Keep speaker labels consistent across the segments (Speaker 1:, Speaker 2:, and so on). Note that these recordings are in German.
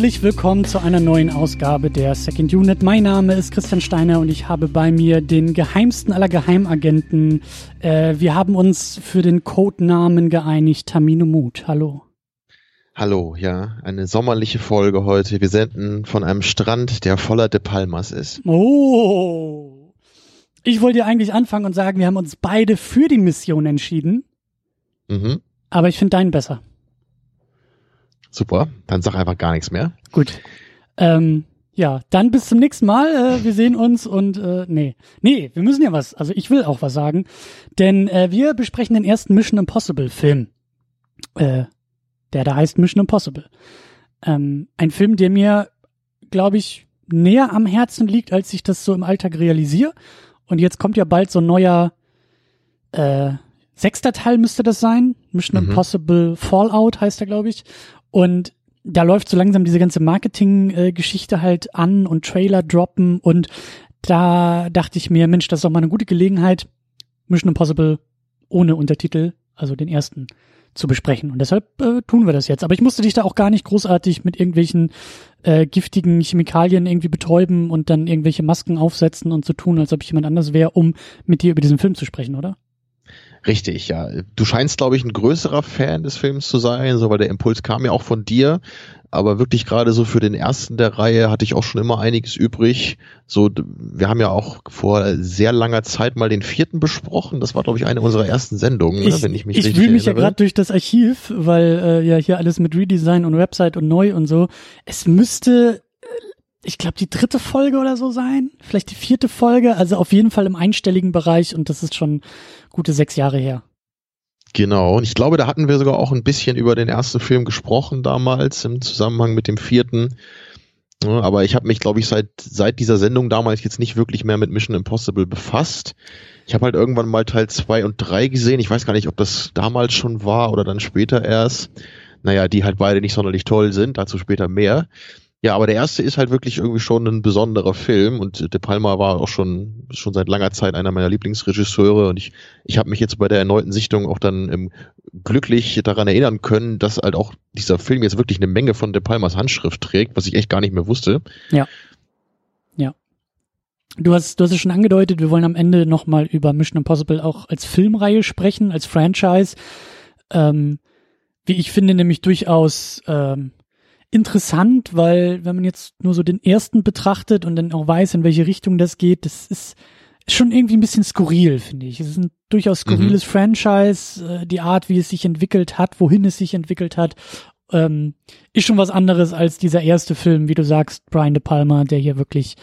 Speaker 1: Herzlich willkommen zu einer neuen Ausgabe der Second Unit. Mein Name ist Christian Steiner und ich habe bei mir den geheimsten aller Geheimagenten. Äh, wir haben uns für den Codenamen geeinigt, Tamino Mut. Hallo.
Speaker 2: Hallo, ja, eine sommerliche Folge heute. Wir senden von einem Strand, der voller De Palmas ist.
Speaker 1: Oh. Ich wollte ja eigentlich anfangen und sagen, wir haben uns beide für die Mission entschieden.
Speaker 2: Mhm.
Speaker 1: Aber ich finde deinen besser.
Speaker 2: Super, dann sag einfach gar nichts mehr.
Speaker 1: Gut. Ähm, ja, dann bis zum nächsten Mal. Äh, wir sehen uns und äh, nee. Nee, wir müssen ja was. Also ich will auch was sagen. Denn äh, wir besprechen den ersten Mission Impossible Film. Äh, der da heißt Mission Impossible. Ähm, ein Film, der mir, glaube ich, näher am Herzen liegt, als ich das so im Alltag realisiere. Und jetzt kommt ja bald so ein neuer äh, sechster Teil müsste das sein. Mission
Speaker 2: Mhm.
Speaker 1: Impossible Fallout heißt er, glaube ich. Und da läuft so langsam diese ganze Marketing-Geschichte halt an und Trailer droppen. Und da dachte ich mir, Mensch, das ist doch mal eine gute Gelegenheit, Mission Impossible ohne Untertitel, also den ersten, zu besprechen. Und deshalb äh, tun wir das jetzt. Aber ich musste dich da auch gar nicht großartig mit irgendwelchen äh, giftigen Chemikalien irgendwie betäuben und dann irgendwelche Masken aufsetzen und so tun, als ob ich jemand anders wäre, um mit dir über diesen Film zu sprechen, oder?
Speaker 2: Richtig, ja. Du scheinst, glaube ich, ein größerer Fan des Films zu sein, so weil der Impuls kam ja auch von dir. Aber wirklich gerade so für den ersten der Reihe hatte ich auch schon immer einiges übrig. So, wir haben ja auch vor sehr langer Zeit mal den vierten besprochen. Das war, glaube ich, eine unserer ersten Sendungen, ne, wenn ich mich
Speaker 1: ich
Speaker 2: richtig
Speaker 1: wühle mich ja
Speaker 2: erinnere.
Speaker 1: gerade durch das Archiv, weil äh, ja hier alles mit Redesign und Website und neu und so. Es müsste, ich glaube, die dritte Folge oder so sein, vielleicht die vierte Folge, also auf jeden Fall im einstelligen Bereich und das ist schon gute sechs Jahre her.
Speaker 2: Genau, und ich glaube, da hatten wir sogar auch ein bisschen über den ersten Film gesprochen damals im Zusammenhang mit dem vierten. Aber ich habe mich, glaube ich, seit, seit dieser Sendung damals jetzt nicht wirklich mehr mit Mission Impossible befasst. Ich habe halt irgendwann mal Teil zwei und drei gesehen. Ich weiß gar nicht, ob das damals schon war oder dann später erst. Naja, die halt beide nicht sonderlich toll sind, dazu später mehr. Ja, aber der erste ist halt wirklich irgendwie schon ein besonderer Film und De Palma war auch schon schon seit langer Zeit einer meiner Lieblingsregisseure und ich ich habe mich jetzt bei der erneuten Sichtung auch dann ähm, glücklich daran erinnern können, dass halt auch dieser Film jetzt wirklich eine Menge von De Palmas Handschrift trägt, was ich echt gar nicht mehr wusste.
Speaker 1: Du hast, du hast es schon angedeutet, wir wollen am Ende nochmal über Mission Impossible auch als Filmreihe sprechen, als Franchise. Ähm, wie ich finde, nämlich durchaus ähm, interessant, weil wenn man jetzt nur so den ersten betrachtet und dann auch weiß, in welche Richtung das geht, das ist schon irgendwie ein bisschen skurril, finde ich. Es ist ein durchaus skurriles Franchise, äh, die Art, wie es sich entwickelt hat, wohin es sich entwickelt hat, ähm, ist schon was anderes als dieser erste Film, wie du sagst, Brian De Palma, der hier wirklich,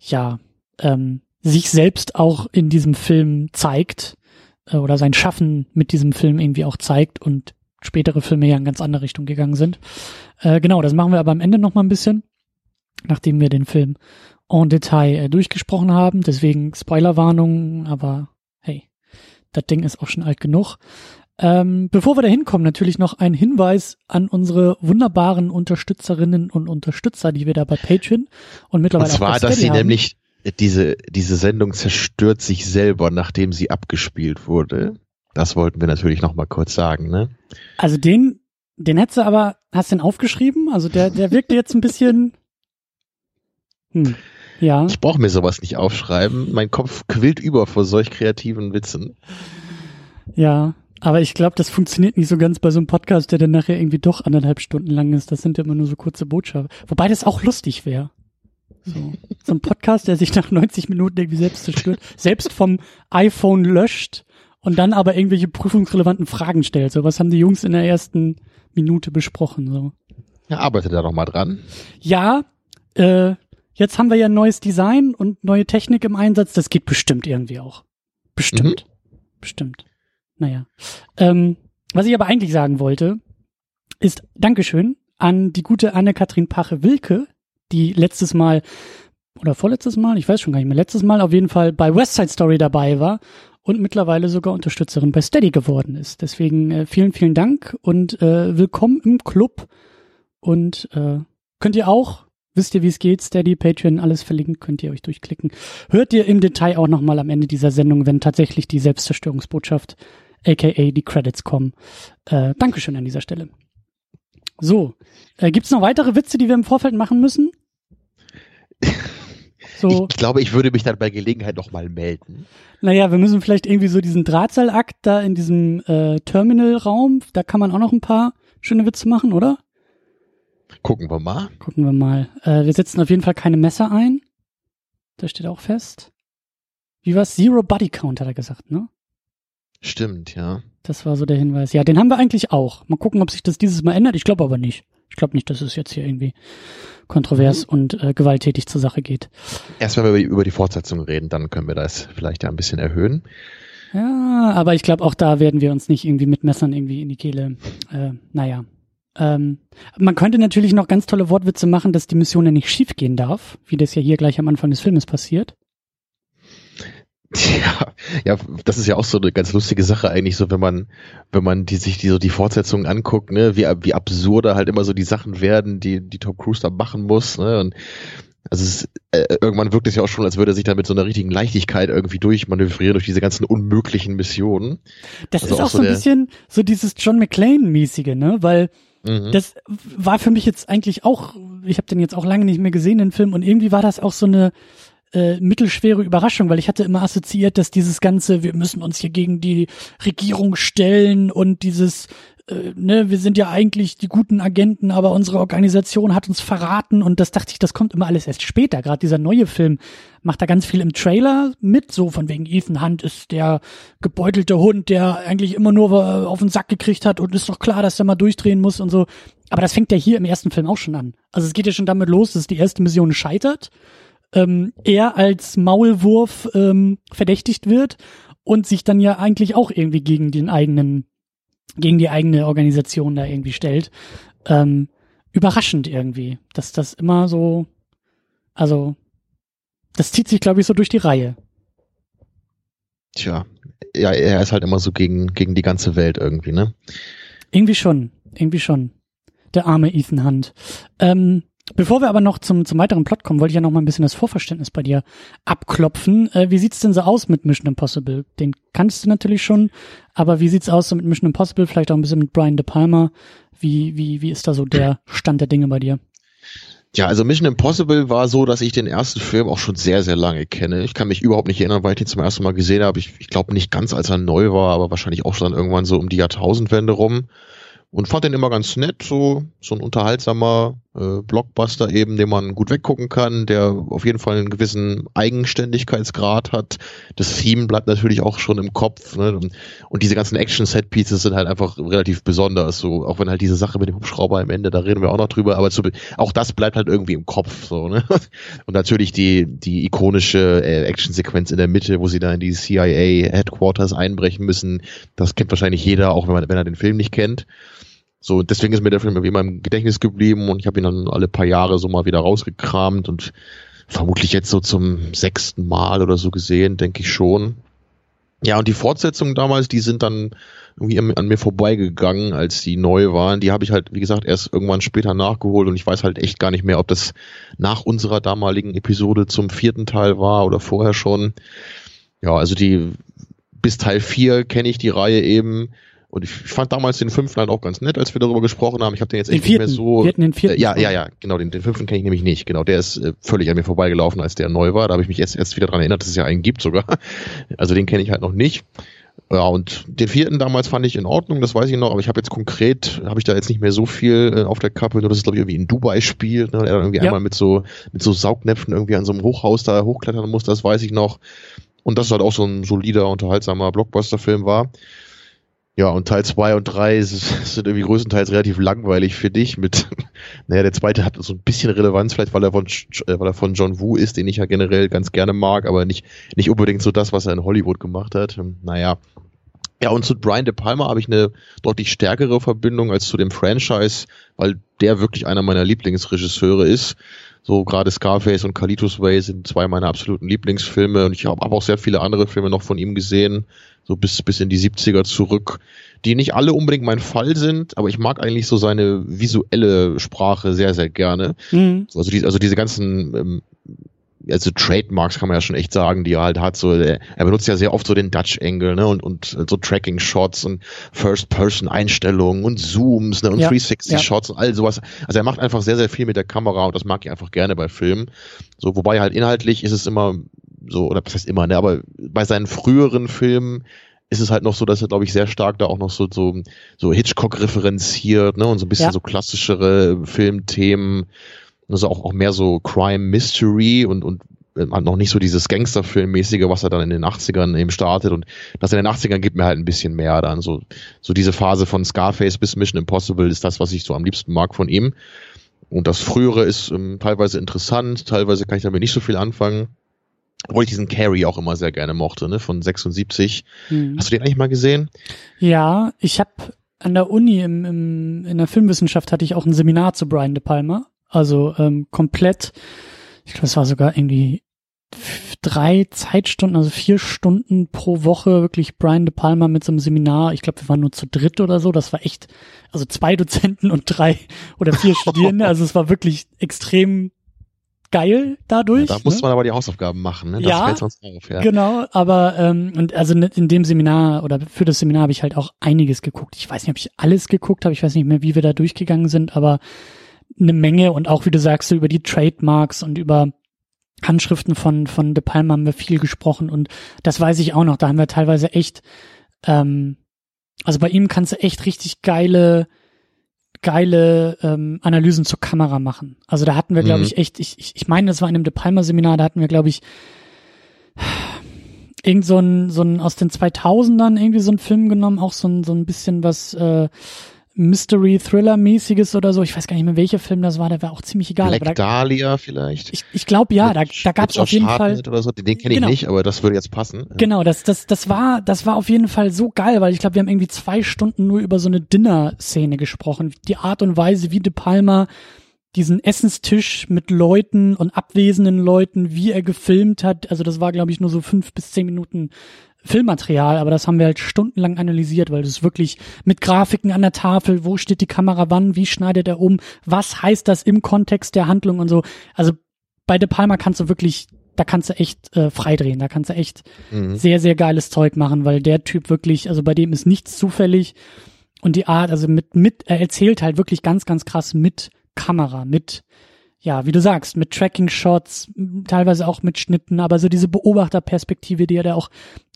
Speaker 1: ja, ähm, sich selbst auch in diesem Film zeigt äh, oder sein Schaffen mit diesem Film irgendwie auch zeigt und spätere Filme ja in ganz andere Richtung gegangen sind. Äh, genau, das machen wir aber am Ende noch mal ein bisschen, nachdem wir den Film en Detail äh, durchgesprochen haben. Deswegen Spoilerwarnung, aber hey, das Ding ist auch schon alt genug. Ähm, bevor wir da hinkommen, natürlich noch ein Hinweis an unsere wunderbaren Unterstützerinnen und Unterstützer, die wir da bei Patreon und mittlerweile
Speaker 2: Und zwar,
Speaker 1: auch bei
Speaker 2: dass sie
Speaker 1: haben.
Speaker 2: nämlich diese diese Sendung zerstört sich selber, nachdem sie abgespielt wurde. Das wollten wir natürlich noch mal kurz sagen, ne?
Speaker 1: Also den, den hättest du aber, hast du den aufgeschrieben? Also der, der wirkte jetzt ein bisschen, hm, ja.
Speaker 2: Ich brauche mir sowas nicht aufschreiben. Mein Kopf quillt über vor solch kreativen Witzen.
Speaker 1: Ja, aber ich glaube, das funktioniert nicht so ganz bei so einem Podcast, der dann nachher irgendwie doch anderthalb Stunden lang ist. Das sind ja immer nur so kurze Botschaften. Wobei das auch lustig wäre. So. so ein Podcast, der sich nach 90 Minuten irgendwie selbst zerstört, selbst vom iPhone löscht und dann aber irgendwelche prüfungsrelevanten Fragen stellt. So, was haben die Jungs in der ersten Minute besprochen? So.
Speaker 2: Ja, arbeite da noch mal dran.
Speaker 1: Ja, äh, jetzt haben wir ja ein neues Design und neue Technik im Einsatz. Das geht bestimmt irgendwie auch. Bestimmt. Bestimmt. Naja. Ähm, was ich aber eigentlich sagen wollte, ist Dankeschön an die gute Anne-Kathrin Pache-Wilke, die letztes Mal oder vorletztes Mal, ich weiß schon gar nicht mehr, letztes Mal auf jeden Fall bei West Side Story dabei war und mittlerweile sogar Unterstützerin bei Steady geworden ist. Deswegen äh, vielen, vielen Dank und äh, willkommen im Club. Und äh, könnt ihr auch, wisst ihr, wie es geht, Steady, Patreon, alles verlinkt, könnt ihr euch durchklicken. Hört ihr im Detail auch nochmal am Ende dieser Sendung, wenn tatsächlich die Selbstzerstörungsbotschaft, aka die Credits kommen. Äh, Dankeschön an dieser Stelle. So, äh, gibt's noch weitere Witze, die wir im Vorfeld machen müssen?
Speaker 2: So. Ich glaube, ich würde mich dann bei Gelegenheit nochmal melden.
Speaker 1: Naja, wir müssen vielleicht irgendwie so diesen Drahtseilakt da in diesem äh, Terminalraum, da kann man auch noch ein paar schöne Witze machen, oder?
Speaker 2: Gucken wir mal.
Speaker 1: Gucken wir mal. Äh, wir setzen auf jeden Fall keine Messer ein. Das steht auch fest. Wie war's? Zero Body Count, hat er gesagt, ne?
Speaker 2: Stimmt, ja.
Speaker 1: Das war so der Hinweis. Ja, den haben wir eigentlich auch. Mal gucken, ob sich das dieses Mal ändert. Ich glaube aber nicht. Ich glaube nicht, dass es jetzt hier irgendwie kontrovers mhm. und äh, gewalttätig zur Sache geht.
Speaker 2: Erst wenn wir über die Fortsetzung reden, dann können wir das vielleicht ja ein bisschen erhöhen.
Speaker 1: Ja, aber ich glaube, auch da werden wir uns nicht irgendwie mit Messern irgendwie in die Kehle. Äh, naja. Ähm, man könnte natürlich noch ganz tolle Wortwitze machen, dass die Mission ja nicht schiefgehen darf, wie das ja hier gleich am Anfang des Filmes passiert.
Speaker 2: Ja, ja, das ist ja auch so eine ganz lustige Sache eigentlich, so wenn man, wenn man die, sich die, so die Fortsetzungen anguckt, ne, wie, wie absurder halt immer so die Sachen werden, die, die Tom Cruise da machen muss, ne, und also es, äh, irgendwann wirkt es ja auch schon, als würde er sich da mit so einer richtigen Leichtigkeit irgendwie durchmanövrieren durch diese ganzen unmöglichen Missionen.
Speaker 1: Das also ist auch, auch so ein bisschen so dieses John McClane-mäßige, ne, weil mhm. das war für mich jetzt eigentlich auch, ich habe den jetzt auch lange nicht mehr gesehen, den Film, und irgendwie war das auch so eine, äh, mittelschwere Überraschung, weil ich hatte immer assoziiert, dass dieses ganze, wir müssen uns hier gegen die Regierung stellen und dieses, äh, ne, wir sind ja eigentlich die guten Agenten, aber unsere Organisation hat uns verraten und das dachte ich, das kommt immer alles erst später. Gerade dieser neue Film macht da ganz viel im Trailer mit, so von wegen Ethan Hunt ist der gebeutelte Hund, der eigentlich immer nur äh, auf den Sack gekriegt hat und ist doch klar, dass er mal durchdrehen muss und so. Aber das fängt ja hier im ersten Film auch schon an. Also es geht ja schon damit los, dass die erste Mission scheitert ähm, er als Maulwurf ähm, verdächtigt wird und sich dann ja eigentlich auch irgendwie gegen den eigenen, gegen die eigene Organisation da irgendwie stellt. Ähm, überraschend irgendwie, dass das immer so, also das zieht sich, glaube ich, so durch die Reihe.
Speaker 2: Tja, ja, er ist halt immer so gegen, gegen die ganze Welt irgendwie, ne?
Speaker 1: Irgendwie schon, irgendwie schon. Der arme Ethan Hunt. Ähm, Bevor wir aber noch zum, zum weiteren Plot kommen, wollte ich ja noch mal ein bisschen das Vorverständnis bei dir abklopfen. Äh, wie sieht's denn so aus mit Mission Impossible? Den kannst du natürlich schon, aber wie sieht's aus so mit Mission Impossible? Vielleicht auch ein bisschen mit Brian De Palma. Wie, wie, wie ist da so der Stand der Dinge bei dir?
Speaker 2: Ja, also Mission Impossible war so, dass ich den ersten Film auch schon sehr, sehr lange kenne. Ich kann mich überhaupt nicht erinnern, weil ich den zum ersten Mal gesehen habe. Ich, ich glaube nicht ganz, als er neu war, aber wahrscheinlich auch schon irgendwann so um die Jahrtausendwende rum und fand den immer ganz nett, so, so ein unterhaltsamer äh, Blockbuster eben, den man gut weggucken kann, der auf jeden Fall einen gewissen Eigenständigkeitsgrad hat. Das Theme bleibt natürlich auch schon im Kopf, ne? und, diese ganzen Action-Set-Pieces sind halt einfach relativ besonders, so, auch wenn halt diese Sache mit dem Hubschrauber am Ende, da reden wir auch noch drüber, aber zu, auch das bleibt halt irgendwie im Kopf, so, ne? Und natürlich die, die ikonische äh, Action-Sequenz in der Mitte, wo sie da in die CIA-Headquarters einbrechen müssen, das kennt wahrscheinlich jeder, auch wenn man, wenn er den Film nicht kennt. So, deswegen ist mir der Film irgendwie immer im Gedächtnis geblieben und ich habe ihn dann alle paar Jahre so mal wieder rausgekramt und vermutlich jetzt so zum sechsten Mal oder so gesehen, denke ich schon. Ja, und die Fortsetzungen damals, die sind dann irgendwie an mir vorbeigegangen, als die neu waren. Die habe ich halt, wie gesagt, erst irgendwann später nachgeholt und ich weiß halt echt gar nicht mehr, ob das nach unserer damaligen Episode zum vierten Teil war oder vorher schon. Ja, also die bis Teil 4 kenne ich die Reihe eben. Und ich fand damals den fünften halt auch ganz nett, als wir darüber gesprochen haben. Ich habe den jetzt echt
Speaker 1: vierten.
Speaker 2: nicht mehr so.
Speaker 1: Hatten den vierten.
Speaker 2: Äh, ja, ja, ja, genau. Den, den fünften kenne ich nämlich nicht. Genau, der ist äh, völlig an mir vorbeigelaufen, als der neu war. Da habe ich mich jetzt erst wieder dran erinnert, dass es ja einen gibt sogar. Also den kenne ich halt noch nicht. Ja, und den vierten damals fand ich in Ordnung, das weiß ich noch, aber ich habe jetzt konkret, habe ich da jetzt nicht mehr so viel äh, auf der Kappe, nur dass es glaube ich irgendwie in Dubai spielt, ne? er dann irgendwie ja. einmal mit so, mit so Saugnäpfen irgendwie an so einem Hochhaus da hochklettern muss, das weiß ich noch. Und das halt auch so ein solider, unterhaltsamer Blockbuster-Film war. Ja, und Teil 2 und 3 sind irgendwie größtenteils relativ langweilig für dich mit, naja, der zweite hat so ein bisschen Relevanz, vielleicht weil er von, äh, weil er von John Woo ist, den ich ja generell ganz gerne mag, aber nicht, nicht unbedingt so das, was er in Hollywood gemacht hat. Hm, naja. Ja, und zu Brian De Palma habe ich eine deutlich stärkere Verbindung als zu dem Franchise, weil der wirklich einer meiner Lieblingsregisseure ist. So gerade Scarface und Kalitos Way sind zwei meiner absoluten Lieblingsfilme und ich habe auch sehr viele andere Filme noch von ihm gesehen so bis, bis in die 70er zurück, die nicht alle unbedingt mein Fall sind, aber ich mag eigentlich so seine visuelle Sprache sehr, sehr gerne. Mhm. Also, die, also diese ganzen ähm, also Trademarks kann man ja schon echt sagen, die er halt hat. So, er benutzt ja sehr oft so den Dutch Angle, ne, und, und so Tracking Shots und First-Person-Einstellungen und Zooms, ne, und ja, 360-Shots ja. und all sowas. Also er macht einfach sehr, sehr viel mit der Kamera und das mag ich einfach gerne bei Filmen. So, wobei halt inhaltlich ist es immer so, oder was heißt immer, ne, aber bei seinen früheren Filmen ist es halt noch so, dass er, glaube ich, sehr stark da auch noch so, so, so Hitchcock referenziert, ne, und so ein bisschen ja. so klassischere Filmthemen, also auch, auch mehr so Crime Mystery und, und halt noch nicht so dieses Gangsterfilmmäßige, was er dann in den 80ern eben startet und das in den 80ern gibt mir halt ein bisschen mehr dann so, so diese Phase von Scarface bis Mission Impossible ist das, was ich so am liebsten mag von ihm. Und das Frühere ist ähm, teilweise interessant, teilweise kann ich damit nicht so viel anfangen. Obwohl ich diesen Carrie auch immer sehr gerne mochte, ne, von 76. Mhm. Hast du den eigentlich mal gesehen?
Speaker 1: Ja, ich habe an der Uni im, im, in der Filmwissenschaft hatte ich auch ein Seminar zu Brian De Palma. Also ähm, komplett, ich glaube, es war sogar irgendwie drei Zeitstunden, also vier Stunden pro Woche, wirklich Brian De Palma mit so einem Seminar. Ich glaube, wir waren nur zu dritt oder so. Das war echt, also zwei Dozenten und drei oder vier Studierende. Also es war wirklich extrem geil dadurch.
Speaker 2: Ja, da muss ne? man aber die Hausaufgaben machen, ne? Das
Speaker 1: ja, fällt sonst auf, ja. Genau, aber ähm, und also in dem Seminar oder für das Seminar habe ich halt auch einiges geguckt. Ich weiß nicht, ob ich alles geguckt habe, ich weiß nicht mehr, wie wir da durchgegangen sind, aber eine Menge und auch, wie du sagst, über die Trademarks und über Handschriften von, von De Palma haben wir viel gesprochen und das weiß ich auch noch, da haben wir teilweise echt, ähm, also bei ihm kannst du echt richtig geile geile ähm, Analysen zur Kamera machen. Also da hatten wir, glaube mhm. ich, echt, ich, ich, ich meine, das war in einem De Palma Seminar, da hatten wir, glaube ich, irgend so ein, so ein aus den 2000ern irgendwie so ein Film genommen, auch so ein, so ein bisschen was äh, Mystery-Thriller-mäßiges oder so. Ich weiß gar nicht mehr, welcher Film das war, der war auch ziemlich egal.
Speaker 2: Black
Speaker 1: da,
Speaker 2: Dahlia vielleicht?
Speaker 1: Ich, ich glaube ja, da, da gab es auf jeden Fall.
Speaker 2: Oder so. Den kenne ich genau. nicht, aber das würde jetzt passen.
Speaker 1: Genau, das, das, das war, das war auf jeden Fall so geil, weil ich glaube, wir haben irgendwie zwei Stunden nur über so eine Dinner-Szene gesprochen. Die Art und Weise, wie De Palma diesen Essenstisch mit Leuten und abwesenden Leuten, wie er gefilmt hat. Also das war, glaube ich, nur so fünf bis zehn Minuten Filmmaterial, aber das haben wir halt stundenlang analysiert, weil das wirklich mit Grafiken an der Tafel, wo steht die Kamera wann, wie schneidet er um, was heißt das im Kontext der Handlung und so. Also bei De Palma kannst du wirklich, da kannst du echt äh, freidrehen, da kannst du echt mhm. sehr, sehr geiles Zeug machen, weil der Typ wirklich, also bei dem ist nichts zufällig und die Art, also mit, mit, er erzählt halt wirklich ganz, ganz krass mit Kamera, mit ja, wie du sagst, mit Tracking-Shots, teilweise auch mit Schnitten, aber so diese Beobachterperspektive, die er da auch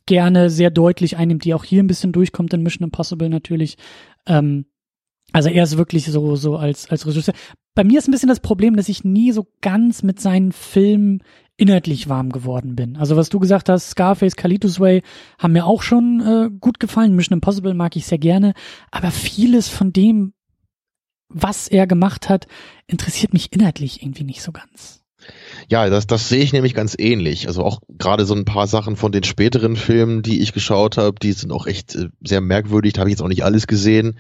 Speaker 1: gerne sehr deutlich einnimmt, die auch hier ein bisschen durchkommt in Mission Impossible natürlich. Ähm, also er ist wirklich so, so als, als Regisseur. Bei mir ist ein bisschen das Problem, dass ich nie so ganz mit seinen Filmen inhaltlich warm geworden bin. Also was du gesagt hast, Scarface, Kalitos Way haben mir auch schon äh, gut gefallen. Mission Impossible mag ich sehr gerne. Aber vieles von dem, was er gemacht hat, interessiert mich inhaltlich irgendwie nicht so ganz.
Speaker 2: Ja, das, das sehe ich nämlich ganz ähnlich. Also auch gerade so ein paar Sachen von den späteren Filmen, die ich geschaut habe, die sind auch echt äh, sehr merkwürdig. Da habe ich jetzt auch nicht alles gesehen.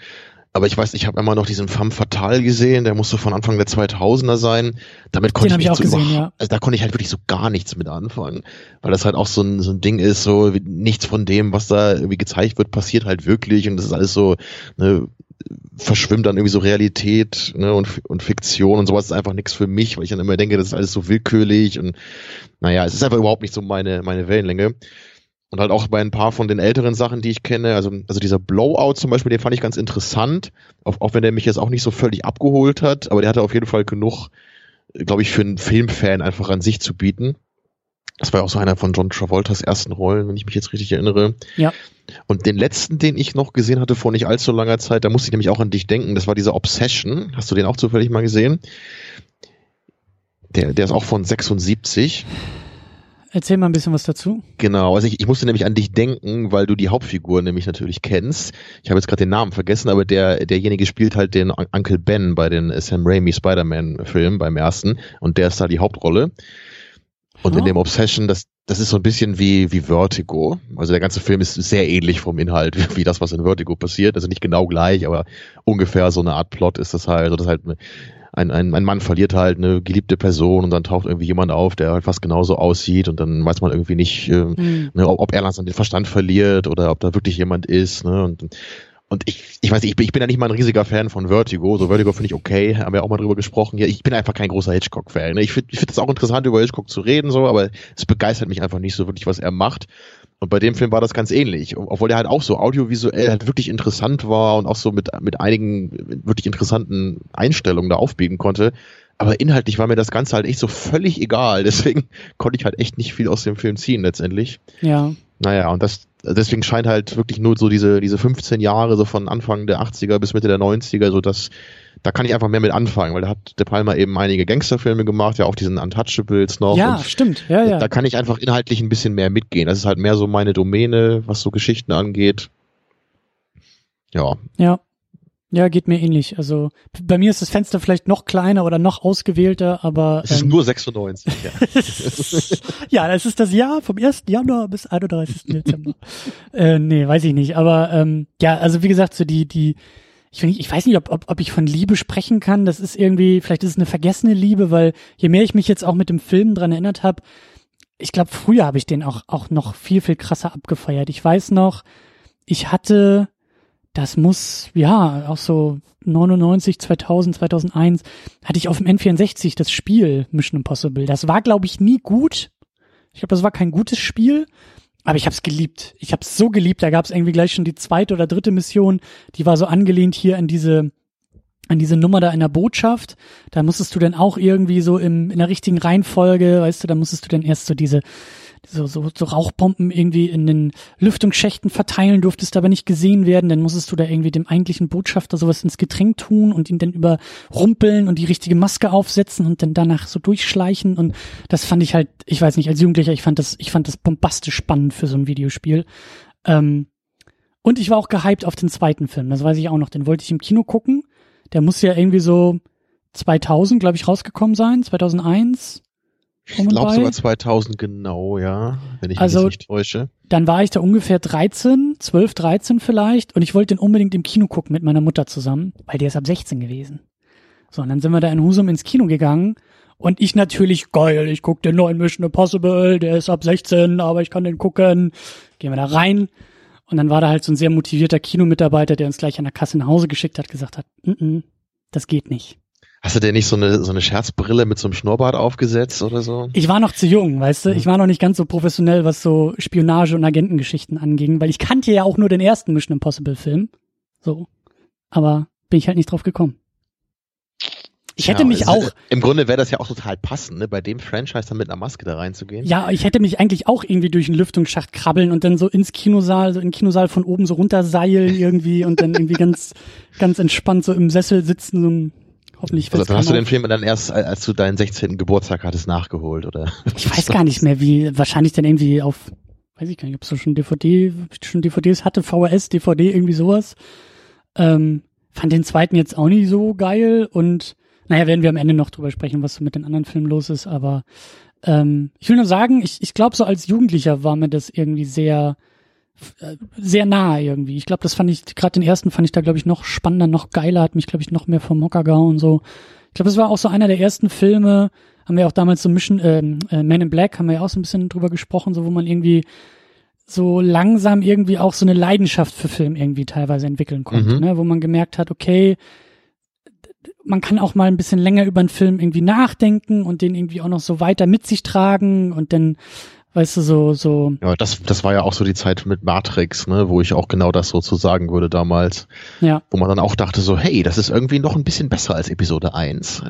Speaker 2: Aber ich weiß, ich habe immer noch diesen Femme Fatale gesehen, der musste von Anfang der 2000er sein. Damit konnte Den ich, ich auch so gesehen, ja. also da konnte ich halt wirklich so gar nichts mit anfangen, weil das halt auch so ein, so ein Ding ist, so nichts von dem, was da irgendwie gezeigt wird, passiert halt wirklich und das ist alles so ne, verschwimmt dann irgendwie so Realität ne, und, und Fiktion und sowas ist einfach nichts für mich, weil ich dann immer denke, das ist alles so willkürlich und naja, es ist einfach überhaupt nicht so meine, meine Wellenlänge. Und halt auch bei ein paar von den älteren Sachen, die ich kenne, also, also dieser Blowout zum Beispiel, den fand ich ganz interessant, auch, auch wenn der mich jetzt auch nicht so völlig abgeholt hat, aber der hatte auf jeden Fall genug, glaube ich, für einen Filmfan einfach an sich zu bieten. Das war auch so einer von John Travoltas ersten Rollen, wenn ich mich jetzt richtig erinnere.
Speaker 1: Ja.
Speaker 2: Und den letzten, den ich noch gesehen hatte vor nicht allzu langer Zeit, da musste ich nämlich auch an dich denken, das war dieser Obsession. Hast du den auch zufällig mal gesehen? Der, der ist auch von 76.
Speaker 1: Erzähl mal ein bisschen was dazu.
Speaker 2: Genau, also ich, ich musste nämlich an dich denken, weil du die Hauptfigur nämlich natürlich kennst. Ich habe jetzt gerade den Namen vergessen, aber der derjenige spielt halt den Uncle Ben bei den Sam Raimi Spider-Man-Filmen beim ersten und der ist da die Hauptrolle. Und oh. in dem Obsession, das, das ist so ein bisschen wie, wie Vertigo. Also der ganze Film ist sehr ähnlich vom Inhalt wie das, was in Vertigo passiert. Also nicht genau gleich, aber ungefähr so eine Art Plot ist das halt. Also das halt ein, ein, ein Mann verliert halt eine geliebte Person und dann taucht irgendwie jemand auf, der halt fast genauso aussieht und dann weiß man irgendwie nicht, äh, mhm. ne, ob, ob er langsam den Verstand verliert oder ob da wirklich jemand ist. Ne? Und und ich, ich weiß nicht, ich bin, ich bin ja nicht mal ein riesiger Fan von Vertigo. So Vertigo finde ich okay, haben wir auch mal drüber gesprochen. Ja, ich bin einfach kein großer Hitchcock-Fan. Ne? Ich finde ich finde es auch interessant, über Hitchcock zu reden, so, aber es begeistert mich einfach nicht so wirklich, was er macht. Und bei dem Film war das ganz ähnlich. Obwohl der halt auch so audiovisuell halt wirklich interessant war und auch so mit, mit einigen wirklich interessanten Einstellungen da aufbiegen konnte. Aber inhaltlich war mir das Ganze halt echt so völlig egal. Deswegen konnte ich halt echt nicht viel aus dem Film ziehen letztendlich.
Speaker 1: Ja.
Speaker 2: Naja, und das, deswegen scheint halt wirklich nur so diese, diese 15 Jahre, so von Anfang der 80er bis Mitte der 90er, so das, da kann ich einfach mehr mit anfangen, weil da hat De Palma eben einige Gangsterfilme gemacht, ja auch diesen Untouchables noch.
Speaker 1: Ja, stimmt, ja, ja.
Speaker 2: Da kann ich einfach inhaltlich ein bisschen mehr mitgehen. Das ist halt mehr so meine Domäne, was so Geschichten angeht. Ja.
Speaker 1: Ja. Ja, geht mir ähnlich. Also bei mir ist das Fenster vielleicht noch kleiner oder noch ausgewählter, aber.
Speaker 2: Es ist
Speaker 1: ähm,
Speaker 2: nur 96.
Speaker 1: Ja. ja, das ist das Jahr vom 1. Januar bis 31. Dezember. äh, nee, weiß ich nicht. Aber ähm, ja, also wie gesagt, so die, die, ich, find, ich weiß nicht, ob, ob, ob ich von Liebe sprechen kann. Das ist irgendwie, vielleicht ist es eine vergessene Liebe, weil je mehr ich mich jetzt auch mit dem Film dran erinnert habe, ich glaube, früher habe ich den auch, auch noch viel, viel krasser abgefeiert. Ich weiß noch, ich hatte das muss, ja, auch so 99, 2000, 2001, hatte ich auf dem N64 das Spiel Mission Impossible. Das war, glaube ich, nie gut. Ich glaube, das war kein gutes Spiel, aber ich habe es geliebt. Ich habe es so geliebt. Da gab es irgendwie gleich schon die zweite oder dritte Mission, die war so angelehnt hier an diese an diese Nummer da in der Botschaft, da musstest du dann auch irgendwie so im, in der richtigen Reihenfolge, weißt du, da musstest du dann erst so diese, so, so, so Rauchbomben irgendwie in den Lüftungsschächten verteilen, durftest aber nicht gesehen werden, dann musstest du da irgendwie dem eigentlichen Botschafter sowas ins Getränk tun und ihn dann überrumpeln und die richtige Maske aufsetzen und dann danach so durchschleichen und das fand ich halt, ich weiß nicht, als Jugendlicher, ich fand das, ich fand das bombastisch spannend für so ein Videospiel. Ähm, und ich war auch gehypt auf den zweiten Film, das weiß ich auch noch, den wollte ich im Kino gucken. Der muss ja irgendwie so 2000, glaube ich, rausgekommen sein, 2001.
Speaker 2: Ich glaube sogar 2000 genau, ja, wenn ich
Speaker 1: Also-
Speaker 2: mich nicht täusche.
Speaker 1: Dann war ich da ungefähr 13, 12, 13 vielleicht und ich wollte den unbedingt im Kino gucken mit meiner Mutter zusammen, weil der ist ab 16 gewesen. So, und dann sind wir da in Husum ins Kino gegangen und ich natürlich, geil, ich guck den neuen Mission Impossible, der ist ab 16, aber ich kann den gucken. Gehen wir da rein und dann war da halt so ein sehr motivierter Kinomitarbeiter, der uns gleich an der Kasse nach Hause geschickt hat, gesagt hat, mm -mm, das geht nicht.
Speaker 2: Hast du denn nicht so eine, so eine Scherzbrille mit so einem Schnurrbart aufgesetzt oder so?
Speaker 1: Ich war noch zu jung, weißt du? Ich war noch nicht ganz so professionell, was so Spionage- und Agentengeschichten anging, weil ich kannte ja auch nur den ersten Mission Impossible Film. So. Aber bin ich halt nicht drauf gekommen. Ich hätte
Speaker 2: Ja,
Speaker 1: mich
Speaker 2: es-
Speaker 1: auch,
Speaker 2: Im Grunde wäre das ja auch total passend, ne, bei dem Franchise dann mit einer Maske da reinzugehen.
Speaker 1: ja, ich hätte mich eigentlich auch irgendwie durch einen Lüftungsschacht krabbeln und dann so ins Kinosaal, so in den Kinosaal von oben so runterseilen irgendwie und dann irgendwie ganz, ganz entspannt so im Sessel sitzen, so ein, hoffentlich
Speaker 2: Also,
Speaker 1: fällt's
Speaker 2: dann hast du den. Film dann erst, als du deinen 16. Geburtstag hattest, nachgeholt, oder?
Speaker 1: Ich weiß gar nicht mehr, wie, wahrscheinlich dann irgendwie auf, weiß ich gar nicht, ob es so schon DVD, schon DVDs hatte, VHS, DVD, irgendwie sowas. Ähm, fand den zweiten jetzt auch nicht so geil und naja, werden wir am Ende noch drüber sprechen, was so mit den anderen Filmen los ist, aber ähm, ich will nur sagen, ich, ich glaube, so als Jugendlicher war mir das irgendwie sehr, äh, sehr nah irgendwie. Ich glaube, das fand ich, gerade den ersten fand ich da, glaube ich, noch spannender, noch geiler, hat mich, glaube ich, noch mehr vom Hocker gehauen und so. Ich glaube, das war auch so einer der ersten Filme, haben wir auch damals so Mission, ähm, äh, Man in Black, haben wir ja auch so ein bisschen drüber gesprochen, so wo man irgendwie so langsam irgendwie auch so eine Leidenschaft für Film irgendwie teilweise entwickeln konnte,
Speaker 2: Mhm.
Speaker 1: ne? wo man gemerkt hat, okay, man kann auch mal ein bisschen länger über einen Film irgendwie nachdenken und den irgendwie auch noch so weiter mit sich tragen und dann, weißt du, so, so,
Speaker 2: Ja, das, das war ja auch so die Zeit mit Matrix, ne, wo ich auch genau das so zu sagen würde damals.
Speaker 1: ja,
Speaker 2: Wo man dann auch dachte so, hey, das ist irgendwie noch ein bisschen besser als Episode 1.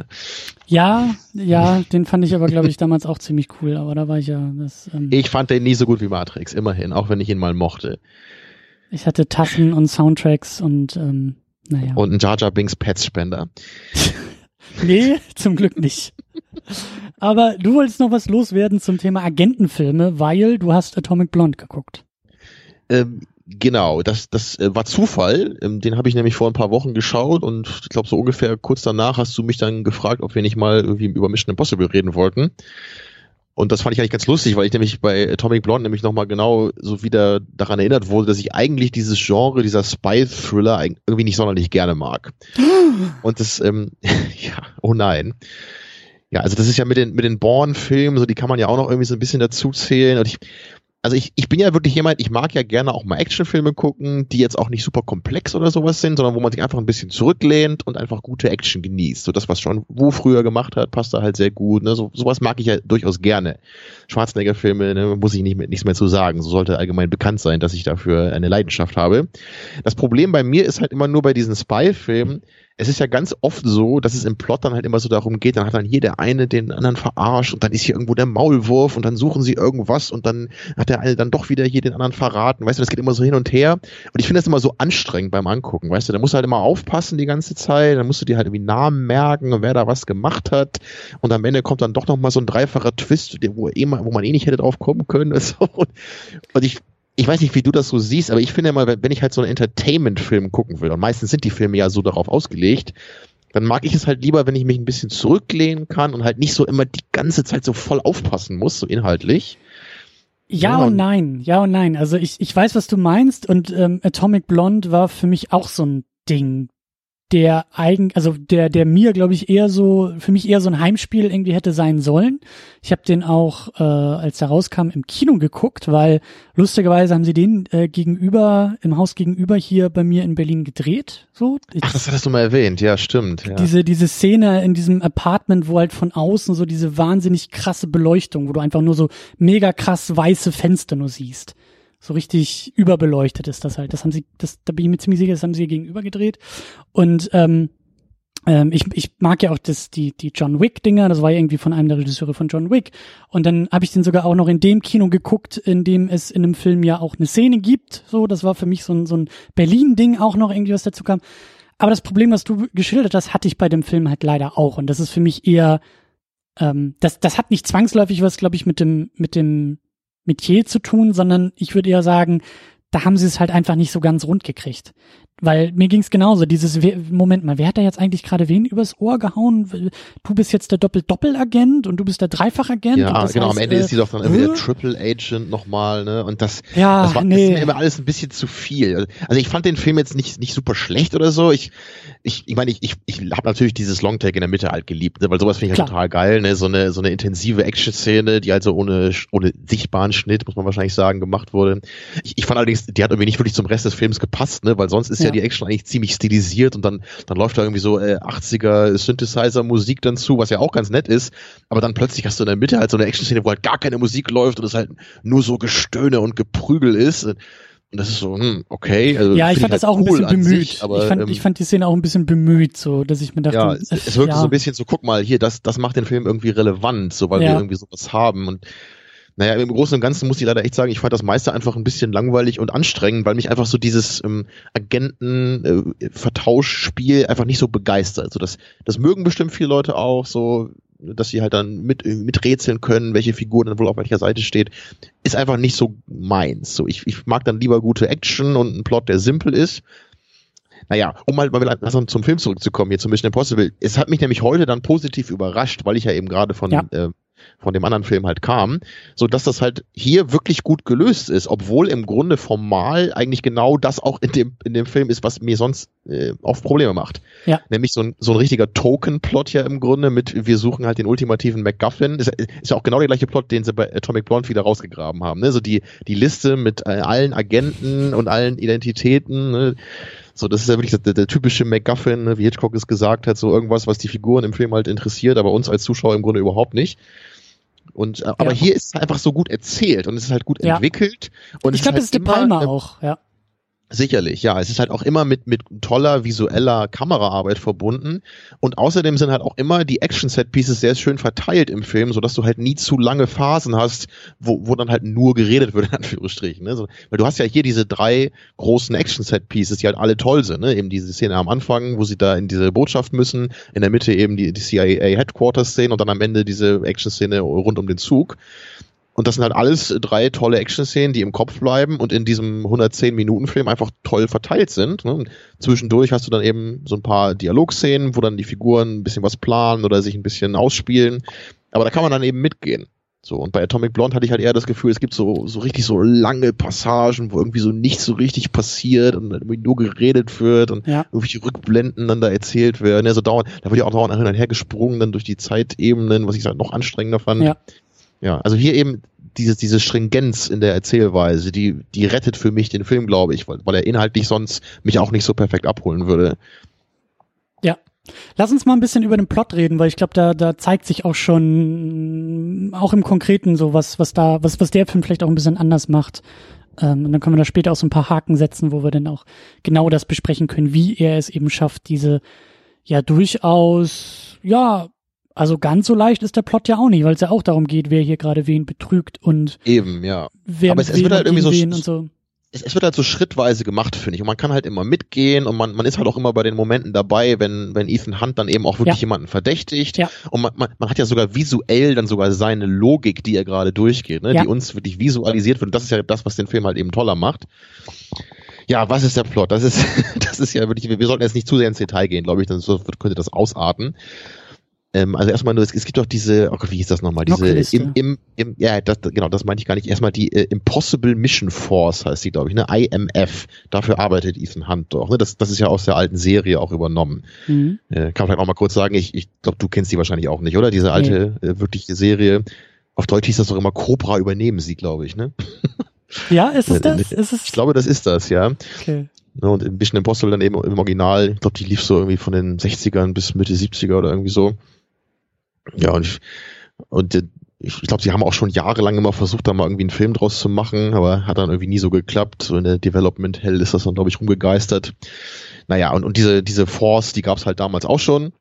Speaker 1: ja, ja, den fand ich aber, glaube ich, damals auch ziemlich cool, aber da war ich ja, das, ähm,
Speaker 2: Ich fand den nie so gut wie Matrix, immerhin, auch wenn ich ihn mal mochte.
Speaker 1: ich hatte Tassen und Soundtracks und, ähm, naja.
Speaker 2: Und ein Jar Jar Binks Pets-Spender.
Speaker 1: Nee, zum Glück nicht. Aber du wolltest noch was loswerden zum Thema Agentenfilme, weil du hast Atomic Blonde geguckt.
Speaker 2: Ähm, genau, das, das äh, war Zufall. Ähm, den habe ich nämlich vor ein paar Wochen geschaut und ich glaube, so ungefähr kurz danach hast du mich dann gefragt, ob wir nicht mal irgendwie über Mission Impossible reden wollten. Und das fand ich eigentlich ganz lustig, weil ich nämlich bei Atomic Blonde nämlich nochmal genau so wieder daran erinnert wurde, dass ich eigentlich dieses Genre, dieser Spy-Thriller irgendwie nicht sonderlich gerne mag. Und das, ähm, ja, oh nein. Ja, also das ist ja mit den, mit den Bourne-Filmen, so die kann man ja auch noch irgendwie so ein bisschen dazu zählen. Und ich, also ich, ich bin ja wirklich jemand, ich mag ja gerne auch mal Actionfilme gucken, die jetzt auch nicht super komplex oder sowas sind, sondern wo man sich einfach ein bisschen zurücklehnt und einfach gute Action genießt. So das, was schon Wo früher gemacht hat, passt da halt sehr gut. Ne? So, sowas mag ich ja durchaus gerne. Schwarzenegger-Filme, ne, muss ich nicht mehr, nichts mehr zu sagen. So sollte allgemein bekannt sein, dass ich dafür eine Leidenschaft habe. Das Problem bei mir ist halt immer nur bei diesen Spy-Filmen, es ist ja ganz oft so, dass es im Plot dann halt immer so darum geht, dann hat dann hier der eine den anderen verarscht und dann ist hier irgendwo der Maulwurf und dann suchen sie irgendwas und dann hat der eine dann doch wieder hier den anderen verraten. Weißt du, das geht immer so hin und her. Und ich finde das immer so anstrengend beim Angucken. Weißt du, da musst du halt immer aufpassen die ganze Zeit, dann musst du dir halt irgendwie Namen merken und wer da was gemacht hat. Und am Ende kommt dann doch nochmal so ein dreifacher Twist, wo, eh wo man eh nicht hätte drauf kommen können. Und ich ich weiß nicht, wie du das so siehst, aber ich finde immer, wenn ich halt so einen Entertainment-Film gucken will, und meistens sind die Filme ja so darauf ausgelegt, dann mag ich es halt lieber, wenn ich mich ein bisschen zurücklehnen kann und halt nicht so immer die ganze Zeit so voll aufpassen muss, so inhaltlich.
Speaker 1: Ja, ja und nein, ja und nein. Also ich, ich weiß, was du meinst und ähm, Atomic Blonde war für mich auch so ein Ding der eigen, also der, der mir, glaube ich, eher so, für mich eher so ein Heimspiel irgendwie hätte sein sollen. Ich habe den auch, äh, als er rauskam, im Kino geguckt, weil lustigerweise haben sie den äh, gegenüber, im Haus gegenüber hier bei mir in Berlin gedreht. So.
Speaker 2: Ich, Ach, das hattest du mal erwähnt, ja, stimmt. Ja.
Speaker 1: Diese, diese Szene in diesem Apartment, wo halt von außen so diese wahnsinnig krasse Beleuchtung, wo du einfach nur so mega krass weiße Fenster nur siehst so richtig überbeleuchtet ist das halt. Das haben sie, das, da bin ich mir ziemlich sicher, das haben sie gegenüber gedreht. Und ähm, ähm, ich, ich mag ja auch das, die, die John Wick-Dinger, das war ja irgendwie von einem der Regisseure von John Wick. Und dann habe ich den sogar auch noch in dem Kino geguckt, in dem es in einem Film ja auch eine Szene gibt. So, das war für mich so ein, so ein Berlin-Ding auch noch irgendwie, was dazu kam. Aber das Problem, was du geschildert hast, hatte ich bei dem Film halt leider auch. Und das ist für mich eher, ähm, das, das hat nicht zwangsläufig was, glaube ich, mit dem, mit dem Metier zu tun, sondern ich würde eher sagen, da haben sie es halt einfach nicht so ganz rund gekriegt. Weil mir ging's genauso, dieses, Moment mal, wer hat da jetzt eigentlich gerade wen übers Ohr gehauen? Du bist jetzt der Doppel-Doppel-Agent und du bist der Dreifach-Agent.
Speaker 2: Ja,
Speaker 1: genau,
Speaker 2: heißt, am Ende äh, ist sie doch dann irgendwie der Triple-Agent nochmal, ne? Und das, ja, das war nee. ist mir immer alles ein bisschen zu viel. Also ich fand den Film jetzt nicht, nicht super schlecht oder so. Ich, ich, ich meine, ich, ich, ich habe natürlich dieses Longtake in der Mitte halt geliebt, ne? weil sowas finde ich halt total geil, ne? So eine, so eine intensive Action-Szene, die also ohne, ohne sichtbaren Schnitt, muss man wahrscheinlich sagen, gemacht wurde. Ich, ich fand allerdings, die hat irgendwie nicht wirklich zum Rest des Films gepasst, ne? Weil sonst ist ja, ja die Action eigentlich ziemlich stilisiert und dann, dann läuft da irgendwie so äh, 80er Synthesizer-Musik dann zu, was ja auch ganz nett ist. Aber dann plötzlich hast du in der Mitte halt so eine Action-Szene, wo halt gar keine Musik läuft und es halt nur so Gestöhne und Geprügel ist. Und das ist so, hm, okay.
Speaker 1: Also ja, ich fand das halt auch cool ein bisschen bemüht. Sich, aber, ich, fand, ähm, ich fand die Szene auch ein bisschen bemüht, so, dass ich mir dachte,
Speaker 2: ja, es, es wirkte ja. so ein bisschen so, guck mal, hier, das, das macht den Film irgendwie relevant, so, weil ja. wir irgendwie sowas haben und naja, im Großen und Ganzen muss ich leider echt sagen, ich fand das meiste einfach ein bisschen langweilig und anstrengend, weil mich einfach so dieses ähm, Agenten-Vertauschspiel äh, einfach nicht so begeistert. Also das, das mögen bestimmt viele Leute auch, so, dass sie halt dann mit, äh, miträtseln können, welche Figur dann wohl auf welcher Seite steht, ist einfach nicht so meins. So, ich, ich mag dann lieber gute Action und einen Plot, der simpel ist. Naja, um mal, mal zum Film zurückzukommen, hier zum Mission Impossible. Es hat mich nämlich heute dann positiv überrascht, weil ich ja eben gerade von ja. äh, von dem anderen Film halt kam, so dass das halt hier wirklich gut gelöst ist, obwohl im Grunde formal eigentlich genau das auch in dem in dem Film ist, was mir sonst äh, oft Probleme macht. Ja. Nämlich so ein so ein richtiger Token-Plot ja im Grunde mit wir suchen halt den ultimativen MacGuffin. Ist, ist ja auch genau der gleiche Plot, den sie bei Atomic Blonde wieder rausgegraben haben. Ne? So die die Liste mit äh, allen Agenten und allen Identitäten. Ne? So, das ist ja wirklich der, der typische MacGuffin, ne, wie Hitchcock es gesagt hat, so irgendwas, was die Figuren im Film halt interessiert, aber uns als Zuschauer im Grunde überhaupt nicht. Und äh, aber ja. hier ist es einfach so gut erzählt und es ist halt gut ja. entwickelt. Und
Speaker 1: ich glaube,
Speaker 2: halt
Speaker 1: das ist De Palma auch, ja.
Speaker 2: Sicherlich, ja. Es ist halt auch immer mit, mit toller visueller Kameraarbeit verbunden. Und außerdem sind halt auch immer die Action-Set-Pieces sehr schön verteilt im Film, sodass du halt nie zu lange Phasen hast, wo, wo dann halt nur geredet wird, in Anführungsstrichen. Ne? So, weil du hast ja hier diese drei großen Action-Set-Pieces, die halt alle toll sind. Ne? Eben diese Szene am Anfang, wo sie da in diese Botschaft müssen, in der Mitte eben die, die CIA-Headquarters-Szene und dann am Ende diese Action-Szene rund um den Zug. Und das sind halt alles drei tolle Action-Szenen, die im Kopf bleiben und in diesem 110-Minuten-Film einfach toll verteilt sind. Ne? zwischendurch hast du dann eben so ein paar Dialogszenen, wo dann die Figuren ein bisschen was planen oder sich ein bisschen ausspielen. Aber da kann man dann eben mitgehen. So, und bei Atomic Blonde hatte ich halt eher das Gefühl, es gibt so, so richtig so lange Passagen, wo irgendwie so nichts so richtig passiert und irgendwie nur geredet wird und ja. irgendwelche Rückblenden dann da erzählt werden. Ja, so dauernd, da wird ja auch dauernd hin und her gesprungen dann durch die Zeitebenen, was ich halt noch anstrengender fand. Ja. Ja, also hier eben diese, diese Stringenz in der Erzählweise, die, die rettet für mich den Film, glaube ich, weil, weil er inhaltlich sonst mich auch nicht so perfekt abholen würde.
Speaker 1: Ja. Lass uns mal ein bisschen über den Plot reden, weil ich glaube, da, da zeigt sich auch schon, auch im Konkreten so was, was da, was, was der Film vielleicht auch ein bisschen anders macht. Ähm, und dann können wir da später auch so ein paar Haken setzen, wo wir dann auch genau das besprechen können, wie er es eben schafft, diese ja durchaus, ja, also ganz so leicht ist der Plot ja auch nicht, weil es ja auch darum geht, wer hier gerade wen betrügt und
Speaker 2: eben, ja.
Speaker 1: wer Aber es, es wird halt irgendwie so, so
Speaker 2: es, es wird halt so schrittweise gemacht, finde ich. Und man kann halt immer mitgehen und man, man ist halt auch immer bei den Momenten dabei, wenn, wenn Ethan Hunt dann eben auch wirklich ja. jemanden verdächtigt. Ja. Und man, man, man hat ja sogar visuell dann sogar seine Logik, die er gerade durchgeht, ne? Ja. die uns wirklich visualisiert wird. Und das ist ja das, was den Film halt eben toller macht. Ja, was ist der Plot? Das ist, das ist ja wirklich, wir, wir sollten jetzt nicht zu sehr ins Detail gehen, glaube ich, dann könnte das ausarten. Ähm, also erstmal nur, es, es, gibt doch diese, oh Gott, wie hieß das nochmal? Diese im, im, im, ja, das, genau, das meinte ich gar nicht. Erstmal die äh, Impossible Mission Force heißt die, glaube ich, ne? IMF. Dafür arbeitet Ethan Hunt doch. Ne? Das, das ist ja aus der alten Serie auch übernommen. Mhm. Äh, kann vielleicht auch mal kurz sagen, ich, ich glaube, du kennst die wahrscheinlich auch nicht, oder? Diese alte, nee. äh, wirkliche Serie. Auf Deutsch hieß das doch immer Cobra übernehmen sie, glaube ich, ne?
Speaker 1: Ja, ist es das? Ist es?
Speaker 2: Ich glaube, das ist das, ja. Okay. Ne, und Mission Impossible dann eben im Original, ich glaube, die lief so irgendwie von den 60ern bis Mitte 70er oder irgendwie so. Ja, und ich, und ich, ich glaube, sie haben auch schon jahrelang immer versucht, da mal irgendwie einen Film draus zu machen, aber hat dann irgendwie nie so geklappt. So in der Development Hell ist das dann, glaube ich, rumgegeistert. Naja, und, und diese, diese Force, die gab es halt damals auch schon.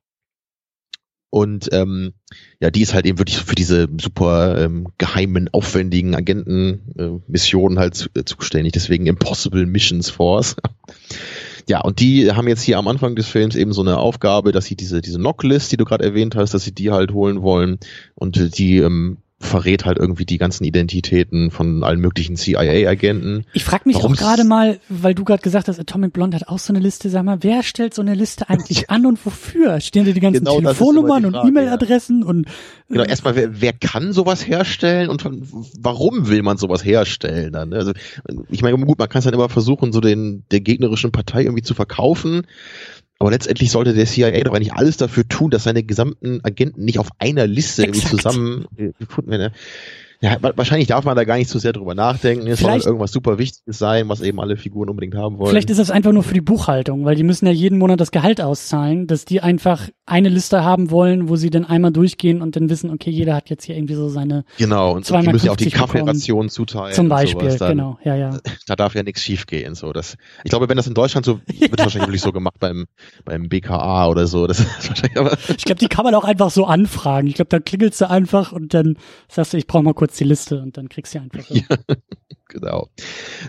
Speaker 2: Und ähm, ja, die ist halt eben wirklich für diese super ähm, geheimen, aufwendigen Agentenmissionen äh, halt zu, äh, zuständig. Deswegen Impossible Missions Force. Ja, und die haben jetzt hier am Anfang des Films eben so eine Aufgabe, dass sie diese, diese Knocklist, die du gerade erwähnt hast, dass sie die halt holen wollen. Und die ähm, verrät halt irgendwie die ganzen Identitäten von allen möglichen CIA-Agenten.
Speaker 1: Ich frage mich auch gerade mal, weil du gerade gesagt hast, Atomic Blonde hat auch so eine Liste, sag mal, wer stellt so eine Liste eigentlich an und wofür? Stehen da die ganzen genau, Telefonnummern und E-Mail-Adressen ja. und
Speaker 2: Genau, äh, erstmal, wer, wer kann sowas herstellen und warum will man sowas herstellen dann? Also, ich meine, gut, man kann es dann immer versuchen, so den der gegnerischen Partei irgendwie zu verkaufen. Aber letztendlich sollte der CIA doch eigentlich alles dafür tun, dass seine gesamten Agenten nicht auf einer Liste irgendwie zusammen gefunden werden. Ja, wahrscheinlich darf man da gar nicht so sehr drüber nachdenken. Es soll halt irgendwas super Wichtiges sein, was eben alle Figuren unbedingt haben wollen.
Speaker 1: Vielleicht ist das einfach nur für die Buchhaltung, weil die müssen ja jeden Monat das Gehalt auszahlen, dass die einfach eine Liste haben wollen, wo sie dann einmal durchgehen und dann wissen, okay, jeder hat jetzt hier irgendwie so seine.
Speaker 2: Genau, und die müssen ja auch die Kaffeeration zuteilen.
Speaker 1: Zum Beispiel, genau, ja, ja.
Speaker 2: Da darf ja nichts schiefgehen. So. Das, ich glaube, wenn das in Deutschland so, wird ja. wahrscheinlich wirklich so gemacht beim, beim BKA oder so. Das ist wahrscheinlich
Speaker 1: aber ich glaube, die kann man auch einfach so anfragen. Ich glaube, da klingelst du einfach und dann sagst du, ich brauche mal kurz die Liste und dann kriegst du einfach. So. Ja,
Speaker 2: genau.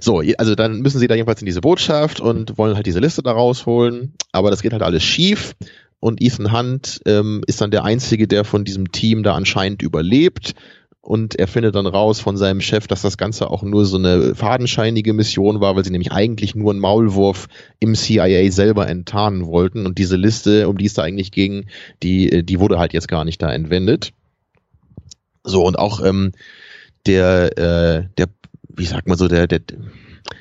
Speaker 2: So, also dann müssen sie da jedenfalls in diese Botschaft und wollen halt diese Liste da rausholen. Aber das geht halt alles schief und Ethan Hunt ähm, ist dann der Einzige, der von diesem Team da anscheinend überlebt. Und er findet dann raus von seinem Chef, dass das Ganze auch nur so eine fadenscheinige Mission war, weil sie nämlich eigentlich nur einen Maulwurf im CIA selber enttarnen wollten. Und diese Liste, um die es da eigentlich ging, die, äh, die wurde halt jetzt gar nicht da entwendet. So, und auch ähm, der, äh, der, wie sagt man so, der, der,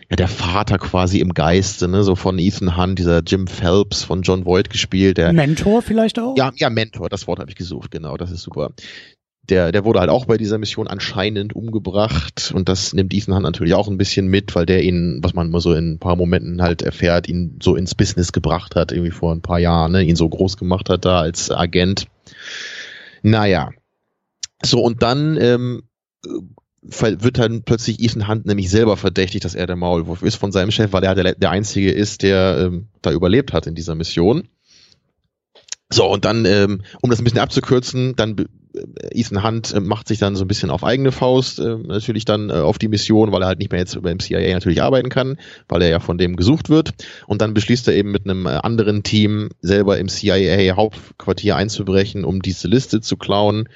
Speaker 2: ja, der Vater quasi im Geiste, ne, so von Ethan Hunt, dieser Jim Phelps von John Voight gespielt. Der,
Speaker 1: Mentor vielleicht auch?
Speaker 2: Ja, ja, Mentor, das Wort habe ich gesucht, genau, das ist super. Der, der wurde halt auch bei dieser Mission anscheinend umgebracht und das nimmt Ethan Hunt natürlich auch ein bisschen mit, weil der ihn, was man immer so in ein paar Momenten halt erfährt, ihn so ins Business gebracht hat, irgendwie vor ein paar Jahren, ne, ihn so groß gemacht hat da als Agent. Naja. So, und dann ähm, wird dann plötzlich Ethan Hunt nämlich selber verdächtig, dass er der Maulwurf ist von seinem Chef, weil er der, der Einzige ist, der ähm, da überlebt hat in dieser Mission. So, und dann, ähm, um das ein bisschen abzukürzen, dann äh, Ethan Hunt äh, macht sich dann so ein bisschen auf eigene Faust äh, natürlich dann äh, auf die Mission, weil er halt nicht mehr jetzt beim CIA natürlich arbeiten kann, weil er ja von dem gesucht wird. Und dann beschließt er eben mit einem äh, anderen Team selber im CIA Hauptquartier einzubrechen, um diese Liste zu klauen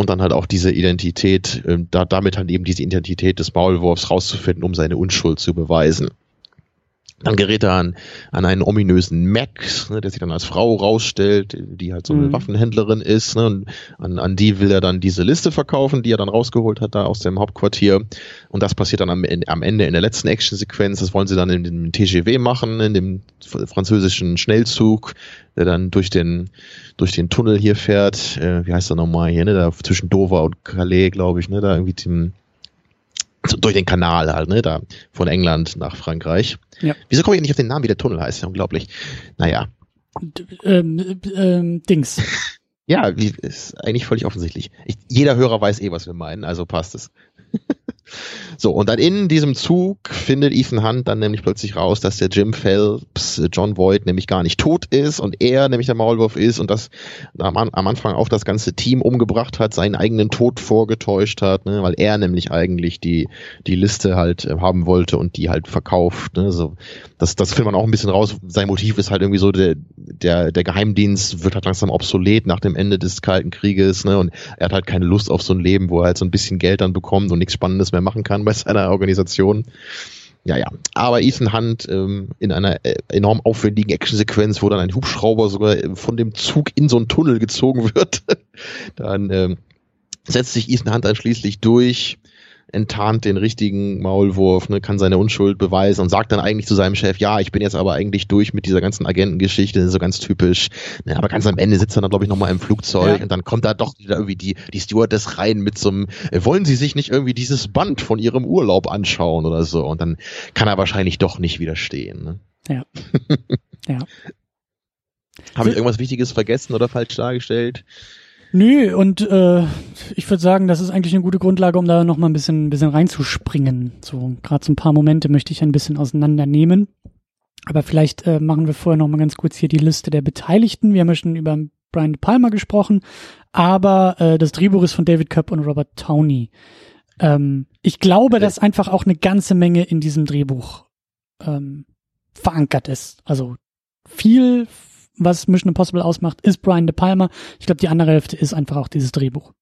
Speaker 2: und dann halt auch diese Identität, äh, da, damit halt eben diese Identität des Maulwurfs rauszufinden, um seine Unschuld zu beweisen. Dann gerät er an, an einen ominösen Max, ne, der sich dann als Frau rausstellt, die halt so eine mhm. Waffenhändlerin ist. Ne, und an, an die will er dann diese Liste verkaufen, die er dann rausgeholt hat da aus dem Hauptquartier. Und das passiert dann am, am Ende in der letzten Actionsequenz. Das wollen sie dann in dem TGW machen, in dem französischen Schnellzug, der dann durch den durch den Tunnel hier fährt. Äh, wie heißt er nochmal hier? Ne, da zwischen Dover und Calais, glaube ich. Ne, da irgendwie dem durch den Kanal halt, ne, da von England nach Frankreich. Ja. Wieso komme ich nicht auf den Namen, wie der Tunnel heißt? Ja, unglaublich. Naja.
Speaker 1: D ähm, ähm, Dings.
Speaker 2: ja, ist eigentlich völlig offensichtlich. Ich, jeder Hörer weiß eh, was wir meinen, also passt es. So, und dann in diesem Zug findet Ethan Hunt dann nämlich plötzlich raus, dass der Jim Phelps, John Voight, nämlich gar nicht tot ist und er nämlich der Maulwurf ist und das am, am Anfang auch das ganze Team umgebracht hat, seinen eigenen Tod vorgetäuscht hat, ne, weil er nämlich eigentlich die, die Liste halt äh, haben wollte und die halt verkauft. Ne, so, das, das findet man auch ein bisschen raus. Sein Motiv ist halt irgendwie so, der, der, der Geheimdienst wird halt langsam obsolet nach dem Ende des Kalten Krieges ne, und er hat halt keine Lust auf so ein Leben, wo er halt so ein bisschen Geld dann bekommt und nichts Spannendes mehr machen kann bei seiner Organisation. Ja, ja. Aber Ethan Hunt ähm, in einer äh, enorm aufwendigen Actionsequenz, wo dann ein Hubschrauber sogar äh, von dem Zug in so einen Tunnel gezogen wird, dann ähm, setzt sich Ethan Hunt dann schließlich durch, enttarnt den richtigen Maulwurf, ne, kann seine Unschuld beweisen und sagt dann eigentlich zu seinem Chef, ja, ich bin jetzt aber eigentlich durch mit dieser ganzen Agentengeschichte, so ganz typisch. Ne, aber ganz am Ende sitzt er dann, glaube ich, nochmal im Flugzeug ja. und dann kommt da doch wieder irgendwie die, die Stewardess rein mit so einem, äh, wollen Sie sich nicht irgendwie dieses Band von Ihrem Urlaub anschauen oder so? Und dann kann er wahrscheinlich doch nicht widerstehen. Ne?
Speaker 1: Ja. ja.
Speaker 2: Habe ich irgendwas Wichtiges vergessen oder falsch dargestellt?
Speaker 1: Nö, und äh, ich würde sagen, das ist eigentlich eine gute Grundlage, um da noch mal ein bisschen, ein bisschen reinzuspringen. So gerade so ein paar Momente möchte ich ein bisschen auseinandernehmen. Aber vielleicht äh, machen wir vorher noch mal ganz kurz hier die Liste der Beteiligten. Wir haben ja schon über Brian Palma gesprochen, aber äh, das Drehbuch ist von David Cup und Robert Towney. Ähm, ich glaube, dass einfach auch eine ganze Menge in diesem Drehbuch ähm, verankert ist. Also viel was Mission Impossible ausmacht, ist Brian De Palma. Ich glaube, die andere Hälfte ist einfach auch dieses Drehbuch.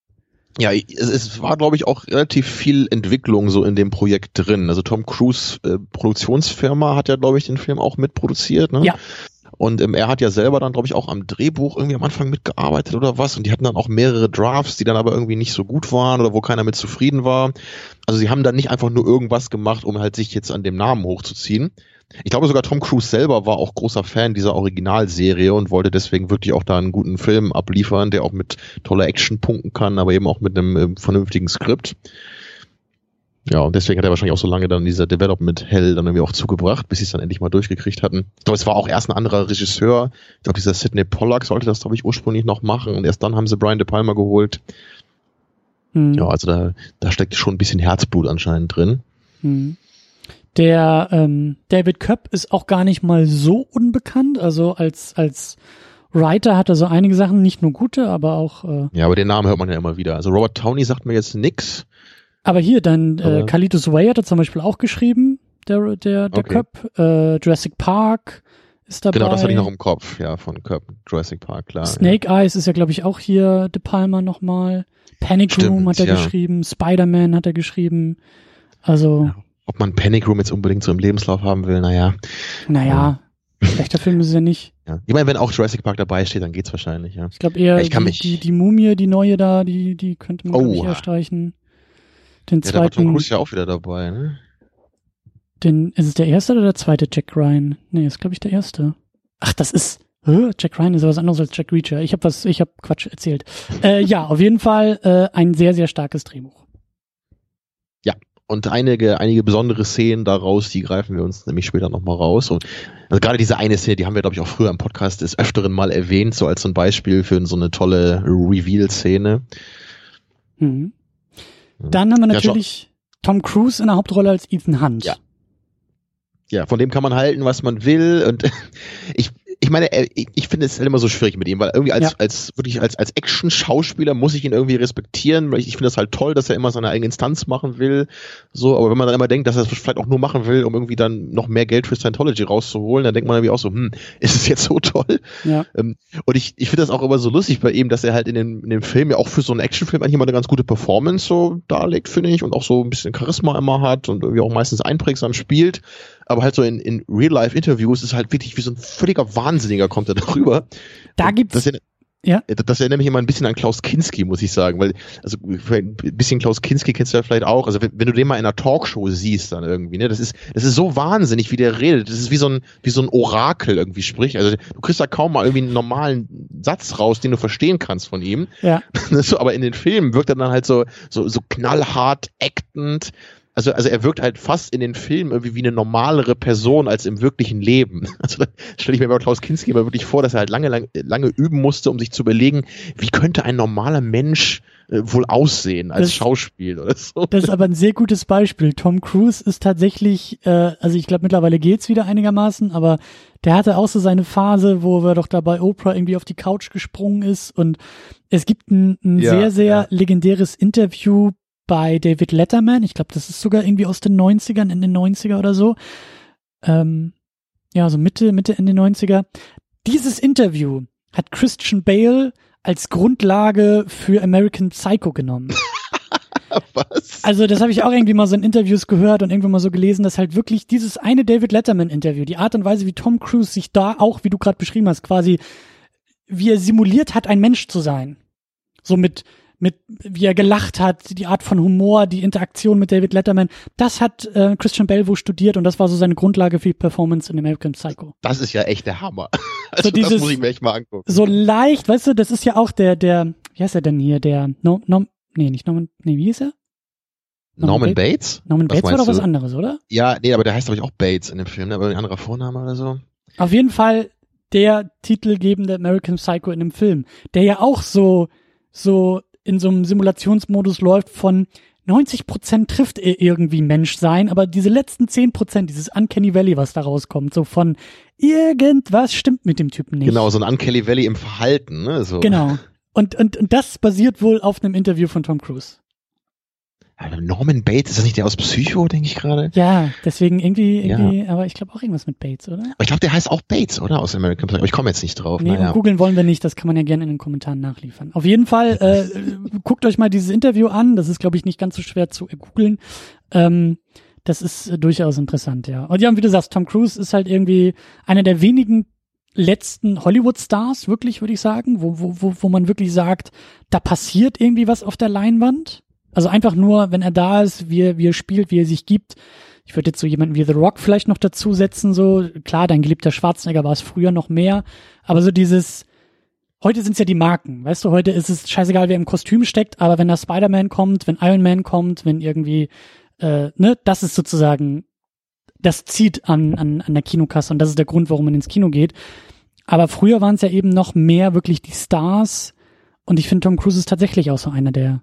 Speaker 2: Ja, es, war, glaube ich, auch relativ viel Entwicklung so in dem Projekt drin. Also Tom Cruise äh, Produktionsfirma hat ja, glaube ich, den Film auch mitproduziert. Ne?
Speaker 1: Ja.
Speaker 2: Und ähm, er hat ja selber dann, glaube ich, auch am Drehbuch irgendwie am Anfang mitgearbeitet oder was. Und die hatten dann auch mehrere Drafts, die dann aber irgendwie nicht so gut waren oder wo keiner mit zufrieden war. Also sie haben dann nicht einfach nur irgendwas gemacht, um halt sich jetzt an dem Namen hochzuziehen, ich glaube sogar Tom Cruise selber war auch großer Fan dieser Originalserie und wollte deswegen wirklich auch da einen guten Film abliefern, der auch mit toller Action punkten kann, aber eben auch mit einem äh, vernünftigen Skript. Ja, und deswegen hat er wahrscheinlich auch so lange dann dieser Development Hell dann irgendwie auch zugebracht, bis sie es dann endlich mal durchgekriegt hatten. Ich glaube, es war auch erst ein anderer Regisseur. Ich glaube, dieser Sidney Pollack sollte das, glaube ich, ursprünglich noch machen und erst dann haben sie Brian De Palma geholt. Mhm. Ja, also da, da steckt schon ein bisschen Herzblut anscheinend drin.
Speaker 1: Mhm. Der ähm, David Köpp ist auch gar nicht mal so unbekannt. Also als, als Writer hat er so einige Sachen, nicht nur gute, aber auch. Äh,
Speaker 2: ja, aber den Namen hört man ja immer wieder. Also Robert Towney sagt mir jetzt nix.
Speaker 1: Aber hier, dann äh, Kalitos Way hat er zum Beispiel auch geschrieben, der, der, der okay. Köpp. Äh, Jurassic Park ist dabei.
Speaker 2: Genau, das hatte ich noch im Kopf, ja, von Köpp. Jurassic Park, klar.
Speaker 1: Snake ja. Eyes ist ja, glaube ich, auch hier De Palma nochmal. Panic Stimmt, Room hat er ja. geschrieben, Spider-Man hat er geschrieben. Also. Ja.
Speaker 2: Ob man Panic Room jetzt unbedingt so im Lebenslauf haben will, naja.
Speaker 1: Naja, äh. schlechter Film ist es ja nicht.
Speaker 2: Ja. Ich meine, wenn auch Jurassic Park dabei steht, dann geht's wahrscheinlich, ja.
Speaker 1: Ich glaube eher, ja, ich die, die, die, Mumie, die neue da, die, die könnte man, oh. ich, eher streichen. Den ja, zweiten. Da
Speaker 2: Tom Cruise ja auch wieder dabei, ne?
Speaker 1: Den, ist es der erste oder der zweite Jack Ryan? Nee, ist glaube ich der erste. Ach, das ist, äh, Jack Ryan ist ja was anderes als Jack Reacher. Ich habe was, ich habe Quatsch erzählt. äh, ja, auf jeden Fall äh, ein sehr, sehr starkes Drehbuch.
Speaker 2: Und einige, einige besondere Szenen daraus, die greifen wir uns nämlich später nochmal raus. Und also gerade diese eine Szene, die haben wir, glaube ich, auch früher im Podcast des Öfteren mal erwähnt, so als so ein Beispiel für so eine tolle Reveal-Szene.
Speaker 1: Mhm. Dann haben wir natürlich ja, Tom Cruise in der Hauptrolle als Ethan Hunt.
Speaker 2: Ja. Ja, von dem kann man halten, was man will. Und ich, ich meine, ich, ich finde es halt immer so schwierig mit ihm, weil irgendwie als, ja. als wirklich als, als Action-Schauspieler muss ich ihn irgendwie respektieren, weil ich, ich finde das halt toll, dass er immer seine eigene Instanz machen will. So, aber wenn man dann immer denkt, dass er es das vielleicht auch nur machen will, um irgendwie dann noch mehr Geld für Scientology rauszuholen, dann denkt man irgendwie auch so, hm, ist es jetzt so toll?
Speaker 1: Ja.
Speaker 2: Ähm, und ich, ich finde das auch immer so lustig bei ihm, dass er halt in dem, in dem Film ja auch für so einen Actionfilm eigentlich immer eine ganz gute Performance so darlegt, finde ich, und auch so ein bisschen Charisma immer hat und irgendwie auch meistens einprägsam spielt aber halt so in, in Real-Life-Interviews ist halt wirklich wie so ein völliger Wahnsinniger kommt er darüber.
Speaker 1: Da gibt's.
Speaker 2: Das, ja. Das erinnert mich immer ein bisschen an Klaus Kinski, muss ich sagen, weil, also ein bisschen Klaus Kinski kennst du ja vielleicht auch. Also wenn, wenn, du den mal in einer Talkshow siehst, dann irgendwie, ne, das ist, das ist so wahnsinnig, wie der redet. Das ist wie so ein, wie so ein Orakel irgendwie spricht. Also du kriegst da kaum mal irgendwie einen normalen Satz raus, den du verstehen kannst von ihm.
Speaker 1: Ja.
Speaker 2: so, aber in den Filmen wirkt er dann halt so, so, so knallhart, actend also, also er wirkt halt fast in den Filmen irgendwie wie eine normalere Person als im wirklichen Leben. Also da stelle ich mir bei Klaus Kinski immer wirklich vor, dass er halt lange, lange, lange üben musste, um sich zu überlegen, wie könnte ein normaler Mensch äh, wohl aussehen als das, Schauspiel oder so.
Speaker 1: Das ist aber ein sehr gutes Beispiel. Tom Cruise ist tatsächlich, äh, also ich glaube mittlerweile geht's wieder einigermaßen, aber der hatte auch so seine Phase, wo er doch da bei Oprah irgendwie auf die Couch gesprungen ist und es gibt ein, ein ja, sehr, sehr ja. legendäres Interview bei David Letterman. Ich glaube, das ist sogar irgendwie aus den 90ern, in den 90er oder so. Ähm, ja, so Mitte, Mitte, Ende 90er. Dieses Interview hat Christian Bale als Grundlage für American Psycho genommen. Was? Also das habe ich auch irgendwie mal so in Interviews gehört und irgendwann mal so gelesen, dass halt wirklich dieses eine David Letterman Interview, die Art und Weise, wie Tom Cruise sich da auch, wie du gerade beschrieben hast, quasi wie er simuliert hat, ein Mensch zu sein. So mit mit wie er gelacht hat, die Art von Humor, die Interaktion mit David Letterman, das hat äh, Christian Bale wohl studiert und das war so seine Grundlage für die Performance in American Psycho.
Speaker 2: Das ist ja echt der Hammer. Also so dieses, das muss ich mir echt mal angucken.
Speaker 1: So leicht, weißt du, das ist ja auch der, der, wie heißt er denn hier, der, no, no, nee, nicht Norman, nee, wie ist er?
Speaker 2: Norman, Norman Bates?
Speaker 1: Norman Bates war doch was anderes, oder?
Speaker 2: Ja, nee, aber der heißt glaube ich auch Bates in dem Film, ne? aber ein anderer Vorname oder so.
Speaker 1: Auf jeden Fall der titelgebende American Psycho in dem Film, der ja auch so, so in so einem Simulationsmodus läuft von 90 Prozent trifft er irgendwie Mensch sein, aber diese letzten 10 Prozent, dieses Uncanny Valley, was da rauskommt, so von irgendwas stimmt mit dem Typen nicht.
Speaker 2: Genau, so ein Uncanny Valley im Verhalten, ne? So.
Speaker 1: Genau. Und, und, und das basiert wohl auf einem Interview von Tom Cruise.
Speaker 2: Norman Bates, ist das nicht der aus Psycho, denke ich gerade?
Speaker 1: Ja, deswegen irgendwie, irgendwie ja. aber ich glaube auch irgendwas mit Bates, oder?
Speaker 2: Aber ich glaube, der heißt auch Bates, oder? Aus American Psycho. Aber ich komme jetzt nicht drauf.
Speaker 1: Nee, naja. googeln wollen wir nicht, das kann man ja gerne in den Kommentaren nachliefern. Auf jeden Fall, äh, guckt euch mal dieses Interview an, das ist, glaube ich, nicht ganz so schwer zu googeln. Ähm, das ist äh, durchaus interessant, ja. Und ja, wie du sagst, Tom Cruise ist halt irgendwie einer der wenigen letzten Hollywood-Stars, wirklich, würde ich sagen, wo, wo, wo, wo man wirklich sagt, da passiert irgendwie was auf der Leinwand. Also einfach nur, wenn er da ist, wie er, wie er spielt, wie er sich gibt. Ich würde jetzt so jemanden wie The Rock vielleicht noch dazu setzen, so. Klar, dein geliebter Schwarzenegger war es früher noch mehr. Aber so dieses, heute sind es ja die Marken. Weißt du, heute ist es scheißegal, wer im Kostüm steckt, aber wenn da Spider-Man kommt, wenn Iron Man kommt, wenn irgendwie, äh, ne, das ist sozusagen, das zieht an, an, an der Kinokasse und das ist der Grund, warum man ins Kino geht. Aber früher waren es ja eben noch mehr wirklich die Stars. Und ich finde, Tom Cruise ist tatsächlich auch so einer der,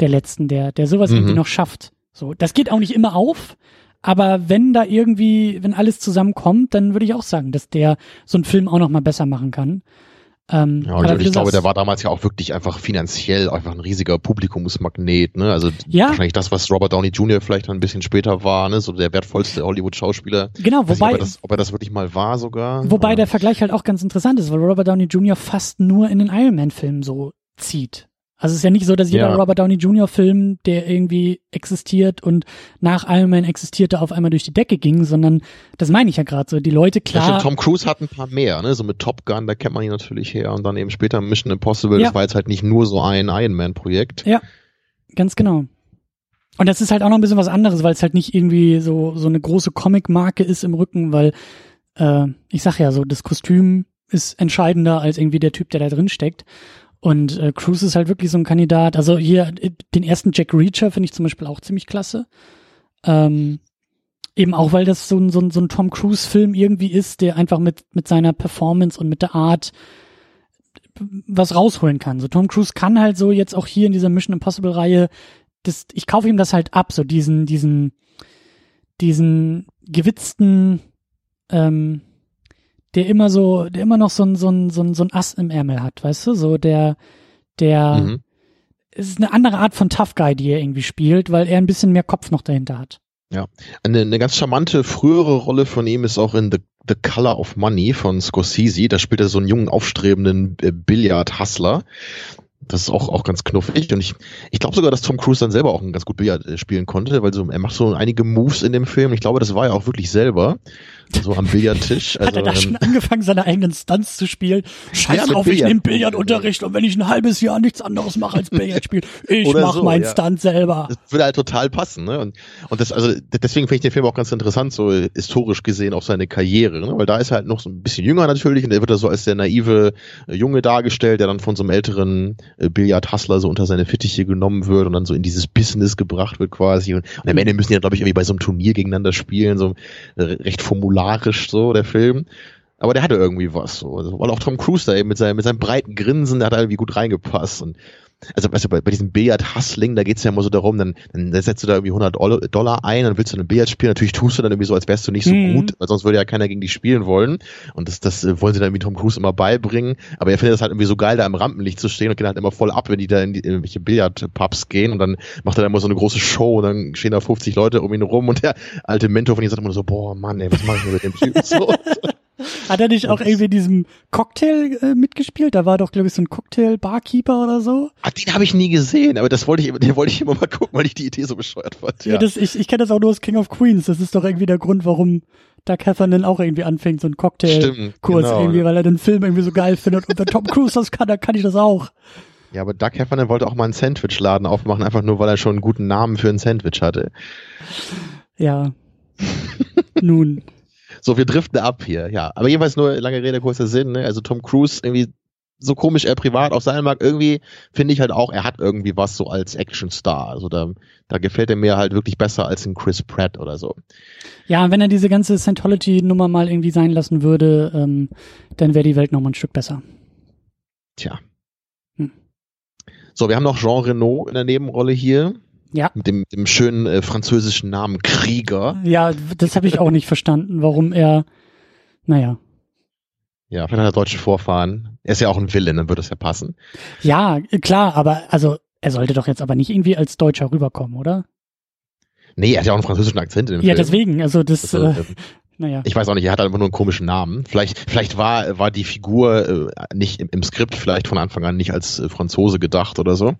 Speaker 1: der letzten, der, der sowas mhm. irgendwie noch schafft. So, das geht auch nicht immer auf, aber wenn da irgendwie, wenn alles zusammenkommt, dann würde ich auch sagen, dass der so einen Film auch noch mal besser machen kann.
Speaker 2: Ähm, ja, und ich, ich glaube, der war damals ja auch wirklich einfach finanziell einfach ein riesiger Publikumsmagnet, ne? Also
Speaker 1: ja.
Speaker 2: wahrscheinlich das, was Robert Downey Jr. vielleicht ein bisschen später war, ne? So der wertvollste Hollywood-Schauspieler.
Speaker 1: Genau, wobei. Nicht, ob,
Speaker 2: er das, ob er das wirklich mal war sogar.
Speaker 1: Wobei ja. der Vergleich halt auch ganz interessant ist, weil Robert Downey Jr. fast nur in den Iron Man-Filmen so zieht. Also es ist ja nicht so, dass jeder ja. Robert Downey Jr. Film, der irgendwie existiert und nach Iron Man existierte, auf einmal durch die Decke ging, sondern das meine ich ja gerade so. Die Leute, klar. Ja,
Speaker 2: Tom Cruise hat ein paar mehr, ne? So mit Top Gun, da kennt man ihn natürlich her. Und dann eben später Mission Impossible, ja. das war jetzt halt nicht nur so ein Iron Man-Projekt.
Speaker 1: Ja, ganz genau. Und das ist halt auch noch ein bisschen was anderes, weil es halt nicht irgendwie so, so eine große Comic-Marke ist im Rücken, weil äh, ich sag ja so, das Kostüm ist entscheidender als irgendwie der Typ, der da drin steckt. Und äh, Cruise ist halt wirklich so ein Kandidat. Also hier, äh, den ersten Jack Reacher finde ich zum Beispiel auch ziemlich klasse. Ähm, eben auch, weil das so ein, so ein, so ein Tom Cruise-Film irgendwie ist, der einfach mit, mit seiner Performance und mit der Art was rausholen kann. So Tom Cruise kann halt so jetzt auch hier in dieser Mission Impossible-Reihe, das, ich kaufe ihm das halt ab, so diesen, diesen, diesen gewitzten, ähm, der immer so, der immer noch so ein, so ein, so ein, so ein Ass im Ärmel hat, weißt du? So der, der, mhm. es ist eine andere Art von Tough Guy, die er irgendwie spielt, weil er ein bisschen mehr Kopf noch dahinter hat.
Speaker 2: Ja, eine, eine ganz charmante frühere Rolle von ihm ist auch in The, The Color of Money von Scorsese. Da spielt er so einen jungen, aufstrebenden äh, Billard-Hustler. Das ist auch, auch ganz knuffig. Und ich, ich glaube sogar, dass Tom Cruise dann selber auch ein ganz gut Billard äh, spielen konnte, weil so, er macht so einige Moves in dem Film. Ich glaube, das war er auch wirklich selber. So am Billardtisch.
Speaker 1: Also, Hat er da ähm, schon angefangen, seine eigenen Stunts zu spielen? Scheiß ja, drauf, ich nehme Billardunterricht und wenn ich ein halbes Jahr nichts anderes mache als Billard spielen, ich mach so, meinen ja. Stunt selber.
Speaker 2: Das würde halt total passen, ne? Und, und das, also deswegen finde ich den Film auch ganz interessant, so historisch gesehen auf seine Karriere, ne? Weil da ist er halt noch so ein bisschen jünger natürlich und er wird da so als der naive äh, Junge dargestellt, der dann von so einem älteren äh, Billard-Hustler so unter seine Fittiche genommen wird und dann so in dieses Business gebracht wird quasi. Und, und am Ende müssen die ja, glaube ich, irgendwie bei so einem Turnier gegeneinander spielen, so äh, recht formularisch so, der Film. Aber der hatte irgendwie was, so. Also, weil auch Tom Cruise da eben mit seinem, mit seinem breiten Grinsen, der hat irgendwie gut reingepasst. Und also weißt du, bei, bei diesem Billard-Hustling, da geht's ja immer so darum, dann, dann setzt du da irgendwie 100 Dollar ein, dann willst du ein Billard spielen, natürlich tust du dann irgendwie so, als wärst du nicht so mhm. gut, weil sonst würde ja keiner gegen dich spielen wollen und das, das äh, wollen sie dann irgendwie Tom Cruise immer beibringen, aber er findet das halt irgendwie so geil, da im Rampenlicht zu stehen und geht halt immer voll ab, wenn die da in, die, in irgendwelche Billard-Pubs gehen und dann macht er da immer so eine große Show und dann stehen da 50 Leute um ihn rum und der alte Mentor von ihm sagt immer so, boah, Mann, ey, was mach ich denn mit dem Typen so?
Speaker 1: Hat er nicht auch irgendwie in diesem Cocktail äh, mitgespielt? Da war doch, glaube ich, so ein Cocktail-Barkeeper oder so.
Speaker 2: Ah, den habe ich nie gesehen, aber das wollte ich, den wollte ich immer mal gucken, weil ich die Idee so bescheuert fand.
Speaker 1: Ja, ja das, ich, ich kenne das auch nur aus King of Queens. Das ist doch irgendwie der Grund, warum Doug Heffernan auch irgendwie anfängt, so einen Cocktail-Kurs genau, irgendwie, weil er den Film irgendwie so geil findet. Und wenn Tom Cruise das kann, dann kann ich das auch.
Speaker 2: Ja, aber Doug Heffernan wollte auch mal einen Sandwich-Laden aufmachen, einfach nur, weil er schon einen guten Namen für ein Sandwich hatte.
Speaker 1: Ja. Nun.
Speaker 2: So, wir driften ab hier, ja. Aber jedenfalls nur lange Rede, kurzer Sinn, ne? Also Tom Cruise irgendwie so komisch er privat auch sein mag, irgendwie finde ich halt auch, er hat irgendwie was so als Actionstar. Also da, da gefällt er mir halt wirklich besser als ein Chris Pratt oder so.
Speaker 1: Ja, wenn er diese ganze Scientology-Nummer mal irgendwie sein lassen würde, ähm, dann wäre die Welt noch mal ein Stück besser.
Speaker 2: Tja. Hm. So, wir haben noch Jean Renault in der Nebenrolle hier.
Speaker 1: Ja.
Speaker 2: Mit dem, dem schönen äh, französischen Namen Krieger.
Speaker 1: Ja, das habe ich auch nicht verstanden, warum er, naja.
Speaker 2: Ja, vielleicht hat er deutsche Vorfahren. Er ist ja auch ein Villain, dann würde es ja passen.
Speaker 1: Ja, klar, aber also er sollte doch jetzt aber nicht irgendwie als Deutscher rüberkommen, oder?
Speaker 2: Nee, er hat ja auch einen französischen Akzent
Speaker 1: im Ja, Film. deswegen, also das, also, äh,
Speaker 2: naja. Ich weiß auch nicht, er hat einfach nur einen komischen Namen. Vielleicht, vielleicht war, war die Figur äh, nicht im, im, Skript vielleicht von Anfang an nicht als äh, Franzose gedacht oder so.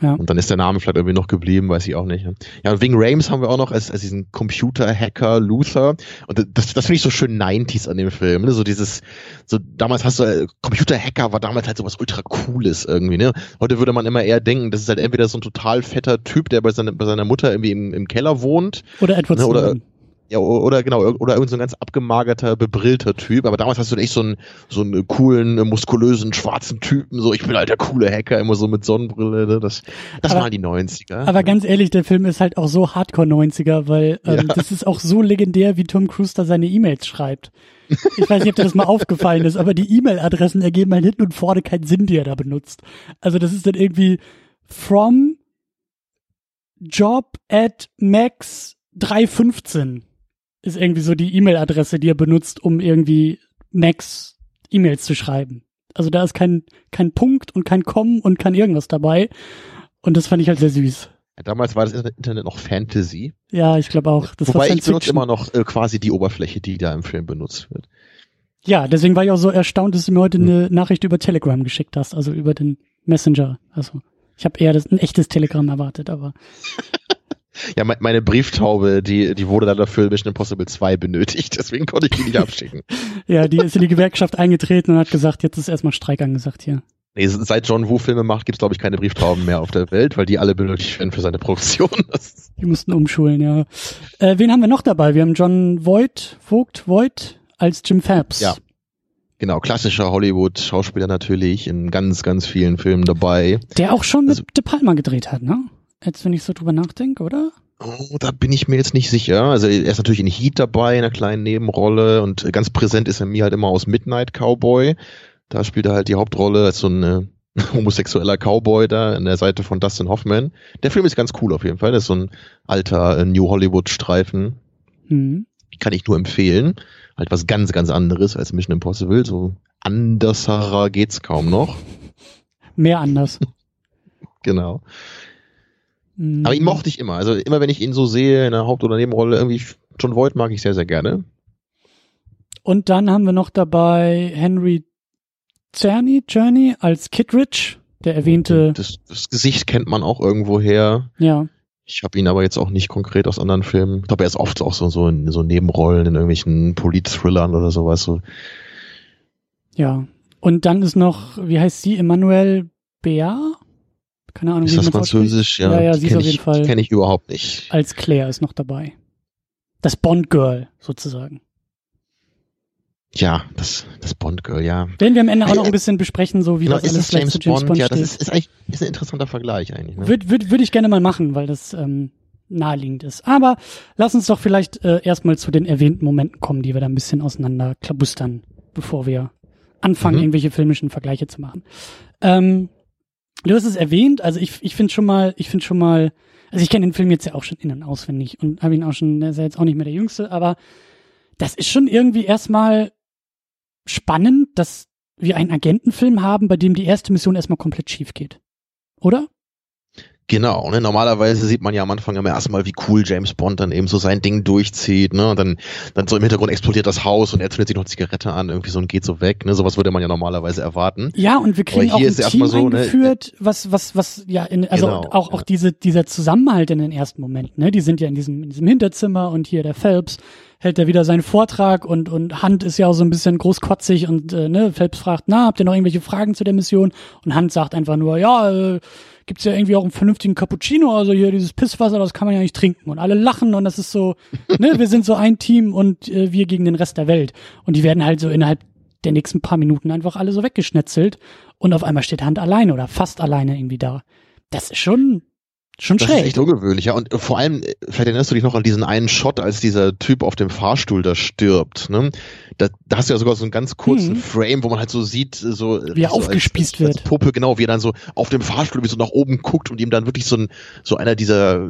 Speaker 2: Ja. Und dann ist der Name vielleicht irgendwie noch geblieben, weiß ich auch nicht. Ja, und wegen Rames haben wir auch noch als, als diesen Computer-Hacker Luther. Und das, das finde ich so schön 90s an dem Film. Ne? So dieses, so damals hast du, äh, Computer-Hacker war damals halt so was ultra cooles irgendwie, ne? Heute würde man immer eher denken, das ist halt entweder so ein total fetter Typ, der bei seiner, bei seiner Mutter irgendwie im, im Keller wohnt.
Speaker 1: Oder Edward ne? Oder,
Speaker 2: ja, oder genau, oder irgend so ein ganz abgemagerter, bebrillter Typ. Aber damals hast du echt so einen, so einen coolen, muskulösen, schwarzen Typen. So, ich bin halt der coole Hacker, immer so mit Sonnenbrille. Ne? Das, das aber, waren die 90er.
Speaker 1: Aber ganz ehrlich, der Film ist halt auch so Hardcore 90er, weil ähm, ja. das ist auch so legendär, wie Tom Cruise da seine E-Mails schreibt. Ich weiß nicht, ob dir das mal aufgefallen ist, aber die E-Mail-Adressen ergeben halt hinten und vorne keinen Sinn, die er da benutzt. Also das ist dann irgendwie from job at max 315 ist irgendwie so die E-Mail-Adresse, die er benutzt, um irgendwie Max E-Mails zu schreiben. Also da ist kein, kein Punkt und kein Kommen und kein irgendwas dabei. Und das fand ich halt sehr süß.
Speaker 2: Ja, damals war das Internet noch Fantasy.
Speaker 1: Ja, ich glaube auch.
Speaker 2: Das Wobei ich benutze immer noch äh, quasi die Oberfläche, die da im Film benutzt wird.
Speaker 1: Ja, deswegen war ich auch so erstaunt, dass du mir heute hm. eine Nachricht über Telegram geschickt hast, also über den Messenger. Also ich habe eher das, ein echtes Telegram erwartet, aber
Speaker 2: Ja, meine Brieftaube, die, die wurde dann für Mission Impossible 2 benötigt, deswegen konnte ich die nicht abschicken.
Speaker 1: ja, die ist in die Gewerkschaft eingetreten und hat gesagt, jetzt ist erstmal Streik angesagt hier.
Speaker 2: Nee, seit John Woo Filme macht, gibt's glaube ich keine Brieftauben mehr auf der Welt, weil die alle benötigt werden für seine Produktion.
Speaker 1: die mussten umschulen, ja. Äh, wen haben wir noch dabei? Wir haben John Voight, Vogt, Voight als Jim Fabs.
Speaker 2: Ja. Genau, klassischer Hollywood-Schauspieler natürlich, in ganz, ganz vielen Filmen dabei.
Speaker 1: Der auch schon also, mit De Palma gedreht hat, ne? Jetzt, wenn ich so drüber nachdenke, oder?
Speaker 2: Oh, da bin ich mir jetzt nicht sicher. Also er ist natürlich in Heat dabei, in einer kleinen Nebenrolle und ganz präsent ist er mir halt immer aus Midnight Cowboy. Da spielt er halt die Hauptrolle als so ein äh, homosexueller Cowboy da an der Seite von Dustin Hoffman. Der Film ist ganz cool auf jeden Fall. Das ist so ein alter äh, New Hollywood Streifen. Mhm. Kann ich nur empfehlen. Halt was ganz, ganz anderes als Mission Impossible. So anderserer geht's kaum noch.
Speaker 1: Mehr anders.
Speaker 2: genau. Mhm. Aber ihn mochte ich immer. Also immer wenn ich ihn so sehe in der Haupt- oder Nebenrolle, irgendwie John Voight mag ich sehr, sehr gerne.
Speaker 1: Und dann haben wir noch dabei Henry Czerny, Journey als Kid Rich, der erwähnte.
Speaker 2: Das, das, Gesicht kennt man auch irgendwo her.
Speaker 1: Ja.
Speaker 2: Ich habe ihn aber jetzt auch nicht konkret aus anderen Filmen. Ich glaube, er ist oft auch so, so in so Nebenrollen in irgendwelchen Polit-Thrillern oder sowas. So.
Speaker 1: Ja. Und dann ist noch, wie heißt sie, Emmanuel Bea? Keine Ahnung,
Speaker 2: ist
Speaker 1: wie
Speaker 2: das Französisch? Ja,
Speaker 1: Ja, ja, sie ist auf
Speaker 2: ich,
Speaker 1: jeden Fall-
Speaker 2: Kenne ich überhaupt nicht.
Speaker 1: Als Claire ist noch dabei. Das Bond-Girl, sozusagen.
Speaker 2: Ja, das, das Bond-Girl, ja.
Speaker 1: Werden wir am Ende auch noch ein bisschen besprechen, so wie
Speaker 2: Genau,
Speaker 1: das alles
Speaker 2: es
Speaker 1: vielleicht
Speaker 2: James,
Speaker 1: zu James
Speaker 2: Bond?
Speaker 1: Bond
Speaker 2: Ja, das
Speaker 1: steht.
Speaker 2: ist, ist eigentlich ist ein interessanter Vergleich eigentlich. Ne?
Speaker 1: Würde würd, würd ich gerne mal machen, weil das ähm, naheliegend ist. Aber lass uns doch vielleicht äh, erstmal zu den erwähnten Momenten kommen, die wir da ein bisschen auseinander klabustern, bevor wir anfangen,
Speaker 2: Mhm.
Speaker 1: irgendwelche filmischen Vergleiche zu machen. Ähm, du hast es erwähnt, also ich, ich finde schon mal, ich finde schon mal, also ich kenne den Film jetzt ja auch schon in- und auswendig und habe ihn auch schon, der ist ja jetzt auch nicht mehr der Jüngste, aber das ist schon irgendwie erstmal spannend, dass wir einen Agentenfilm haben, bei dem die erste Mission erstmal komplett schief geht. Oder?
Speaker 2: Genau, ne? normalerweise sieht man ja am Anfang immer erstmal, wie cool James Bond dann eben so sein Ding durchzieht, ne? Und dann, dann so im Hintergrund explodiert das Haus und er zündet sich noch Zigarette an, irgendwie so und geht so weg, ne? Sowas würde man ja normalerweise erwarten.
Speaker 1: Ja, und wir kriegen auch ein Team
Speaker 2: so, ne,
Speaker 1: eingeführt, was, was, was, ja, in, also
Speaker 2: Genau,
Speaker 1: auch, auch
Speaker 2: ja.
Speaker 1: diese, dieser Zusammenhalt in den ersten Momenten, ne? Die sind ja in diesem, in diesem Hinterzimmer und hier der Phelps hält da wieder seinen Vortrag und, und Hunt ist ja auch so ein bisschen großkotzig und, äh, ne, Phelps fragt, na, habt ihr noch irgendwelche Fragen zu der Mission? Und Hunt sagt einfach nur, ja, äh, gibt's ja irgendwie auch einen vernünftigen Cappuccino, also hier dieses Pisswasser, das kann man ja nicht trinken. Und alle lachen und das ist so, ne, wir sind so ein Team und äh, wir gegen den Rest der Welt. Und die werden halt so innerhalb der nächsten paar Minuten einfach alle so weggeschnetzelt und auf einmal steht Hand alleine oder fast alleine irgendwie da. Das ist schon, schon
Speaker 2: Das
Speaker 1: schräg.
Speaker 2: ist echt ungewöhnlich, ja. Und vor allem, äh, vielleicht erinnerst du dich noch an diesen einen Shot, als dieser Typ auf dem Fahrstuhl da stirbt, ne? Da, da hast du ja sogar so einen ganz kurzen
Speaker 1: Mhm.
Speaker 2: Frame, wo man halt so sieht, so
Speaker 1: Wie er
Speaker 2: so
Speaker 1: aufgespießt
Speaker 2: als, als, als
Speaker 1: wird.
Speaker 2: Puppe, genau, wie er dann so auf dem Fahrstuhl wie so nach oben guckt und ihm dann wirklich so ein, so einer dieser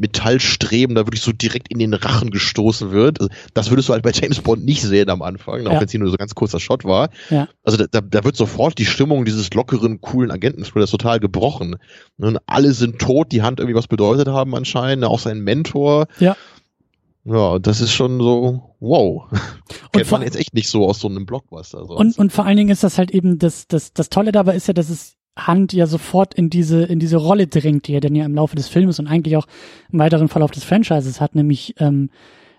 Speaker 2: Metallstreben da wirklich so direkt in den Rachen gestoßen wird. Also, das würdest du halt bei James Bond nicht sehen am Anfang, auch
Speaker 1: Ja.
Speaker 2: wenn es hier nur so ein ganz kurzer Shot war.
Speaker 1: Ja.
Speaker 2: Also da, da, da wird sofort die Stimmung dieses lockeren, coolen Agenten-Thrillers total gebrochen. Ne, Und alle sind tot, die Hand irgendwie was bedeutet haben anscheinend, auch sein Mentor.
Speaker 1: Ja.
Speaker 2: Ja, das ist schon so, wow. Kennt
Speaker 1: vor-
Speaker 2: man jetzt echt nicht so aus so einem Blockbuster. sonst.
Speaker 1: Und, und vor allen Dingen ist das halt eben das, das, das Tolle dabei ist ja, dass es Hand ja sofort in diese, in diese Rolle dringt, die er dann ja im Laufe des Filmes und eigentlich auch im weiteren Verlauf des Franchises hat, nämlich ähm,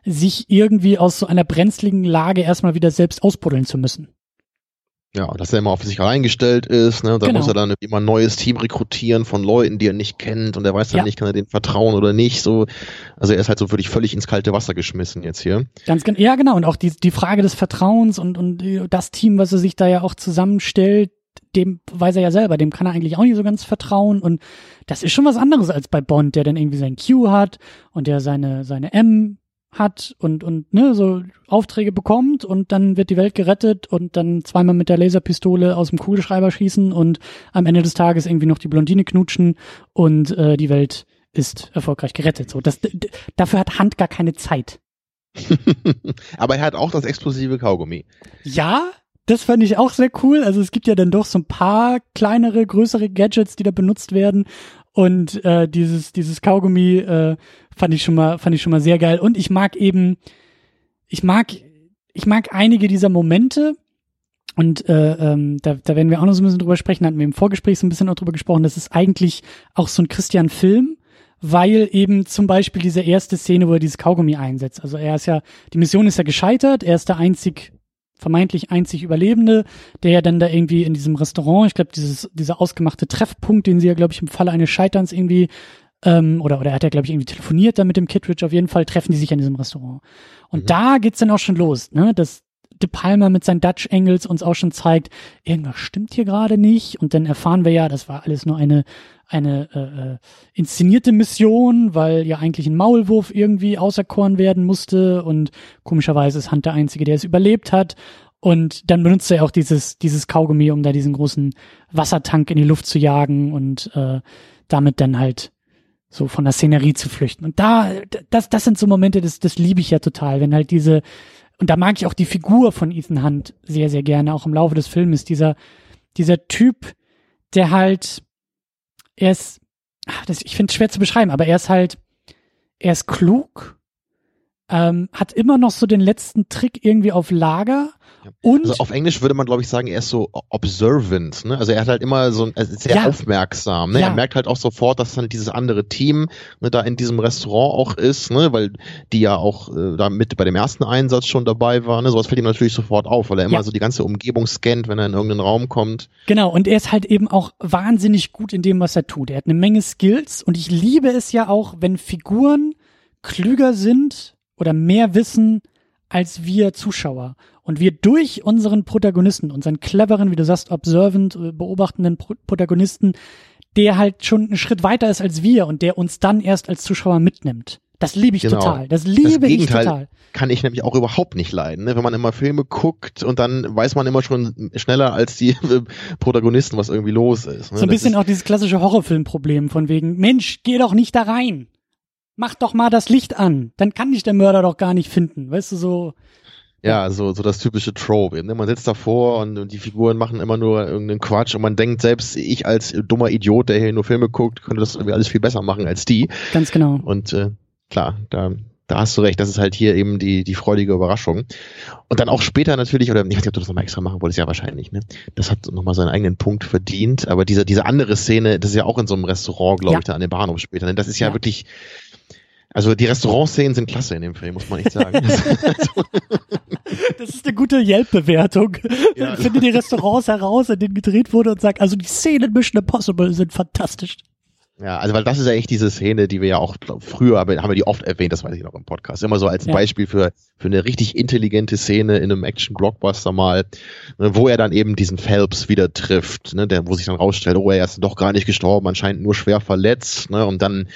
Speaker 1: sich irgendwie aus so einer brenzligen Lage erstmal wieder selbst ausbuddeln zu müssen.
Speaker 2: Ja, dass er immer auf sich eingestellt ist, ne? Da
Speaker 1: Genau.
Speaker 2: muss er dann immer ein neues Team rekrutieren von Leuten, die er nicht kennt und er weiß dann
Speaker 1: Ja.
Speaker 2: nicht, kann er denen vertrauen oder nicht. So, also er ist halt so wirklich völlig ins kalte Wasser geschmissen jetzt hier.
Speaker 1: Ganz genau. Ja, genau. Und auch die, die Frage des Vertrauens und, und äh, das Team, was er sich da ja auch zusammenstellt, dem weiß er ja selber, dem kann er eigentlich auch nicht so ganz vertrauen. Und das ist schon was anderes als bei Bond, der dann irgendwie sein Q hat und der seine, seine M hat und, und ne, so Aufträge bekommt und dann wird die Welt gerettet und dann zweimal mit der Laserpistole aus dem Kugelschreiber schießen und am Ende des Tages irgendwie noch die Blondine knutschen und äh, die Welt ist erfolgreich gerettet. So, das, dafür hat Hand gar keine Zeit.
Speaker 2: Aber er hat auch das explosive Kaugummi.
Speaker 1: Ja, das fand ich auch sehr cool. Also es gibt ja dann doch so ein paar kleinere, größere Gadgets, die da benutzt werden. Und äh, dieses, dieses Kaugummi äh, fand ich schon mal, fand ich schon mal sehr geil. Und ich mag eben, ich mag, ich mag einige dieser Momente. Und äh, ähm, da, da werden wir auch noch so ein bisschen drüber sprechen, hatten wir im Vorgespräch so ein bisschen auch drüber gesprochen, das ist eigentlich auch so ein Christian-Film, weil eben zum Beispiel diese erste Szene, wo er dieses Kaugummi einsetzt. Also er ist ja, die Mission ist ja gescheitert, er ist der einzig, vermeintlich einzig Überlebende, der ja dann da irgendwie in diesem Restaurant, ich glaube, dieses, dieser ausgemachte Treffpunkt, den sie ja, glaube ich, im Falle eines Scheiterns irgendwie, ähm, oder, oder er hat ja, glaube ich, irgendwie telefoniert da mit dem Kittredge, auf jeden Fall treffen die sich an diesem Restaurant. Und
Speaker 2: Mhm.
Speaker 1: da geht's dann auch schon los, ne, dass De Palma mit seinen Dutch Angles uns auch schon zeigt, irgendwas stimmt hier gerade nicht. Und dann erfahren wir ja, das war alles nur eine, eine äh, äh, inszenierte Mission, weil ja eigentlich ein Maulwurf irgendwie auserkoren werden musste. Und komischerweise ist Hunt der Einzige, der es überlebt hat. Und dann benutzt er auch dieses, dieses Kaugummi, um da diesen großen Wassertank in die Luft zu jagen und äh, damit dann halt so von der Szenerie zu flüchten. Und da, das, das sind so Momente, das, das liebe ich ja total, wenn halt diese, und da mag ich auch die Figur von Ethan Hunt sehr, sehr gerne, auch im Laufe des Filmes, dieser, dieser Typ, der halt, er ist, ach, das, ich finde es schwer zu beschreiben, aber er ist halt, er ist klug, ähm, hat immer noch so den letzten Trick irgendwie auf Lager. Und
Speaker 2: also auf Englisch würde man, glaube ich, sagen, er ist so observant. Ne? Also er hat halt immer so ein, er ist sehr
Speaker 1: Ja.
Speaker 2: aufmerksam. Ne?
Speaker 1: Ja.
Speaker 2: Er merkt halt auch sofort, dass dann dieses andere Team ne, da in diesem Restaurant auch ist, ne? weil die ja auch äh, da mit bei dem ersten Einsatz schon dabei waren. Ne? Sowas fällt ihm natürlich sofort auf, weil er immer
Speaker 1: Ja.
Speaker 2: so die ganze Umgebung scannt, wenn er in irgendeinen Raum kommt.
Speaker 1: Genau, und er ist halt eben auch wahnsinnig gut in dem, was er tut. Er hat eine Menge Skills und ich liebe es ja auch, wenn Figuren klüger sind oder mehr wissen als wir Zuschauer. Und wir durch unseren Protagonisten, unseren cleveren, wie du sagst, observant, äh, beobachtenden Pro Protagonisten, der halt schon einen Schritt weiter ist als wir und der uns dann erst als Zuschauer mitnimmt. Das liebe ich
Speaker 2: Genau.
Speaker 1: total. Das liebe ich
Speaker 2: Gegenteil.
Speaker 1: total.
Speaker 2: Kann ich nämlich auch überhaupt nicht leiden. Ne? Wenn man immer Filme guckt und dann weiß man immer schon schneller als die Protagonisten, was irgendwie los ist. Ne?
Speaker 1: So ein
Speaker 2: Das
Speaker 1: bisschen auch dieses klassische Horrorfilmproblem von wegen, Mensch, geh doch nicht da rein. Mach doch mal das Licht an. Dann kann dich der Mörder doch gar nicht finden. Weißt du, so.
Speaker 2: Ja, so, so das typische Trope. eben, Ne? Man sitzt davor und, und die Figuren machen immer nur irgendeinen Quatsch und man denkt, selbst ich als dummer Idiot, der hier nur Filme guckt, könnte das irgendwie alles viel besser machen als die.
Speaker 1: Ganz genau.
Speaker 2: Und äh, klar, da, da hast du recht, das ist halt hier eben die, die freudige Überraschung. Und dann auch später natürlich, oder ich weiß nicht, ob du das nochmal extra machen wolltest, ja wahrscheinlich, ne? Das hat nochmal seinen eigenen Punkt verdient, aber diese, diese andere Szene, das ist ja auch in so einem Restaurant, glaube
Speaker 1: Ja.
Speaker 2: ich, da an dem Bahnhof später. Ne? Das ist ja,
Speaker 1: Ja.
Speaker 2: wirklich, also die Restaurantszenen sind klasse in dem Film, muss man echt sagen.
Speaker 1: Das ist eine gute Yelp-Bewertung.
Speaker 2: Ja.
Speaker 1: Finde die Restaurants heraus, in denen gedreht wurde und sag, also die Szenen in Mission Impossible sind fantastisch.
Speaker 2: Ja, also weil das ist ja echt diese Szene, die wir ja auch glaub, früher, aber haben wir die oft erwähnt, das weiß ich noch im Podcast, immer so als
Speaker 1: Ja.
Speaker 2: Beispiel für, für eine richtig intelligente Szene in einem Action-Blockbuster mal, ne, wo er dann eben diesen Phelps wieder trifft, ne, der, wo sich dann rausstellt, oh, er ist doch gar nicht gestorben, anscheinend nur schwer verletzt, ne, und dann,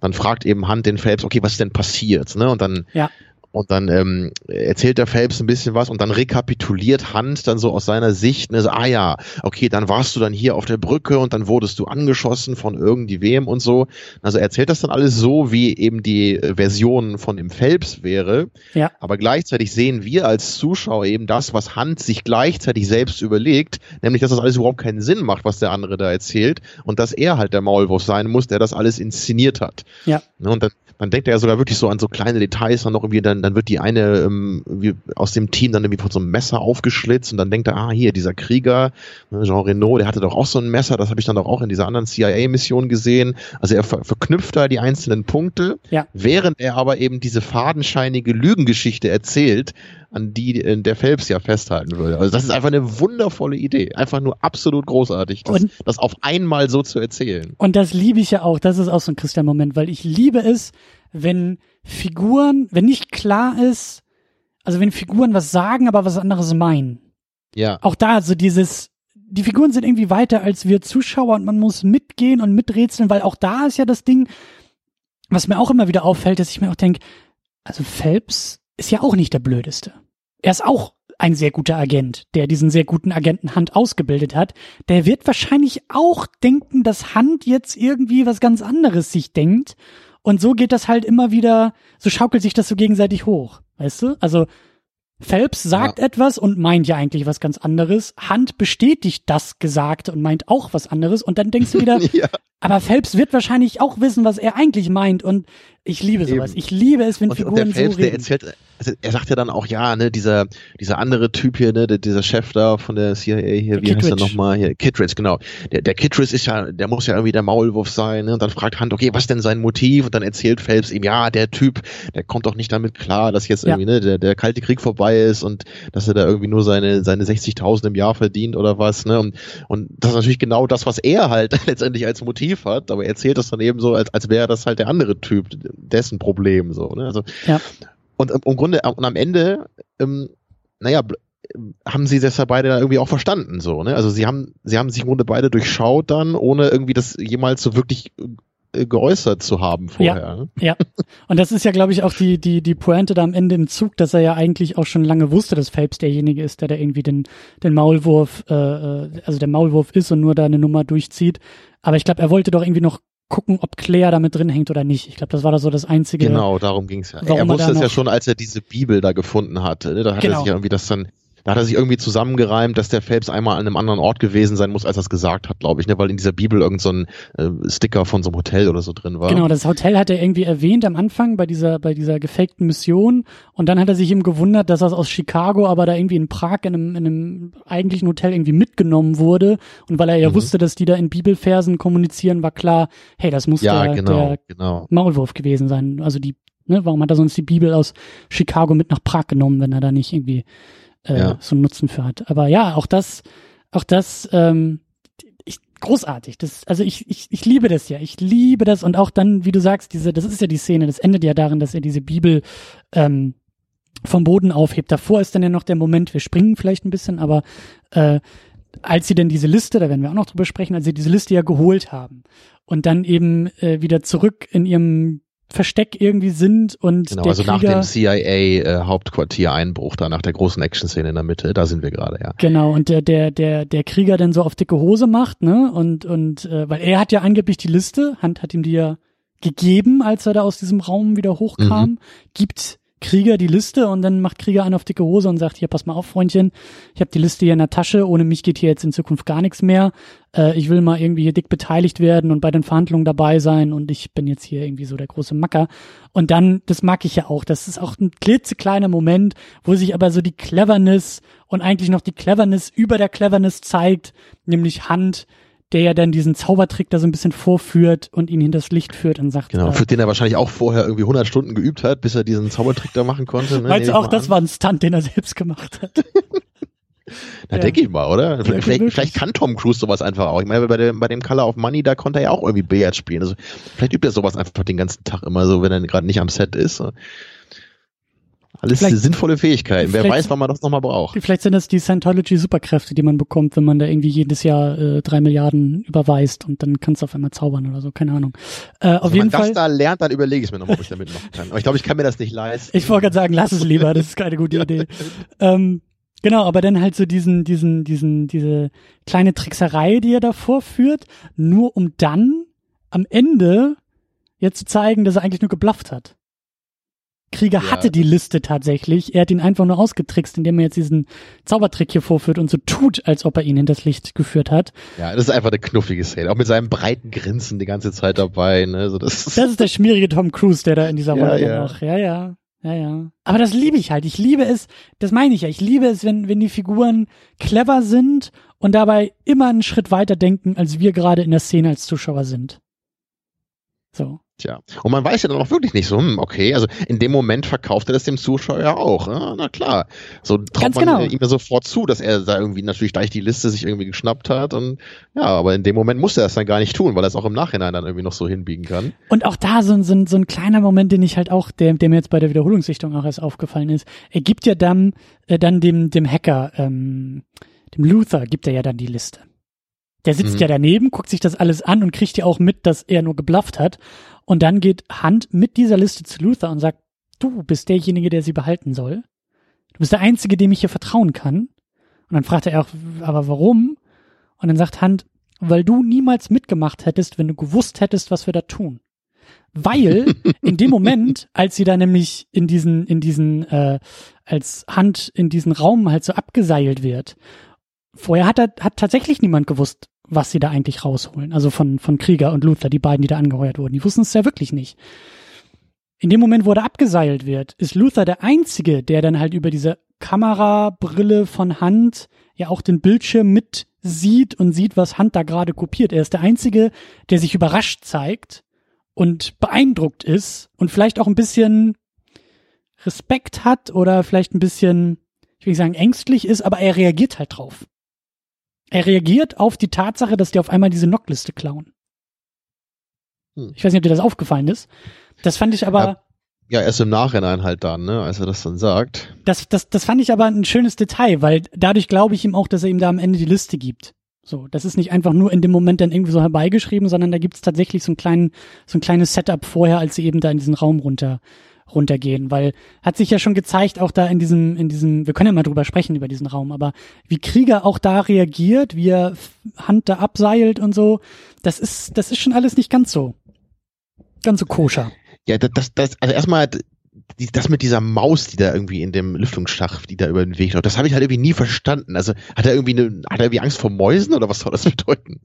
Speaker 2: dann fragt eben Hunt den Phelps, okay, was ist denn passiert, ne, und dann,
Speaker 1: Ja.
Speaker 2: Und dann ähm, erzählt der Phelps ein bisschen was und dann rekapituliert Hunt dann so aus seiner Sicht, ne, so, ah ja, okay, dann warst du dann hier auf der Brücke und dann wurdest du angeschossen von irgendwem und so. Also er erzählt das dann alles so, wie eben die äh, Version von dem Phelps wäre.
Speaker 1: Ja.
Speaker 2: Aber gleichzeitig sehen wir als Zuschauer eben das, was Hunt sich gleichzeitig selbst überlegt, nämlich, dass das alles überhaupt keinen Sinn macht, was der andere da erzählt und dass er halt der Maulwurf sein muss, der das alles inszeniert hat.
Speaker 1: Ja.
Speaker 2: Ne, und dann, dann denkt er ja sogar wirklich so an so kleine Details, dann noch irgendwie, dann, dann wird die eine ähm, wie aus dem Team dann irgendwie von so einem Messer aufgeschlitzt und dann denkt er, ah, hier, dieser Krieger, ne, Jean Renault, der hatte doch auch so ein Messer, das habe ich dann doch auch in dieser anderen CIA-Mission gesehen. Also er ver verknüpft da die einzelnen Punkte,
Speaker 1: Ja.
Speaker 2: während er aber eben diese fadenscheinige Lügengeschichte erzählt, an die äh, der Phelps ja festhalten würde. Also das ist einfach eine wundervolle Idee. Einfach nur absolut großartig, das,
Speaker 1: Und-
Speaker 2: das auf einmal so zu erzählen.
Speaker 1: Und das liebe ich ja auch. Das ist auch so ein Christian-Moment, weil ich liebe es, wenn Figuren, wenn nicht klar ist, also wenn Figuren was sagen, aber was anderes meinen.
Speaker 2: Ja.
Speaker 1: Auch da, so dieses, die Figuren sind irgendwie weiter als wir Zuschauer und man muss mitgehen und miträtseln, weil auch da ist ja das Ding, was mir auch immer wieder auffällt, dass ich mir auch denke, also Phelps ist ja auch nicht der Blödeste. Er ist auch ein sehr guter Agent, der diesen sehr guten Agenten Hand ausgebildet hat. Der wird wahrscheinlich auch denken, dass Hand jetzt irgendwie was ganz anderes sich denkt. Und so geht das halt immer wieder, so schaukelt sich das so gegenseitig hoch. Weißt du? Also Phelps sagt etwas und meint ja eigentlich was ganz anderes. Hand bestätigt das Gesagte und meint auch was anderes. Und dann denkst du wieder,
Speaker 2: ja.
Speaker 1: Aber Phelps wird wahrscheinlich auch wissen, was er eigentlich meint. Und ich liebe sowas.
Speaker 2: Eben.
Speaker 1: Ich liebe es, wenn
Speaker 2: Und, und
Speaker 1: Figuren
Speaker 2: der Phelps,
Speaker 1: so
Speaker 2: der
Speaker 1: reden.
Speaker 2: erzählt, also er sagt ja dann auch, ja, ne, dieser, dieser andere Typ hier, ne, der, dieser Chef da von der CIA hier,
Speaker 1: Der
Speaker 2: wie heißt er nochmal hier? Kittredge, genau. Der, der Kittredge ist ja, der muss ja irgendwie der Maulwurf sein, ne, und dann fragt Hunt, okay, was denn sein Motiv? Und dann erzählt Phelps ihm, ja, der Typ, der kommt doch nicht damit klar, dass jetzt
Speaker 1: Ja.
Speaker 2: irgendwie, ne, der, der kalte Krieg vorbei ist und dass er da irgendwie nur seine, seine 60.000 im Jahr verdient oder was, ne, und, und das ist natürlich genau das, was er halt letztendlich als Motiv hat, aber er erzählt das dann eben so, als, als wäre das halt der andere Typ, dessen Problem, so, ne, also,
Speaker 1: Ja.
Speaker 2: und im, im Grunde, und am Ende, ähm, naja, ähm, haben sie das ja beide dann irgendwie auch verstanden, so, ne? Also sie haben, sie haben sich im Grunde beide durchschaut dann, ohne irgendwie das jemals so wirklich äh, geäußert zu haben vorher. Ne?
Speaker 1: Ja. Und das ist ja, glaube ich, auch die, die, die Pointe da am Ende im Zug, dass er ja eigentlich auch schon lange wusste, dass Phelps derjenige ist, der da irgendwie den, den Maulwurf, äh, äh, also der Maulwurf ist und nur da eine Nummer durchzieht. Aber ich glaube, er wollte doch irgendwie noch gucken, ob Claire da mit drin hängt oder nicht. Ich glaube, das war da so das einzige.
Speaker 2: Genau, darum ging's ja.
Speaker 1: Warum
Speaker 2: er wusste es ja schon, als er diese Bibel da gefunden hat. Ne? Da hat
Speaker 1: Genau.
Speaker 2: er sich ja irgendwie das dann da hat er sich irgendwie zusammengereimt, dass der Phelps einmal an einem anderen Ort gewesen sein muss, als er es gesagt hat, glaube ich, ne? weil in dieser Bibel irgend so ein äh, Sticker von so einem Hotel oder so drin war.
Speaker 1: Genau, das Hotel hat er irgendwie erwähnt am Anfang bei dieser, bei dieser gefakten Mission und dann hat er sich eben gewundert, dass das aus Chicago, aber da irgendwie in Prag in einem, in einem eigentlichen Hotel irgendwie mitgenommen wurde und weil er ja mhm. wusste, dass die da in Bibelversen kommunizieren, war klar, hey, das muss ja, der, genau, der genau. Maulwurf gewesen sein. Also die, ne, warum hat er sonst die Bibel aus Chicago mit nach Prag genommen, wenn er da nicht irgendwie äh, ja. so einen Nutzen für hat. Aber ja, auch das, auch das, ähm, ich, großartig. Das, also ich, ich, ich liebe das ja. Ich liebe das und auch dann, wie du sagst, diese, das ist ja die Szene, das endet ja darin, dass er diese Bibel ähm, vom Boden aufhebt. Davor ist dann ja noch der Moment, wir springen vielleicht ein bisschen, aber äh, als sie denn diese Liste, da werden wir auch noch drüber sprechen, als sie diese Liste ja geholt haben und dann eben äh, wieder zurück in ihrem Versteck irgendwie sind und
Speaker 2: genau,
Speaker 1: der
Speaker 2: also
Speaker 1: Krieger,
Speaker 2: nach dem CIA-Hauptquartier-Einbruch, äh, da nach der großen Action-Szene in der Mitte, da sind wir gerade, ja.
Speaker 1: Genau, und der, der, der, der Krieger dann so auf dicke Hose macht, ne? Und, und äh, weil er hat ja angeblich die Liste, Hand hat ihm die ja gegeben, als er da aus diesem Raum wieder hochkam, mhm. gibt Krieger die Liste und dann macht Krieger an auf dicke Hose und sagt, hier, pass mal auf, Freundchen, ich habe die Liste hier in der Tasche, ohne mich geht hier jetzt in Zukunft gar nichts mehr. Äh, ich will mal irgendwie hier dick beteiligt werden und bei den Verhandlungen dabei sein und ich bin jetzt hier irgendwie so der große Macker. Und dann, das mag ich ja auch, das ist auch ein klitzekleiner Moment, wo sich aber so die Cleverness und eigentlich noch die Cleverness über der Cleverness zeigt, nämlich Hand, der ja dann diesen Zaubertrick da so ein bisschen vorführt und ihn hinters Licht führt und sagt.
Speaker 2: Genau, äh, für den er wahrscheinlich auch vorher irgendwie 100 Stunden geübt hat, bis er diesen Zaubertrick da machen konnte.
Speaker 1: Ne? Meinst du auch, das war ein Stunt, den er selbst gemacht hat?
Speaker 2: Na, ja. denke ich mal, oder? Ja, vielleicht, vielleicht, kann Tom Cruise sowas einfach auch. Ich meine, bei dem, bei dem Color of Money, da konnte er ja auch irgendwie Billard spielen. Also, vielleicht übt er sowas einfach den ganzen Tag immer so, wenn er gerade nicht am Set ist. Alles vielleicht, sinnvolle Fähigkeiten. Wer weiß, wann man das nochmal braucht.
Speaker 1: Vielleicht sind das die Scientology-Superkräfte, die man bekommt, wenn man da irgendwie jedes Jahr äh, drei Milliarden überweist und dann kannst du auf einmal zaubern oder so. Keine Ahnung. Äh, also auf jeden
Speaker 2: Fall.
Speaker 1: Wenn
Speaker 2: man das da lernt, dann überlege ich mir nochmal, ob ich damit machen kann. Aber ich glaube, ich kann mir das nicht leisten.
Speaker 1: Ich wollte gerade sagen, lass es lieber. Das ist keine gute Idee. ähm, Genau, aber dann halt so diesen, diesen, diesen, diese kleine Trickserei, die er da vorführt, nur um dann am Ende jetzt zu zeigen, dass er eigentlich nur geblufft hat. Krieger ja. hatte die Liste tatsächlich. Er hat ihn einfach nur ausgetrickst, indem er jetzt diesen Zaubertrick hier vorführt und so tut, als ob er ihn hinters Licht geführt hat.
Speaker 2: Ja, das ist einfach eine knuffige Szene. Auch mit seinem breiten Grinsen die ganze Zeit dabei. Ne? So, das,
Speaker 1: das ist der schmierige Tom Cruise, der da in dieser Rolle ja, ja. noch. Ja, ja. Ja, ja. Aber das liebe ich halt. Ich liebe es, das meine ich ja. Ich liebe es, wenn, wenn die Figuren clever sind und dabei immer einen Schritt weiter denken, als wir gerade in der Szene als Zuschauer sind. So.
Speaker 2: Tja, und man weiß ja dann auch wirklich nicht so, hm, okay, also in dem Moment verkauft er das dem Zuschauer ja auch. Ja, na klar. So traut Ganz man genau. ihm ja sofort zu, dass er da irgendwie natürlich gleich die Liste sich irgendwie geschnappt hat. Und ja, aber in dem Moment muss er das dann gar nicht tun, weil er es auch im Nachhinein dann irgendwie noch so hinbiegen kann.
Speaker 1: Und auch da so, so, so ein kleiner Moment, den ich halt auch, der, der mir jetzt bei der Wiederholungssichtung auch erst aufgefallen ist, er gibt ja dann, äh, dann dem, dem Hacker, ähm, dem Luther, gibt er ja dann die Liste. Der sitzt mhm. ja daneben, guckt sich das alles an und kriegt ja auch mit, dass er nur geblufft hat. Und dann geht Hunt mit dieser Liste zu Luther und sagt, du bist derjenige, der sie behalten soll. Du bist der Einzige, dem ich hier vertrauen kann. Und dann fragt er auch, aber warum? Und dann sagt Hunt, weil du niemals mitgemacht hättest, wenn du gewusst hättest, was wir da tun. Weil in dem Moment, als sie da nämlich in diesen, in diesen, äh, als Hand in diesen Raum halt so abgeseilt wird, vorher hat, er, hat tatsächlich niemand gewusst, was sie da eigentlich rausholen. Also von, von Krieger und Luther, die beiden, die da angeheuert wurden. Die wussten es ja wirklich nicht. In dem Moment, wo er abgeseilt wird, ist Luther der Einzige, der dann halt über diese Kamerabrille von Hand ja auch den Bildschirm mit sieht und sieht, was Hand da gerade kopiert. Er ist der Einzige, der sich überrascht zeigt und beeindruckt ist und vielleicht auch ein bisschen Respekt hat oder vielleicht ein bisschen, ich will nicht sagen ängstlich ist, aber er reagiert halt drauf. Er reagiert auf die Tatsache, dass die auf einmal diese Knockliste klauen. Hm. Ich weiß nicht, ob dir das aufgefallen ist. Das fand ich aber.
Speaker 2: Ja, ja, erst im Nachhinein halt dann, ne, als er das dann sagt.
Speaker 1: Das, das, das fand ich aber ein schönes Detail, weil dadurch glaube ich ihm auch, dass er ihm da am Ende die Liste gibt. So, das ist nicht einfach nur in dem Moment dann irgendwie so herbeigeschrieben, sondern da gibt es tatsächlich so ein kleinen, so ein kleines Setup vorher, als sie eben da in diesen Raum runter runtergehen, weil hat sich ja schon gezeigt, auch da in diesem, in diesem, wir können ja mal drüber sprechen über diesen Raum, aber wie Krieger auch da reagiert, wie er Hand da abseilt und so, das ist, das ist schon alles nicht ganz so, ganz so koscher.
Speaker 2: Ja, das, das, also erstmal das mit dieser Maus, die da irgendwie in dem Lüftungsschacht, die da über den Weg läuft, das habe ich halt irgendwie nie verstanden. Also hat er irgendwie eine, hat er irgendwie Angst vor Mäusen oder was soll das bedeuten?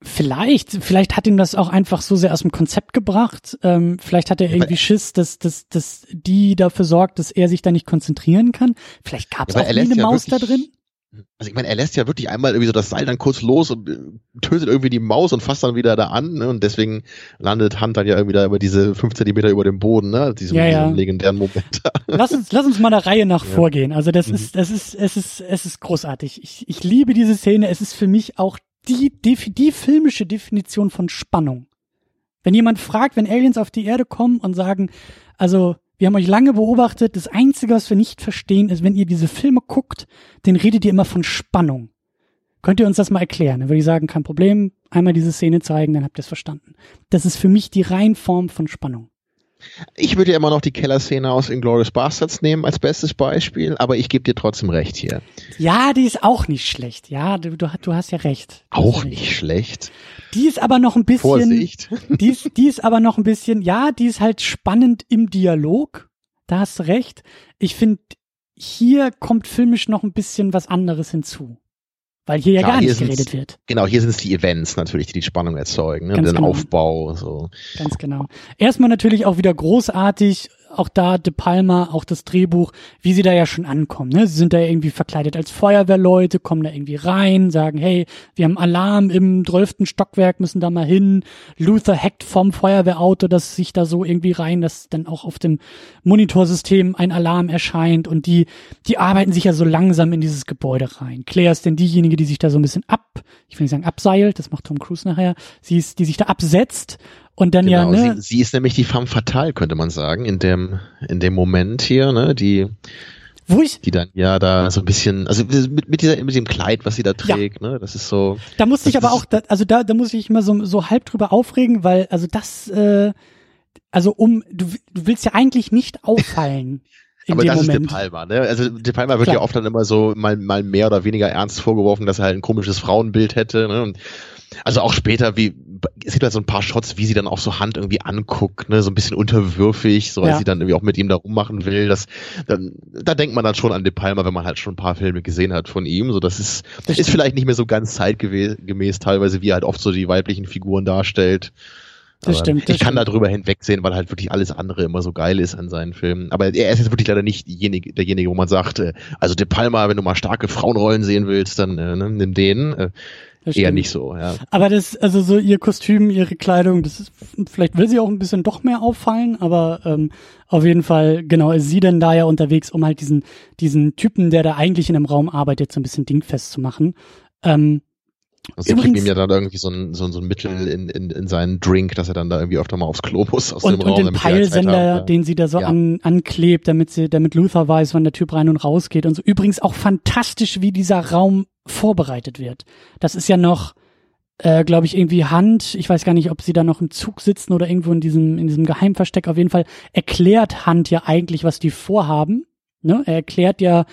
Speaker 1: Vielleicht, vielleicht hat ihm das auch einfach so sehr aus dem Konzept gebracht. Ähm, vielleicht hat er irgendwie Schiss, dass, dass, dass die dafür sorgt, dass er sich da nicht konzentrieren kann. Vielleicht gab es ja, auch nie eine ja Maus da drin.
Speaker 2: Also ich meine, er lässt ja wirklich einmal irgendwie so das Seil dann kurz los und äh, tötet irgendwie die Maus und fasst dann wieder da an. Ne? Und deswegen landet Hand dann ja irgendwie da über diese fünf Zentimeter über dem Boden, ne? Diesem, ja, ja. legendären Moment.
Speaker 1: lass uns, lass uns mal der Reihe nach ja. vorgehen. Also das mhm. ist, das ist, es ist, es ist großartig. Ich, ich liebe diese Szene. Es ist für mich auch die, die, die filmische Definition von Spannung. Wenn jemand fragt, wenn Aliens auf die Erde kommen und sagen, also wir haben euch lange beobachtet, das Einzige, was wir nicht verstehen, ist, wenn ihr diese Filme guckt, dann redet ihr immer von Spannung. Könnt ihr uns das mal erklären? Dann würde ich sagen, kein Problem, einmal diese Szene zeigen, dann habt ihr es verstanden. Das ist für mich die Reinform von Spannung.
Speaker 2: Ich würde ja immer noch die Kellerszene aus Inglourious Bastards nehmen als bestes Beispiel, aber ich gebe dir trotzdem recht hier.
Speaker 1: Ja, die ist auch nicht schlecht. Ja, du, du, du hast ja recht.
Speaker 2: Auch nicht schlecht.
Speaker 1: Die ist aber noch ein bisschen.
Speaker 2: Vorsicht.
Speaker 1: Die ist, die ist aber noch ein bisschen, ja, die ist halt spannend im Dialog. Da hast du recht. Ich finde, hier kommt filmisch noch ein bisschen was anderes hinzu. Weil hier ja Klar, gar nicht geredet wird.
Speaker 2: Genau, hier sind es die Events natürlich, die die Spannung erzeugen, ne? den genau. Aufbau. So.
Speaker 1: Ganz genau. Erstmal natürlich auch wieder großartig auch da De Palma, auch das Drehbuch, wie sie da ja schon ankommen. Ne? Sie sind da irgendwie verkleidet als Feuerwehrleute, kommen da irgendwie rein, sagen, hey, wir haben Alarm im zwölften Stockwerk, müssen da mal hin. Luther hackt vom Feuerwehrauto, dass sich da so irgendwie rein, dass dann auch auf dem Monitorsystem ein Alarm erscheint und die, die arbeiten sich ja so langsam in dieses Gebäude rein. Claire ist denn diejenige, die sich da so ein bisschen ab, ich will nicht sagen abseilt, das macht Tom Cruise nachher, sie ist, die sich da absetzt und dann genau, ja,
Speaker 2: ne? Sie, sie, ist nämlich die femme fatale, könnte man sagen, in dem, in dem Moment hier, ne, die,
Speaker 1: wo ich,
Speaker 2: die dann ja da so ein bisschen, also mit, mit, dieser, mit dem Kleid, was sie da trägt, ja. ne, das ist so.
Speaker 1: Da musste ich aber auch, da, also da, da muss ich immer so, so halb drüber aufregen, weil, also das, äh, also um, du, du willst ja eigentlich nicht auffallen.
Speaker 2: Aber
Speaker 1: das
Speaker 2: Moment. ist De Palma, ne? Also De Palma wird Klar. ja oft dann immer so mal, mal mehr oder weniger ernst vorgeworfen, dass er halt ein komisches Frauenbild hätte, ne? Und also auch später, wie es gibt halt so ein paar Shots, wie sie dann auch so Hand irgendwie anguckt, ne, so ein bisschen unterwürfig, so als ja. sie dann irgendwie auch mit ihm da rummachen will. Das, dann, da denkt man dann schon an De Palma, wenn man halt schon ein paar Filme gesehen hat von ihm. So, das ist, das ist vielleicht nicht mehr so ganz zeitgemäß teilweise, wie er halt oft so die weiblichen Figuren darstellt.
Speaker 1: Das Aber stimmt. Das
Speaker 2: ich kann
Speaker 1: stimmt.
Speaker 2: darüber hinwegsehen, weil halt wirklich alles andere immer so geil ist an seinen Filmen. Aber er ist jetzt wirklich leider nicht diejenige, derjenige, wo man sagt, äh, also De Palma, wenn du mal starke Frauenrollen sehen willst, dann äh, ne, nimm den. Äh, eher nicht so, ja.
Speaker 1: Aber das, also so ihr Kostüm, ihre Kleidung, das ist, vielleicht will sie auch ein bisschen doch mehr auffallen, aber ähm, auf jeden Fall, genau, ist sie denn da ja unterwegs, um halt diesen, diesen Typen, der da eigentlich in einem Raum arbeitet, so ein bisschen dingfest zu machen. Ähm,
Speaker 2: also sie kriegen ihm ja dann irgendwie so ein, so, ein, so ein Mittel in, in, in seinen Drink, dass er dann da irgendwie öfter mal aufs Klo muss aus
Speaker 1: und,
Speaker 2: dem Raum.
Speaker 1: Und den Peilsender, den sie da so ja. an, anklebt, damit sie, damit Luther weiß, wann der Typ rein und raus geht und so. Übrigens auch fantastisch, wie dieser Raum vorbereitet wird. Das ist ja noch, äh, glaube ich, irgendwie Hand. Ich weiß gar nicht, ob sie da noch im Zug sitzen oder irgendwo in diesem, in diesem Geheimversteck. Auf jeden Fall erklärt Hand ja eigentlich, was die vorhaben. Ne? Er erklärt ja,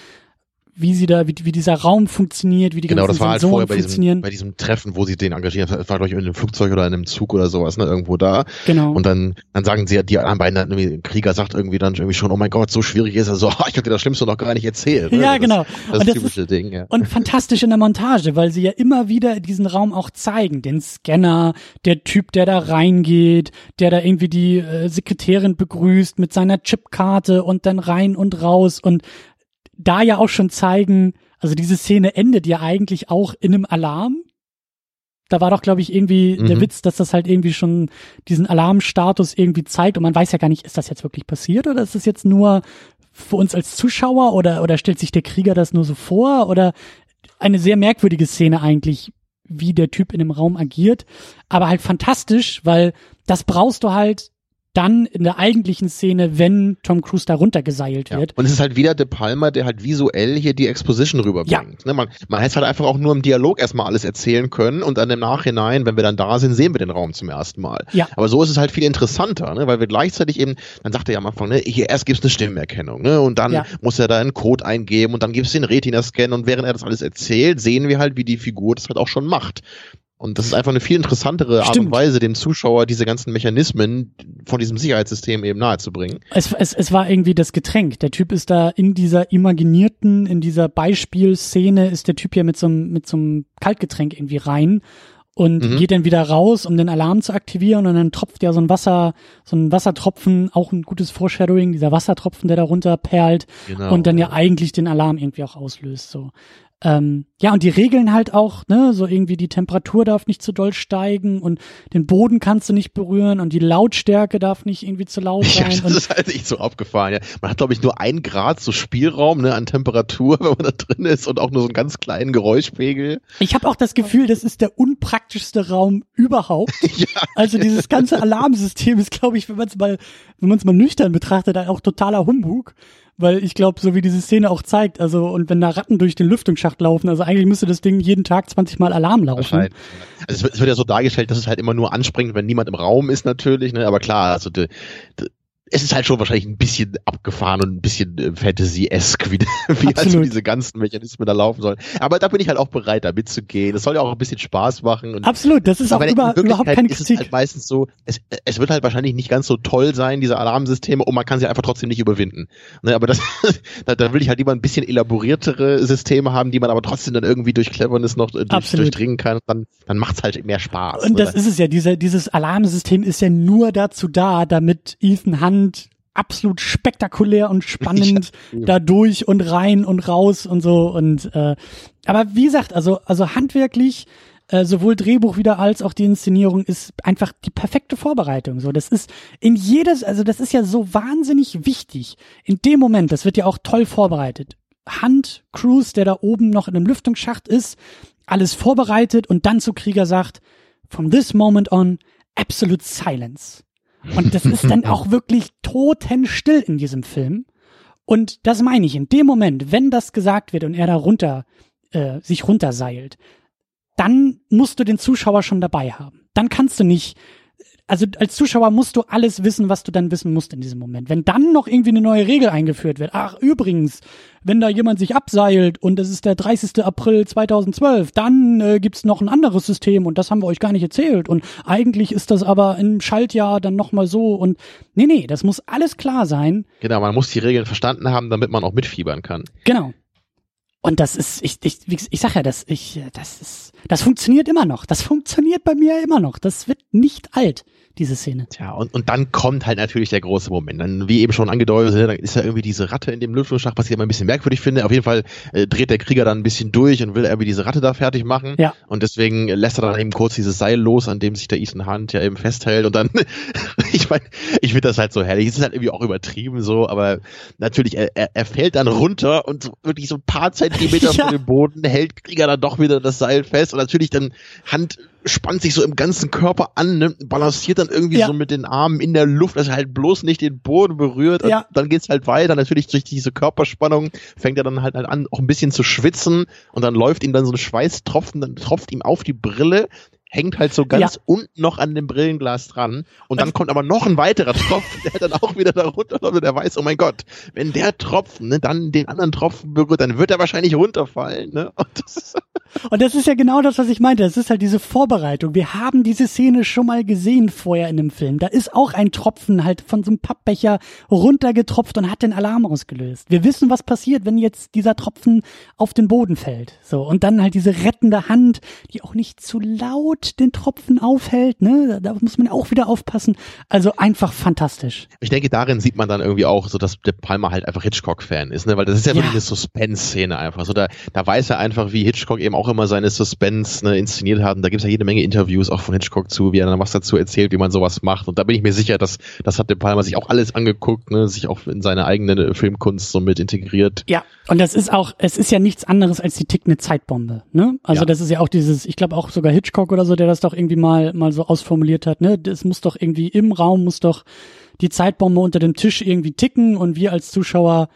Speaker 1: wie sie da, wie, wie dieser Raum funktioniert, wie die
Speaker 2: genau,
Speaker 1: ganzen
Speaker 2: das war halt vorher bei diesem, bei diesem Treffen, wo sie den engagieren, das war glaube ich in einem Flugzeug oder in einem Zug oder sowas, ne, irgendwo da.
Speaker 1: Genau.
Speaker 2: Und dann, dann sagen sie ja, die anderen beiden, irgendwie, Krieger sagt irgendwie dann irgendwie schon, oh mein Gott, so schwierig ist er so, ich hab dir das Schlimmste noch gar nicht erzählt.
Speaker 1: Ne? Ja, genau.
Speaker 2: Das, das, das typische ist, Ding, ja.
Speaker 1: Und fantastisch in der Montage, weil sie ja immer wieder diesen Raum auch zeigen, den Scanner, der Typ, der da reingeht, der da irgendwie die äh, Sekretärin begrüßt mit seiner Chipkarte und dann rein und raus und da ja auch schon zeigen, also diese Szene endet ja eigentlich auch in einem Alarm. Da war doch, glaube ich, irgendwie mhm. der Witz, dass das halt irgendwie schon diesen Alarmstatus irgendwie zeigt und man weiß ja gar nicht, ist das jetzt wirklich passiert oder ist das jetzt nur für uns als Zuschauer oder, oder stellt sich der Krieger das nur so vor oder eine sehr merkwürdige Szene eigentlich, wie der Typ in dem Raum agiert, aber halt fantastisch, weil das brauchst du halt dann in der eigentlichen Szene, wenn Tom Cruise da runtergeseilt wird.
Speaker 2: Ja. Und es ist halt wieder De Palma, der halt visuell hier die Exposition rüberbringt. Ja. Ne, man, man hätte halt einfach auch nur im Dialog erstmal alles erzählen können und dann im Nachhinein, wenn wir dann da sind, sehen wir den Raum zum ersten Mal.
Speaker 1: Ja.
Speaker 2: Aber so ist es halt viel interessanter, ne? weil wir gleichzeitig eben, dann sagt er ja am Anfang, ne, hier erst gibt's eine Stimmerkennung ne? und dann ja. muss er da einen Code eingeben und dann gibt's den Retina-Scan und während er das alles erzählt, sehen wir halt, wie die Figur das halt auch schon macht. Und das ist einfach eine viel interessantere Art
Speaker 1: Stimmt.
Speaker 2: und Weise, dem Zuschauer diese ganzen Mechanismen von diesem Sicherheitssystem eben nahezubringen.
Speaker 1: Es, es, es war irgendwie das Getränk. Der Typ ist da in dieser imaginierten, in dieser Beispielszene ist der Typ ja mit so einem, mit so einem Kaltgetränk irgendwie rein und
Speaker 2: Mhm.
Speaker 1: geht dann wieder raus, um den Alarm zu aktivieren und dann tropft ja so ein Wasser, so ein Wassertropfen, auch ein gutes Foreshadowing, dieser Wassertropfen, der da runter perlt
Speaker 2: Genau.
Speaker 1: und dann ja eigentlich den Alarm irgendwie auch auslöst, so. Ähm, ja, und die Regeln halt auch, ne, so irgendwie die Temperatur darf nicht zu doll steigen und den Boden kannst du nicht berühren und die Lautstärke darf nicht irgendwie zu laut
Speaker 2: Ja,
Speaker 1: sein.
Speaker 2: das
Speaker 1: und
Speaker 2: ist halt echt so abgefahren. Ja. Man hat, glaube ich, nur ein Grad so Spielraum ne, an Temperatur, wenn man da drin ist und auch nur so einen ganz kleinen Geräuschpegel.
Speaker 1: Ich habe auch das Gefühl, das ist der unpraktischste Raum überhaupt.
Speaker 2: ja,
Speaker 1: Also dieses ganze Alarmsystem ist, glaube ich, wenn man es mal, wenn man es mal nüchtern betrachtet, auch totaler Humbug. Weil ich glaube, so wie diese Szene auch zeigt, also und wenn da Ratten durch den Lüftungsschacht laufen, also eigentlich müsste das Ding jeden Tag 20 Mal Alarm laufen.
Speaker 2: Also es wird, ja so dargestellt, dass es halt immer nur anspringt, wenn niemand im Raum ist natürlich. Ne? Aber klar, also de, de, es ist halt schon wahrscheinlich ein bisschen abgefahren und ein bisschen äh, Fantasy-esque, wie, wie also diese ganzen Mechanismen da laufen sollen. Aber da bin ich halt auch bereit, da mitzugehen. Es soll ja auch ein bisschen Spaß machen. Und
Speaker 1: Absolut, das ist auch über, überhaupt keine
Speaker 2: ist
Speaker 1: Kritik.
Speaker 2: Es halt meistens so, es, es wird halt wahrscheinlich nicht ganz so toll sein, diese Alarmsysteme, und man kann sie einfach trotzdem nicht überwinden. Ne, aber das, da, da will ich halt lieber ein bisschen elaboriertere Systeme haben, die man aber trotzdem dann irgendwie durch Cleverness noch äh, durch, durchdringen kann. Dann, dann macht's halt mehr Spaß.
Speaker 1: Und
Speaker 2: ne?
Speaker 1: das ist es ja, diese, dieses Alarmsystem ist ja nur dazu da, damit Ethan Hunt absolut spektakulär und spannend
Speaker 2: Ja.
Speaker 1: da durch und rein und raus und so und äh, aber wie gesagt, also also handwerklich äh, sowohl Drehbuch wieder als auch die Inszenierung ist einfach die perfekte Vorbereitung. So, das ist in jedes, also das ist ja so wahnsinnig wichtig. In dem Moment, das wird ja auch toll vorbereitet. Hunt, Cruise, der da oben noch in einem Lüftungsschacht ist, alles vorbereitet und dann zu Krieger sagt, from this moment on, absolute silence. Und das ist dann auch wirklich totenstill in diesem Film. Und das meine ich, in dem Moment, wenn das gesagt wird und er da runter, äh, sich runterseilt, dann musst du den Zuschauer schon dabei haben. Dann kannst du nicht, also als Zuschauer musst du alles wissen, was du dann wissen musst in diesem Moment. Wenn dann noch irgendwie eine neue Regel eingeführt wird, ach übrigens, wenn da jemand sich abseilt und es ist der 30. April 2012, dann äh, gibt's noch ein anderes System und das haben wir euch gar nicht erzählt und eigentlich ist das aber im Schaltjahr dann nochmal so und nee, nee, das muss alles klar sein.
Speaker 2: Genau, man muss die Regeln verstanden haben, damit man auch mitfiebern kann.
Speaker 1: Genau. Und das ist, ich, ich, ich sag ja, das, ich, das ist, das funktioniert immer noch. Das funktioniert bei mir immer noch. Das wird nicht alt, diese Szene.
Speaker 2: Tja, und, und dann kommt halt natürlich der große Moment. Dann, wie eben schon angedeutet, ne, dann ist ja irgendwie diese Ratte in dem Lüftungsschacht, was ich immer ein bisschen merkwürdig finde. Auf jeden Fall äh, dreht der Krieger dann ein bisschen durch und will irgendwie diese Ratte da fertig machen.
Speaker 1: Ja.
Speaker 2: Und deswegen lässt er dann eben kurz dieses Seil los, an dem sich der Ethan Hunt ja eben festhält. Und dann, ich meine, ich finde das halt so herrlich. Es ist halt irgendwie auch übertrieben so, aber natürlich, er, er, er fällt dann runter und so wirklich so ein paar Zentimeter
Speaker 1: Ja.
Speaker 2: von dem Boden hält Krieger dann doch wieder das Seil fest. Und natürlich dann Hand spannt sich so im ganzen Körper an, ne, balanciert dann irgendwie
Speaker 1: Ja.
Speaker 2: so mit den Armen in der Luft, dass er halt bloß nicht den Boden berührt. Und
Speaker 1: Ja.
Speaker 2: dann geht's halt weiter. Natürlich durch diese Körperspannung fängt er dann halt, halt an, auch ein bisschen zu schwitzen und dann läuft ihm dann so ein Schweißtropfen, dann tropft ihm auf die Brille, hängt halt so ganz
Speaker 1: Ja.
Speaker 2: unten noch an dem Brillenglas dran und dann kommt aber noch ein weiterer Tropfen, der dann auch wieder da runterläuft und er weiß, oh mein Gott, wenn der Tropfen ne, dann den anderen Tropfen berührt, dann wird er wahrscheinlich runterfallen. Ne? Und das ist,
Speaker 1: Und das ist ja genau das, was ich meinte. Das ist halt diese Vorbereitung. Wir haben diese Szene schon mal gesehen vorher in dem Film. Da ist auch ein Tropfen halt von so einem Pappbecher runtergetropft und hat den Alarm ausgelöst. Wir wissen, was passiert, wenn jetzt dieser Tropfen auf den Boden fällt. So. Und dann halt diese rettende Hand, die auch nicht zu laut den Tropfen aufhält, ne? Da muss man auch wieder aufpassen. Also einfach fantastisch.
Speaker 2: ich denke, darin sieht man dann irgendwie auch so, dass der Palmer halt einfach Hitchcock-Fan ist, ne? weil das ist ja,
Speaker 1: Ja.
Speaker 2: wirklich eine Suspense-Szene einfach. So, da, da weiß er einfach, wie Hitchcock eben auch immer seine Suspense ne, inszeniert hat. Und da gibt's ja jede Menge Interviews auch von Hitchcock zu, wie er dann was dazu erzählt, wie man sowas macht. Und da bin ich mir sicher, dass das hat der Palmer sich auch alles angeguckt, ne? sich auch in seine eigene Filmkunst so mit integriert.
Speaker 1: Ja, und das ist auch, es ist ja nichts anderes als die tickende Zeitbombe, ne? Also
Speaker 2: Ja.
Speaker 1: das ist ja auch dieses, ich glaube auch sogar Hitchcock oder so, der das doch irgendwie mal mal so ausformuliert hat, ne? Das muss doch irgendwie im Raum muss doch die Zeitbombe unter dem Tisch irgendwie ticken und wir als Zuschauer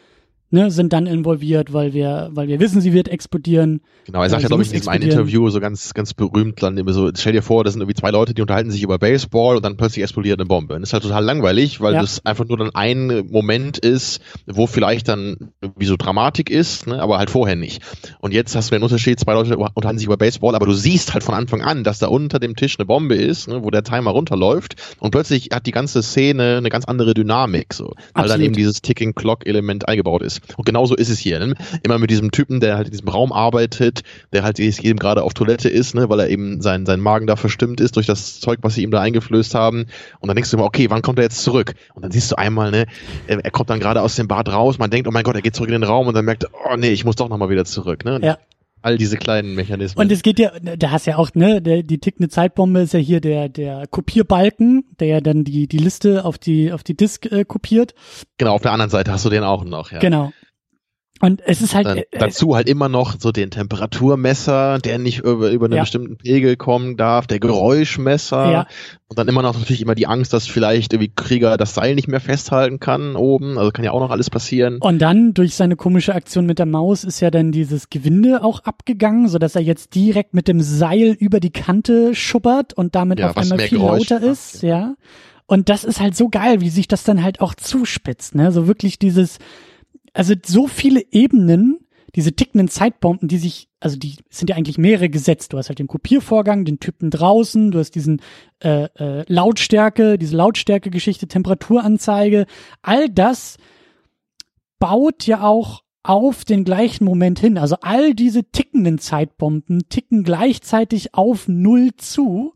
Speaker 1: ne, sind dann involviert, weil wir, weil wir wissen, sie wird explodieren.
Speaker 2: Genau, er sagt
Speaker 1: Ja,
Speaker 2: ja, glaube ich, in
Speaker 1: muss
Speaker 2: diesem einen
Speaker 1: explodieren.
Speaker 2: Interview so ganz, ganz berühmt dann immer so, stell dir vor, das sind irgendwie zwei Leute, die unterhalten sich über Baseball und dann plötzlich explodiert eine Bombe. Und das ist halt total langweilig, weil
Speaker 1: Ja.
Speaker 2: das einfach nur dann ein Moment ist, wo vielleicht dann wie so Dramatik ist, ne, aber halt vorher nicht. Und jetzt hast du den Unterschied, zwei Leute unterhalten sich über Baseball, aber du siehst halt von Anfang an, dass da unter dem Tisch eine Bombe ist, ne, wo der Timer runterläuft und plötzlich hat die ganze Szene eine ganz andere Dynamik, so, weil dann
Speaker 1: Absolut.
Speaker 2: eben dieses Ticking Clock Element eingebaut ist. Und genauso ist es hier. Ne? Immer mit diesem Typen, der halt in diesem Raum arbeitet, der halt eben gerade auf Toilette ist, ne, weil er eben sein, sein Magen da verstimmt ist durch das Zeug, was sie ihm da eingeflößt haben. Und dann denkst du immer, okay, wann kommt er jetzt zurück? Und dann siehst du einmal, ne, er er kommt dann gerade aus dem Bad raus, man denkt, oh mein Gott, er geht zurück in den Raum und dann merkt, oh nee, ich muss doch nochmal wieder zurück. Ne?
Speaker 1: Ja.
Speaker 2: All diese kleinen Mechanismen.
Speaker 1: Und es geht ja, da hast ja auch, ne, der, die tickende Zeitbombe ist ja hier der, der Kopierbalken, der ja dann die, die Liste auf die, auf die Disk äh, kopiert.
Speaker 2: genau, auf der anderen Seite hast du den auch noch, ja.
Speaker 1: Genau. Und es ist halt,
Speaker 2: Dann,
Speaker 1: äh,
Speaker 2: dazu halt immer noch so den Temperaturmesser, der nicht über, über einen
Speaker 1: Ja.
Speaker 2: bestimmten Pegel kommen darf, der Geräuschmesser
Speaker 1: Ja.
Speaker 2: und dann immer noch natürlich immer die Angst, dass vielleicht irgendwie Krieger das Seil nicht mehr festhalten kann oben, also kann ja auch noch alles passieren.
Speaker 1: Und dann durch seine komische Aktion mit der Maus ist ja dann dieses Gewinde auch abgegangen, so dass er jetzt direkt mit dem Seil über die Kante schubbert und damit
Speaker 2: Ja,
Speaker 1: auf einmal viel
Speaker 2: Geräusch
Speaker 1: lauter ist, ja. Und das ist halt so geil, wie sich das dann halt auch zuspitzt, ne? So wirklich dieses, also so viele Ebenen, diese tickenden Zeitbomben, die sich, also die sind ja eigentlich mehrere gesetzt. Du hast halt den Kopiervorgang, den Typen draußen, du hast diesen äh, äh, Lautstärke, diese Lautstärke-Geschichte, Temperaturanzeige, all das baut ja auch auf den gleichen Moment hin. Also all diese tickenden Zeitbomben ticken gleichzeitig auf Null zu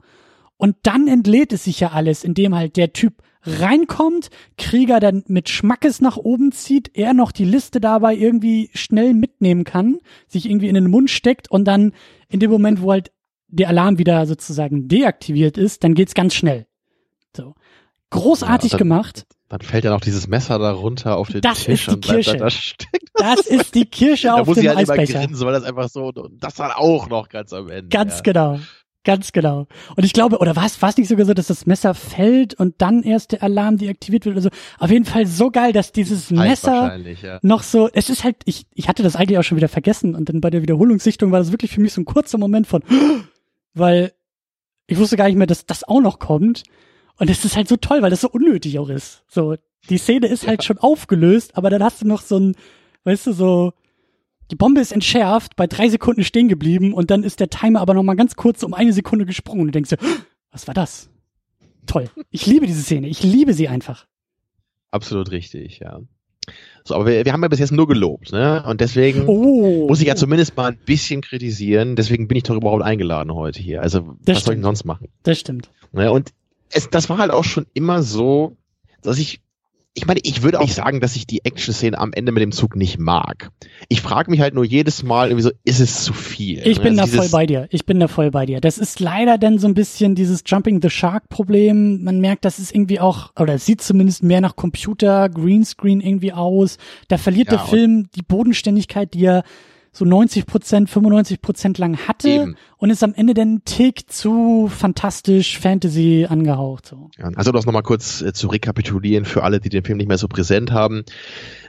Speaker 1: und dann entlädt es sich ja alles, indem halt der Typ reinkommt, Krieger dann mit Schmackes nach oben zieht, er noch die Liste dabei irgendwie schnell mitnehmen kann, sich irgendwie in den Mund steckt und dann in dem Moment, wo halt der Alarm wieder sozusagen deaktiviert ist, dann geht's ganz schnell. So. Großartig
Speaker 2: Ja, dann-
Speaker 1: gemacht.
Speaker 2: Dann fällt ja noch dieses Messer da runter auf den
Speaker 1: Das
Speaker 2: Tisch
Speaker 1: ist die Kirsche.
Speaker 2: dann da stecken.
Speaker 1: Das ist die Kirsche
Speaker 2: Da
Speaker 1: auf
Speaker 2: muss
Speaker 1: dem
Speaker 2: ich halt immer
Speaker 1: Eisbecher.
Speaker 2: grinsen, weil das einfach so, und das dann auch noch ganz am Ende.
Speaker 1: Ganz
Speaker 2: ja.
Speaker 1: genau. Ganz genau. Und ich glaube, oder war es war es nicht sogar so, dass das Messer fällt und dann erst der Alarm deaktiviert wird oder so? Auf jeden Fall so geil, dass dieses Messer
Speaker 2: ja.
Speaker 1: noch so, es ist halt, ich, ich hatte das eigentlich auch schon wieder vergessen und dann bei der Wiederholungssichtung war das wirklich für mich so ein kurzer Moment von, weil ich wusste gar nicht mehr, dass das auch noch kommt. Und es ist halt so toll, weil das so unnötig auch ist. So, die Szene ist halt schon aufgelöst, aber dann hast du noch so ein, weißt du, so, die Bombe ist entschärft, bei drei Sekunden stehen geblieben und dann ist der Timer aber noch mal ganz kurz um eine Sekunde gesprungen. Und du denkst dir, was war das? Toll. Ich liebe diese Szene. Ich liebe sie einfach.
Speaker 2: Absolut richtig, ja. So, aber wir, wir haben ja bis jetzt nur gelobt, ne? Und deswegen
Speaker 1: Oh.
Speaker 2: muss ich ja zumindest mal ein bisschen kritisieren. Deswegen bin ich doch überhaupt eingeladen heute hier. Also,
Speaker 1: Das
Speaker 2: was soll ich denn
Speaker 1: stimmt.
Speaker 2: sonst machen?
Speaker 1: Das stimmt.
Speaker 2: Ne? Und es, das war halt auch schon immer so, dass ich, ich meine, ich würde auch nicht sagen, dass ich die Action-Szene am Ende mit dem Zug nicht mag. Ich frage mich halt nur jedes Mal irgendwie so, ist es zu viel?
Speaker 1: Ich bin da
Speaker 2: Also
Speaker 1: voll
Speaker 2: dieses-
Speaker 1: bei dir. Ich bin da voll bei dir. Das ist leider dann so ein bisschen dieses Jumping the Shark Problem. Man merkt, das ist irgendwie auch, oder es sieht zumindest mehr nach Computer, Greenscreen irgendwie aus. Da verliert
Speaker 2: Ja,
Speaker 1: der Film die Bodenständigkeit, die er so 90 Prozent, 95 Prozent lang hatte
Speaker 2: Eben.
Speaker 1: und ist am Ende dann ein Tick zu fantastisch Fantasy angehaucht. So.
Speaker 2: Ja, also das nochmal kurz äh, zu rekapitulieren für alle, die den Film nicht mehr so präsent haben.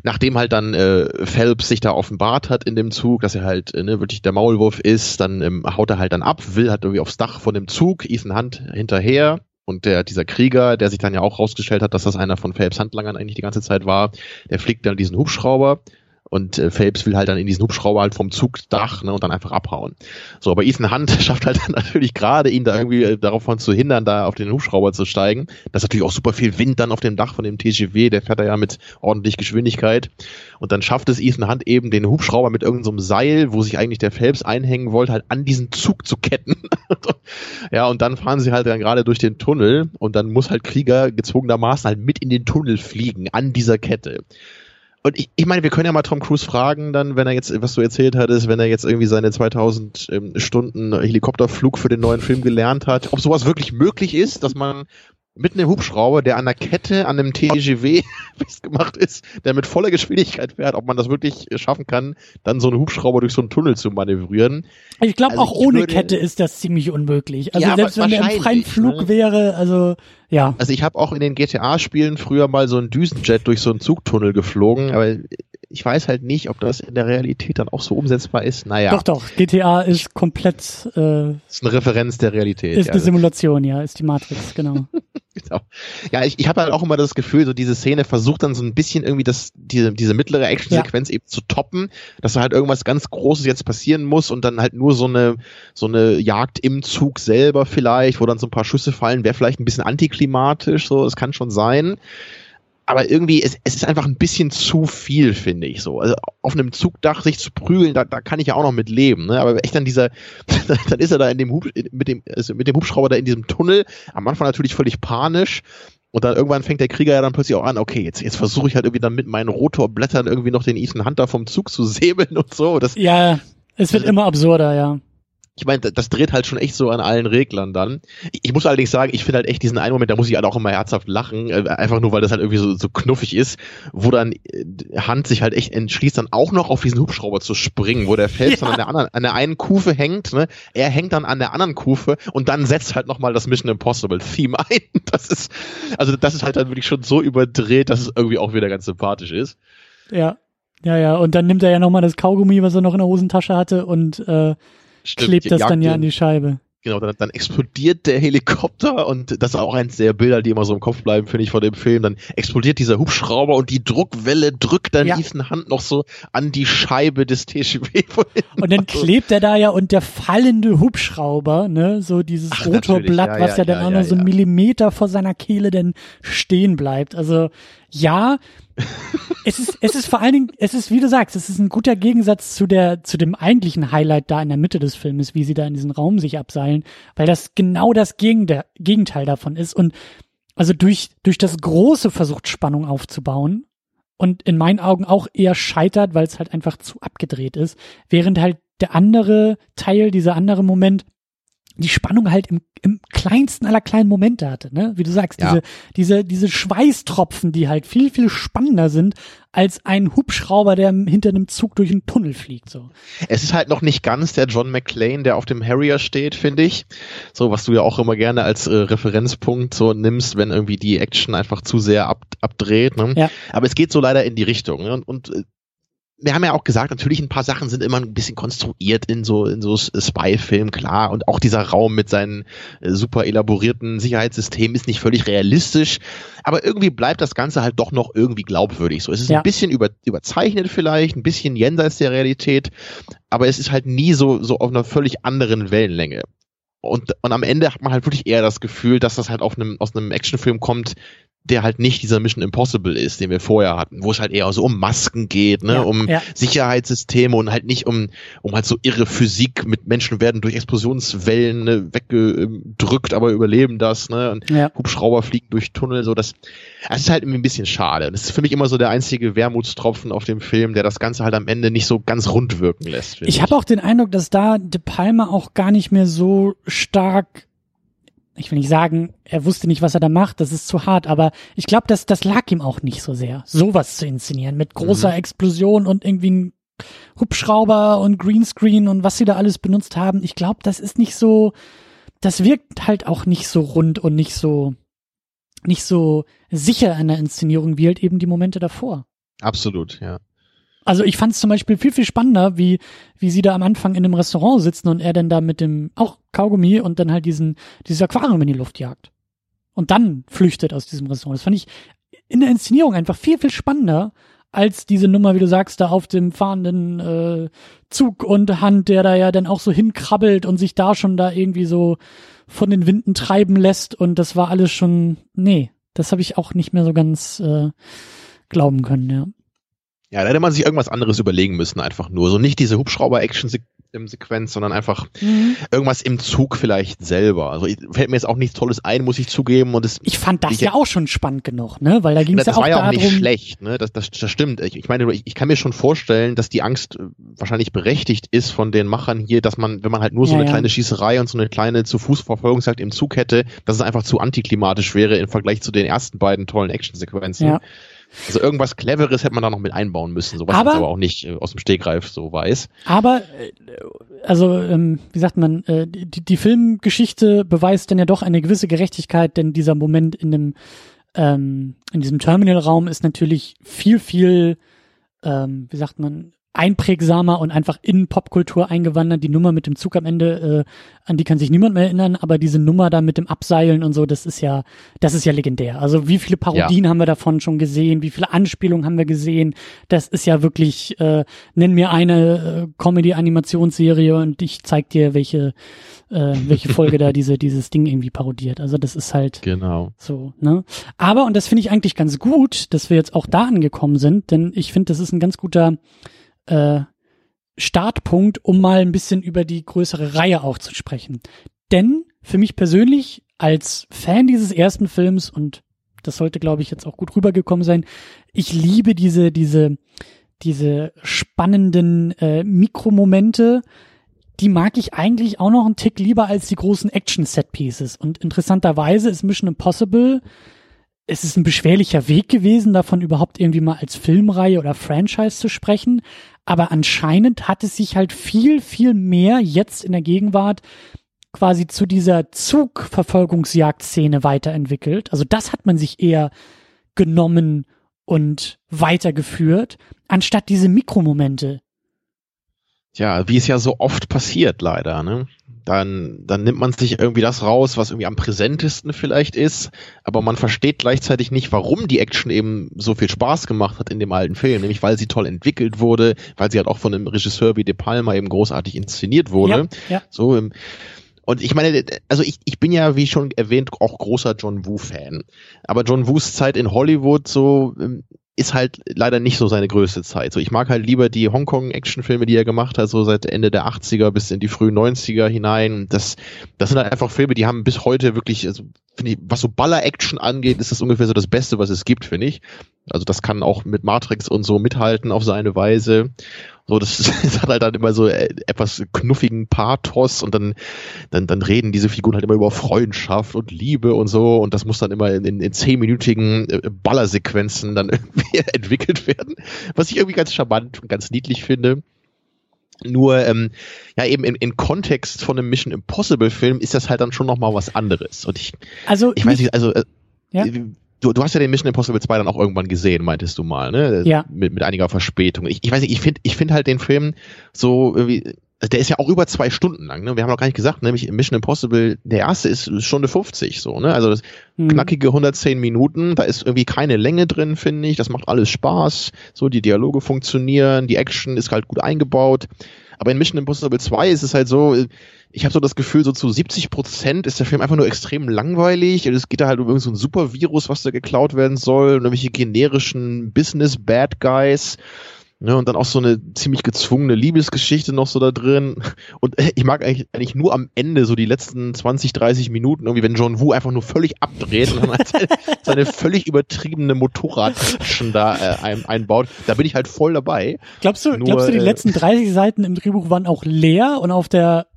Speaker 2: Nachdem halt dann äh, Phelps sich da offenbart hat in dem Zug, dass er halt äh, ne, wirklich der Maulwurf ist, dann ähm, haut er halt dann ab, will halt irgendwie aufs Dach von dem Zug, Ethan Hunt hinterher und der, dieser Krieger, der sich dann ja auch rausgestellt hat, dass das einer von Phelps Handlangern eigentlich die ganze Zeit war, der fliegt dann diesen Hubschrauber und äh, Phelps will halt dann in diesen Hubschrauber halt vom Zugdach ne, und dann einfach abhauen. So, aber Ethan Hunt schafft halt dann natürlich gerade, ihn da irgendwie äh, davon zu hindern, da auf den Hubschrauber zu steigen. Das ist natürlich auch super viel Wind dann auf dem Dach von dem TGW, der fährt da ja mit ordentlich Geschwindigkeit. Und dann schafft es Ethan Hunt eben, den Hubschrauber mit irgendeinem so Seil, wo sich eigentlich der Phelps einhängen wollte, halt an diesen Zug zu ketten. ja, und dann fahren sie halt dann gerade durch den Tunnel und dann muss halt Krieger gezwungenermaßen halt mit in den Tunnel fliegen, an dieser Kette. Und ich, ich meine, wir können ja mal Tom Cruise fragen, dann, wenn er jetzt, was du erzählt hattest, wenn er jetzt irgendwie seine 2000 ähm, Stunden Helikopterflug für den neuen Film gelernt hat, ob sowas wirklich möglich ist, dass man mit einem Hubschrauber, der an der Kette an einem TGW festgemacht ist, der mit voller Geschwindigkeit fährt, ob man das wirklich schaffen kann, dann so einen Hubschrauber durch so einen Tunnel zu manövrieren.
Speaker 1: Ich glaube,
Speaker 2: Also
Speaker 1: auch
Speaker 2: ich
Speaker 1: ohne
Speaker 2: würde-
Speaker 1: Kette ist das ziemlich unmöglich. Also
Speaker 2: Ja,
Speaker 1: selbst wenn der im freien
Speaker 2: wahrscheinlich,
Speaker 1: Flug
Speaker 2: ne?
Speaker 1: wäre, also ja.
Speaker 2: Also ich habe auch in den GTA-Spielen früher mal so einen Düsenjet durch so einen Zugtunnel geflogen, aber ich weiß halt nicht, ob das in der Realität dann auch so umsetzbar ist. Naja.
Speaker 1: Doch, doch. GTA ist komplett. Äh,
Speaker 2: ist eine Referenz der Realität.
Speaker 1: Ist ja. eine Simulation, ja, ist die Matrix, genau.
Speaker 2: genau. Ja, ich, ich habe halt auch immer das Gefühl, so diese Szene versucht dann so ein bisschen irgendwie das, diese, diese mittlere Actionsequenz ja. eben zu toppen, dass da halt irgendwas ganz Großes jetzt passieren muss und dann halt nur so eine, so eine Jagd im Zug selber vielleicht, wo dann so ein paar Schüsse fallen, wäre vielleicht ein bisschen antiklimatisch, so, es kann schon sein aber irgendwie, es, es ist einfach ein bisschen zu viel, finde ich so. Also auf einem Zugdach sich zu prügeln, da, da kann ich ja auch noch mit leben. Ne? Aber echt dann dieser, dann ist er da in dem Hub, mit dem, also mit dem Hubschrauber da in diesem Tunnel, am Anfang natürlich völlig panisch. Und dann irgendwann fängt der Krieger ja dann plötzlich auch an, okay, jetzt, jetzt versuche ich halt irgendwie dann mit meinen Rotorblättern irgendwie noch den Ethan Hunter vom Zug zu säbeln und so. Das,
Speaker 1: ja, es wird immer absurder, ja
Speaker 2: ich meine, das dreht halt schon echt so an allen Reglern dann. Ich muss allerdings sagen, ich finde halt echt diesen einen Moment, da muss ich halt auch immer herzhaft lachen, äh, einfach nur, weil das halt irgendwie so, so knuffig ist, wo dann äh, Hand sich halt echt entschließt, dann auch noch auf diesen Hubschrauber zu springen, wo der Fels ja. dann an der anderen, an der einen Kufe hängt, ne? Er hängt dann an der anderen Kufe und dann setzt halt nochmal das Mission Impossible Theme ein. Das ist, also das ist halt dann wirklich schon so überdreht, dass es irgendwie auch wieder ganz sympathisch ist.
Speaker 1: Ja. Ja, ja, und dann nimmt er ja nochmal das Kaugummi, was er noch in der Hosentasche hatte und äh, Stimmt, klebt das dann ja an die Scheibe.
Speaker 2: Genau, dann, dann explodiert der Helikopter und das ist auch eins der Bilder, die immer so im Kopf bleiben, finde ich, von dem Film. Dann explodiert dieser Hubschrauber und die Druckwelle drückt dann ja. Ethan Hand noch so an die Scheibe des TGW.
Speaker 1: Und dann klebt er da ja und der fallende Hubschrauber, ne, so dieses Ach, Rotorblatt, ja, was ja, ja dann auch noch so einen Millimeter vor seiner Kehle denn stehen bleibt. Also ja, es ist, es ist vor allen Dingen, es ist, wie du sagst, es ist ein guter Gegensatz zu der, zu dem eigentlichen Highlight da in der Mitte des Filmes, wie sie da in diesen Raum sich abseilen, weil das genau das Gegenteil davon ist. Und also durch, durch das Große versucht Spannung aufzubauen und in meinen Augen auch eher scheitert, weil es halt einfach zu abgedreht ist, während halt der andere Teil, dieser andere Moment die Spannung halt im, im kleinsten aller kleinen Momente hatte, ne? Wie du sagst, ja. diese, diese, diese Schweißtropfen, die halt viel, viel spannender sind als ein Hubschrauber, der hinter einem Zug durch einen Tunnel fliegt, so.
Speaker 2: Es ist halt noch nicht ganz der John McClane, der auf dem Harrier steht, finde ich. So, was du ja auch immer gerne als äh, Referenzpunkt so nimmst, wenn irgendwie die Action einfach zu sehr ab, abdreht, ne? Ja. Aber es geht so leider in die Richtung, ne? Und, und äh, wir haben ja auch gesagt, natürlich ein paar Sachen sind immer ein bisschen konstruiert in so in so Spy-Filmen, klar. Und auch dieser Raum mit seinen äh, super elaborierten Sicherheitssystemen ist nicht völlig realistisch. Aber irgendwie bleibt das Ganze halt doch noch irgendwie glaubwürdig. So, es ist ja. ein bisschen über, überzeichnet vielleicht, ein bisschen jenseits der Realität, aber es ist halt nie so so auf einer völlig anderen Wellenlänge. Und, und am Ende hat man halt wirklich eher das Gefühl, dass das halt auf einem, aus einem Actionfilm kommt, der halt nicht dieser Mission Impossible ist, den wir vorher hatten, wo es halt eher so um Masken geht, ne, ja, um ja. Sicherheitssysteme und halt nicht um, um halt so irre Physik mit Menschen werden durch Explosionswellen ne, weggedrückt, aber überleben das, ne, und ja. Hubschrauber fliegen durch Tunnel, so das, das ist halt irgendwie ein bisschen schade. Das ist für mich immer so der einzige Wermutstropfen auf dem Film, der das Ganze halt am Ende nicht so ganz rund wirken lässt.
Speaker 1: Ich, ich. habe auch den Eindruck, dass da De Palma auch gar nicht mehr so stark ich will nicht sagen, er wusste nicht, was er da macht, das ist zu hart, aber ich glaube, dass das lag ihm auch nicht so sehr, sowas zu inszenieren mit großer mhm. Explosion und irgendwie ein Hubschrauber und Greenscreen und was sie da alles benutzt haben. Ich glaube, das ist nicht so, das wirkt halt auch nicht so rund und nicht so, nicht so sicher an der Inszenierung wie halt eben die Momente davor.
Speaker 2: Absolut, ja.
Speaker 1: Also ich fand es zum Beispiel viel, viel spannender, wie, wie sie da am Anfang in einem Restaurant sitzen und er dann da mit dem, auch Kaugummi und dann halt diesen, dieses Aquarium in die Luft jagt. Und dann flüchtet aus diesem Restaurant. Das fand ich in der Inszenierung einfach viel, viel spannender als diese Nummer, wie du sagst, da auf dem fahrenden äh, Zug und Hand, der da ja dann auch so hinkrabbelt und sich da schon da irgendwie so von den Winden treiben lässt. Und das war alles schon, nee, das habe ich auch nicht mehr so ganz äh, glauben können, ja.
Speaker 2: Ja, da hätte man sich irgendwas anderes überlegen müssen, einfach nur. So nicht diese Hubschrauber-Action-Sequenz, sondern einfach mhm. irgendwas im Zug vielleicht selber. Also fällt mir jetzt auch nichts Tolles ein, muss ich zugeben. Und es,
Speaker 1: ich fand das ich, ja auch schon spannend genug, ne? Weil da ging es ja
Speaker 2: auch
Speaker 1: darum. Das
Speaker 2: war ja auch nicht schlecht, ne? Das, das, das stimmt. Ich, ich meine, ich, ich kann mir schon vorstellen, dass die Angst äh, wahrscheinlich berechtigt ist von den Machern hier, dass man, wenn man halt nur so ja, eine ja. kleine Schießerei und so eine kleine zu Fuß Verfolgungsjagd im Zug hätte, dass es einfach zu antiklimatisch wäre im Vergleich zu den ersten beiden tollen Action-Sequenzen. Ja. Also irgendwas Cleveres hätte man da noch mit einbauen müssen, so was aber, aber auch nicht äh, aus dem Stegreif so weiß.
Speaker 1: Aber, äh, also, ähm, wie sagt man, äh, die, die Filmgeschichte beweist dann ja doch eine gewisse Gerechtigkeit, denn dieser Moment in dem, ähm, in diesem Terminalraum ist natürlich viel, viel ähm, wie sagt man, einprägsamer und einfach in Popkultur eingewandert. Die Nummer mit dem Zug am Ende, äh, an die kann sich niemand mehr erinnern, aber diese Nummer da mit dem Abseilen und so, das ist ja, das ist ja legendär. Also wie viele Parodien ja. haben wir davon schon gesehen, wie viele Anspielungen haben wir gesehen? Das ist ja wirklich, äh, nenn mir eine äh, Comedy-Animationsserie und ich zeig dir, welche, äh, welche Folge da diese, dieses Ding irgendwie parodiert. Also das ist halt
Speaker 2: genau.
Speaker 1: so, ne? Aber, und das finde ich eigentlich ganz gut, dass wir jetzt auch da angekommen sind, denn ich finde, das ist ein ganz guter äh, Startpunkt, um mal ein bisschen über die größere Reihe auch zu sprechen. Denn für mich persönlich als Fan dieses ersten Films und das sollte, glaube ich, jetzt auch gut rübergekommen sein. Ich liebe diese, diese, diese spannenden äh, Mikromomente. Die mag ich eigentlich auch noch einen Tick lieber als die großen Action-Set-Pieces. Und interessanterweise ist Mission Impossible es ist ein beschwerlicher Weg gewesen, davon überhaupt irgendwie mal als Filmreihe oder Franchise zu sprechen. Aber anscheinend hat es sich halt viel, viel mehr jetzt in der Gegenwart quasi zu dieser Zugverfolgungsjagdszene weiterentwickelt. Also das hat man sich eher genommen und weitergeführt, anstatt diese Mikromomente.
Speaker 2: Ja, wie es ja so oft passiert, leider, ne? Dann, dann nimmt man sich irgendwie das raus, was irgendwie am präsentesten vielleicht ist, aber man versteht gleichzeitig nicht, warum die Action eben so viel Spaß gemacht hat in dem alten Film, nämlich weil sie toll entwickelt wurde, weil sie halt auch von einem Regisseur wie De Palma eben großartig inszeniert wurde. Ja, ja. So, ähm, und ich meine, also ich, ich bin ja, wie schon erwähnt, auch großer John Woo-Fan. Aber John Woos Zeit in Hollywood so ähm, ist halt leider nicht so seine größte Zeit. So, ich mag halt lieber die Hongkong-Actionfilme, die er gemacht hat, so seit Ende der 80er bis in die frühen 90er hinein. Das, das sind halt einfach Filme, die haben bis heute wirklich, also, finde ich, was so Baller-Action angeht, ist das ungefähr so das Beste, was es gibt, finde ich. Also das kann auch mit Matrix und so mithalten auf seine Weise. So, das, das hat halt dann immer so äh, etwas knuffigen Pathos und dann, dann, dann reden diese Figuren halt immer über Freundschaft und Liebe und so und das muss dann immer in, in, in zehnminütigen äh, Ballersequenzen dann irgendwie entwickelt werden, was ich irgendwie ganz charmant und ganz niedlich finde. Nur, ähm, ja, eben im, im Kontext von einem Mission Impossible Film ist das halt dann schon nochmal was anderes. Und ich,
Speaker 1: also
Speaker 2: ich weiß nicht, also, äh, ja? Du, du hast ja den Mission Impossible 2 dann auch irgendwann gesehen, meintest du mal, ne?
Speaker 1: Ja.
Speaker 2: Mit, mit einiger Verspätung. Ich, ich weiß nicht, ich finde ich finde halt den Film so irgendwie, der ist ja auch über zwei Stunden lang, ne? Wir haben noch gar nicht gesagt, nämlich Mission Impossible, der erste ist Stunde 50 so, ne? Also das mhm. knackige 110 Minuten, da ist irgendwie keine Länge drin, finde ich. Das macht alles Spaß. So, die Dialoge funktionieren, die Action ist halt gut eingebaut. Aber in Mission Impossible 2 ist es halt so, ich habe so das Gefühl, so zu 70 Prozent ist der Film einfach nur extrem langweilig. Es geht da halt um irgendein so ein Supervirus, was da geklaut werden soll, und irgendwelche generischen Business-Bad Guys. Ne, und dann auch so eine ziemlich gezwungene Liebesgeschichte noch so da drin. Und ich mag eigentlich, eigentlich nur am Ende so die letzten 20, 30 Minuten, irgendwie, wenn John Woo einfach nur völlig abdreht und dann seine, seine völlig übertriebene motorrad da äh, ein, einbaut. Da bin ich halt voll dabei.
Speaker 1: Glaubst du, nur, glaubst du, die äh, letzten 30 Seiten im Drehbuch waren auch leer und auf der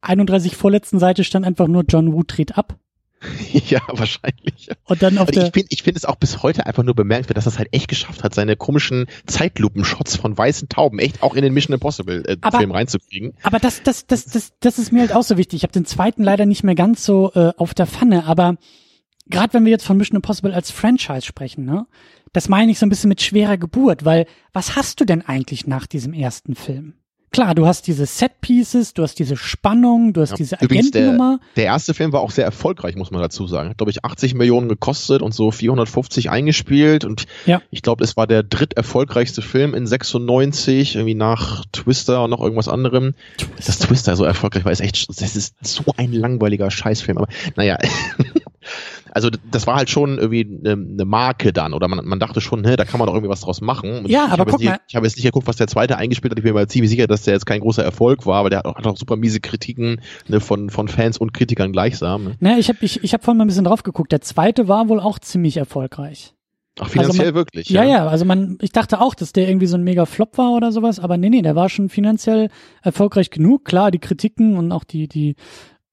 Speaker 1: 31 vorletzten Seite stand einfach nur John Woo dreht ab?
Speaker 2: ja, wahrscheinlich.
Speaker 1: Und dann auf
Speaker 2: und ich finde ich finde es auch bis heute einfach nur bemerkenswert, dass er es halt echt geschafft hat, seine komischen Zeitlupen-Shots von weißen Tauben echt auch in den Mission Impossible äh, aber, Film reinzukriegen.
Speaker 1: Aber das das das das das ist mir halt auch so wichtig. Ich habe den zweiten leider nicht mehr ganz so äh, auf der Pfanne, aber gerade wenn wir jetzt von Mission Impossible als Franchise sprechen, ne? Das meine ich so ein bisschen mit schwerer Geburt, weil was hast du denn eigentlich nach diesem ersten Film? Klar, du hast diese Set-Pieces, du hast diese Spannung, du hast ja, diese Agentennummer.
Speaker 2: Der, der, erste Film war auch sehr erfolgreich, muss man dazu sagen. Hat, glaube ich, 80 Millionen gekostet und so 450 eingespielt. Und
Speaker 1: ja.
Speaker 2: ich glaube, es war der dritt erfolgreichste Film in 96, irgendwie nach Twister und noch irgendwas anderem. Twister. Das Twister so erfolgreich war, ist echt, das ist so ein langweiliger Scheißfilm. Aber naja. also das war halt schon irgendwie eine, eine Marke dann oder man, man dachte schon, hä, da kann man doch irgendwie was draus machen.
Speaker 1: Und ja,
Speaker 2: ich,
Speaker 1: aber guck
Speaker 2: nicht,
Speaker 1: mal.
Speaker 2: Ich habe jetzt nicht geguckt, was der zweite eingespielt hat. Ich bin mir ziemlich sicher, dass der jetzt kein großer Erfolg war, aber der hat auch, hat auch super miese Kritiken ne, von, von Fans und Kritikern gleichsam. Ne?
Speaker 1: Naja, ich habe ich, ich hab vorhin mal ein bisschen drauf geguckt. Der zweite war wohl auch ziemlich erfolgreich.
Speaker 2: Ach, finanziell
Speaker 1: also
Speaker 2: man, wirklich.
Speaker 1: Ja, ja, also man, ich dachte auch, dass der irgendwie so ein mega Flop war oder sowas, aber nee, nee, der war schon finanziell erfolgreich genug. Klar, die Kritiken und auch die, die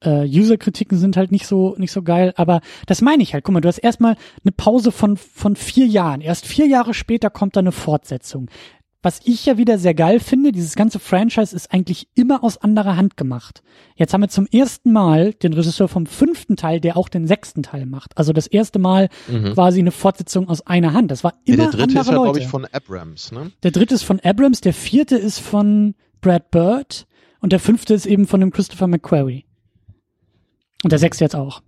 Speaker 1: äh, User-Kritiken sind halt nicht so nicht so geil, aber das meine ich halt. Guck mal, du hast erstmal eine Pause von von vier Jahren. Erst vier Jahre später kommt da eine Fortsetzung. was ich ja wieder sehr geil finde, dieses ganze Franchise ist eigentlich immer aus anderer Hand gemacht. Jetzt haben wir zum ersten Mal den Regisseur vom fünften Teil, der auch den sechsten Teil macht. Also das erste Mal mhm. quasi eine Fortsetzung aus einer Hand. Das war immer ja,
Speaker 2: Der dritte
Speaker 1: ist ja,
Speaker 2: glaube ich, von Abrams, ne?
Speaker 1: Der dritte ist von Abrams, der vierte ist von Brad Bird und der fünfte ist eben von dem Christopher McQuarrie. Und der sechste jetzt auch.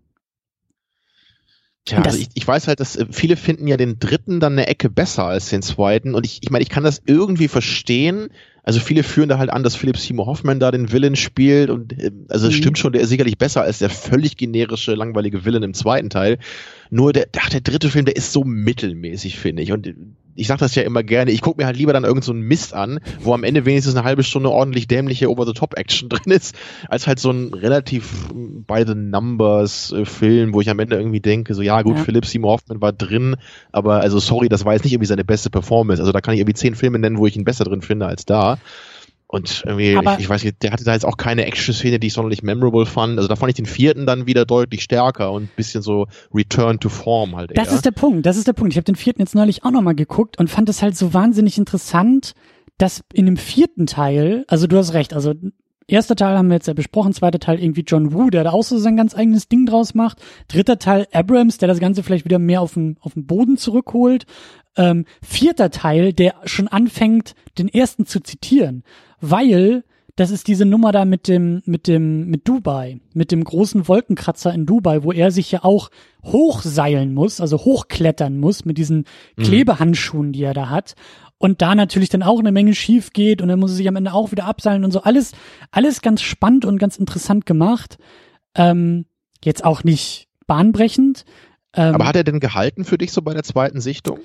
Speaker 2: Tja, also ich, ich weiß halt, dass äh, viele finden ja den dritten dann eine Ecke besser als den zweiten. Und ich, ich meine, ich kann das irgendwie verstehen. Also viele führen da halt an, dass Philipp Seymour Hoffman da den Villain spielt. Und äh, also es mhm. stimmt schon, der ist sicherlich besser als der völlig generische, langweilige Villain im zweiten Teil. Nur der, ach, der dritte Film, der ist so mittelmäßig, finde ich. Und ich sag das ja immer gerne, ich gucke mir halt lieber dann irgend so einen Mist an, wo am Ende wenigstens eine halbe Stunde ordentlich dämliche Over-the-Top-Action drin ist, als halt so ein relativ by the numbers äh, Film, wo ich am Ende irgendwie denke, so ja gut, ja. Philipp Seymour Hoffman war drin, aber also sorry, das war jetzt nicht irgendwie seine beste Performance. Also da kann ich irgendwie zehn Filme nennen, wo ich ihn besser drin finde als da. Und irgendwie, ich, ich, weiß nicht, der hatte da jetzt auch keine Action-Szene, die ich sonderlich memorable fand. Also da fand ich den vierten dann wieder deutlich stärker und ein bisschen so Return to Form halt.
Speaker 1: Das ist der Punkt, das ist der Punkt. Ich habe den vierten jetzt neulich auch nochmal geguckt und fand es halt so wahnsinnig interessant, dass in dem vierten Teil, also du hast recht, also erster Teil haben wir jetzt ja besprochen, zweiter Teil irgendwie John Woo, der da auch so sein ganz eigenes Ding draus macht. Dritter Teil Abrams, der das Ganze vielleicht wieder mehr auf den, auf den Boden zurückholt. Ähm, vierter Teil, der schon anfängt, den ersten zu zitieren weil das ist diese Nummer da mit dem, mit dem, mit Dubai, mit dem großen Wolkenkratzer in Dubai, wo er sich ja auch hochseilen muss, also hochklettern muss mit diesen mhm. Klebehandschuhen, die er da hat. Und da natürlich dann auch eine Menge schief geht und dann muss er sich am Ende auch wieder abseilen und so. Alles, alles ganz spannend und ganz interessant gemacht. Ähm, jetzt auch nicht bahnbrechend.
Speaker 2: Ähm, Aber hat er denn gehalten für dich so bei der zweiten Sichtung?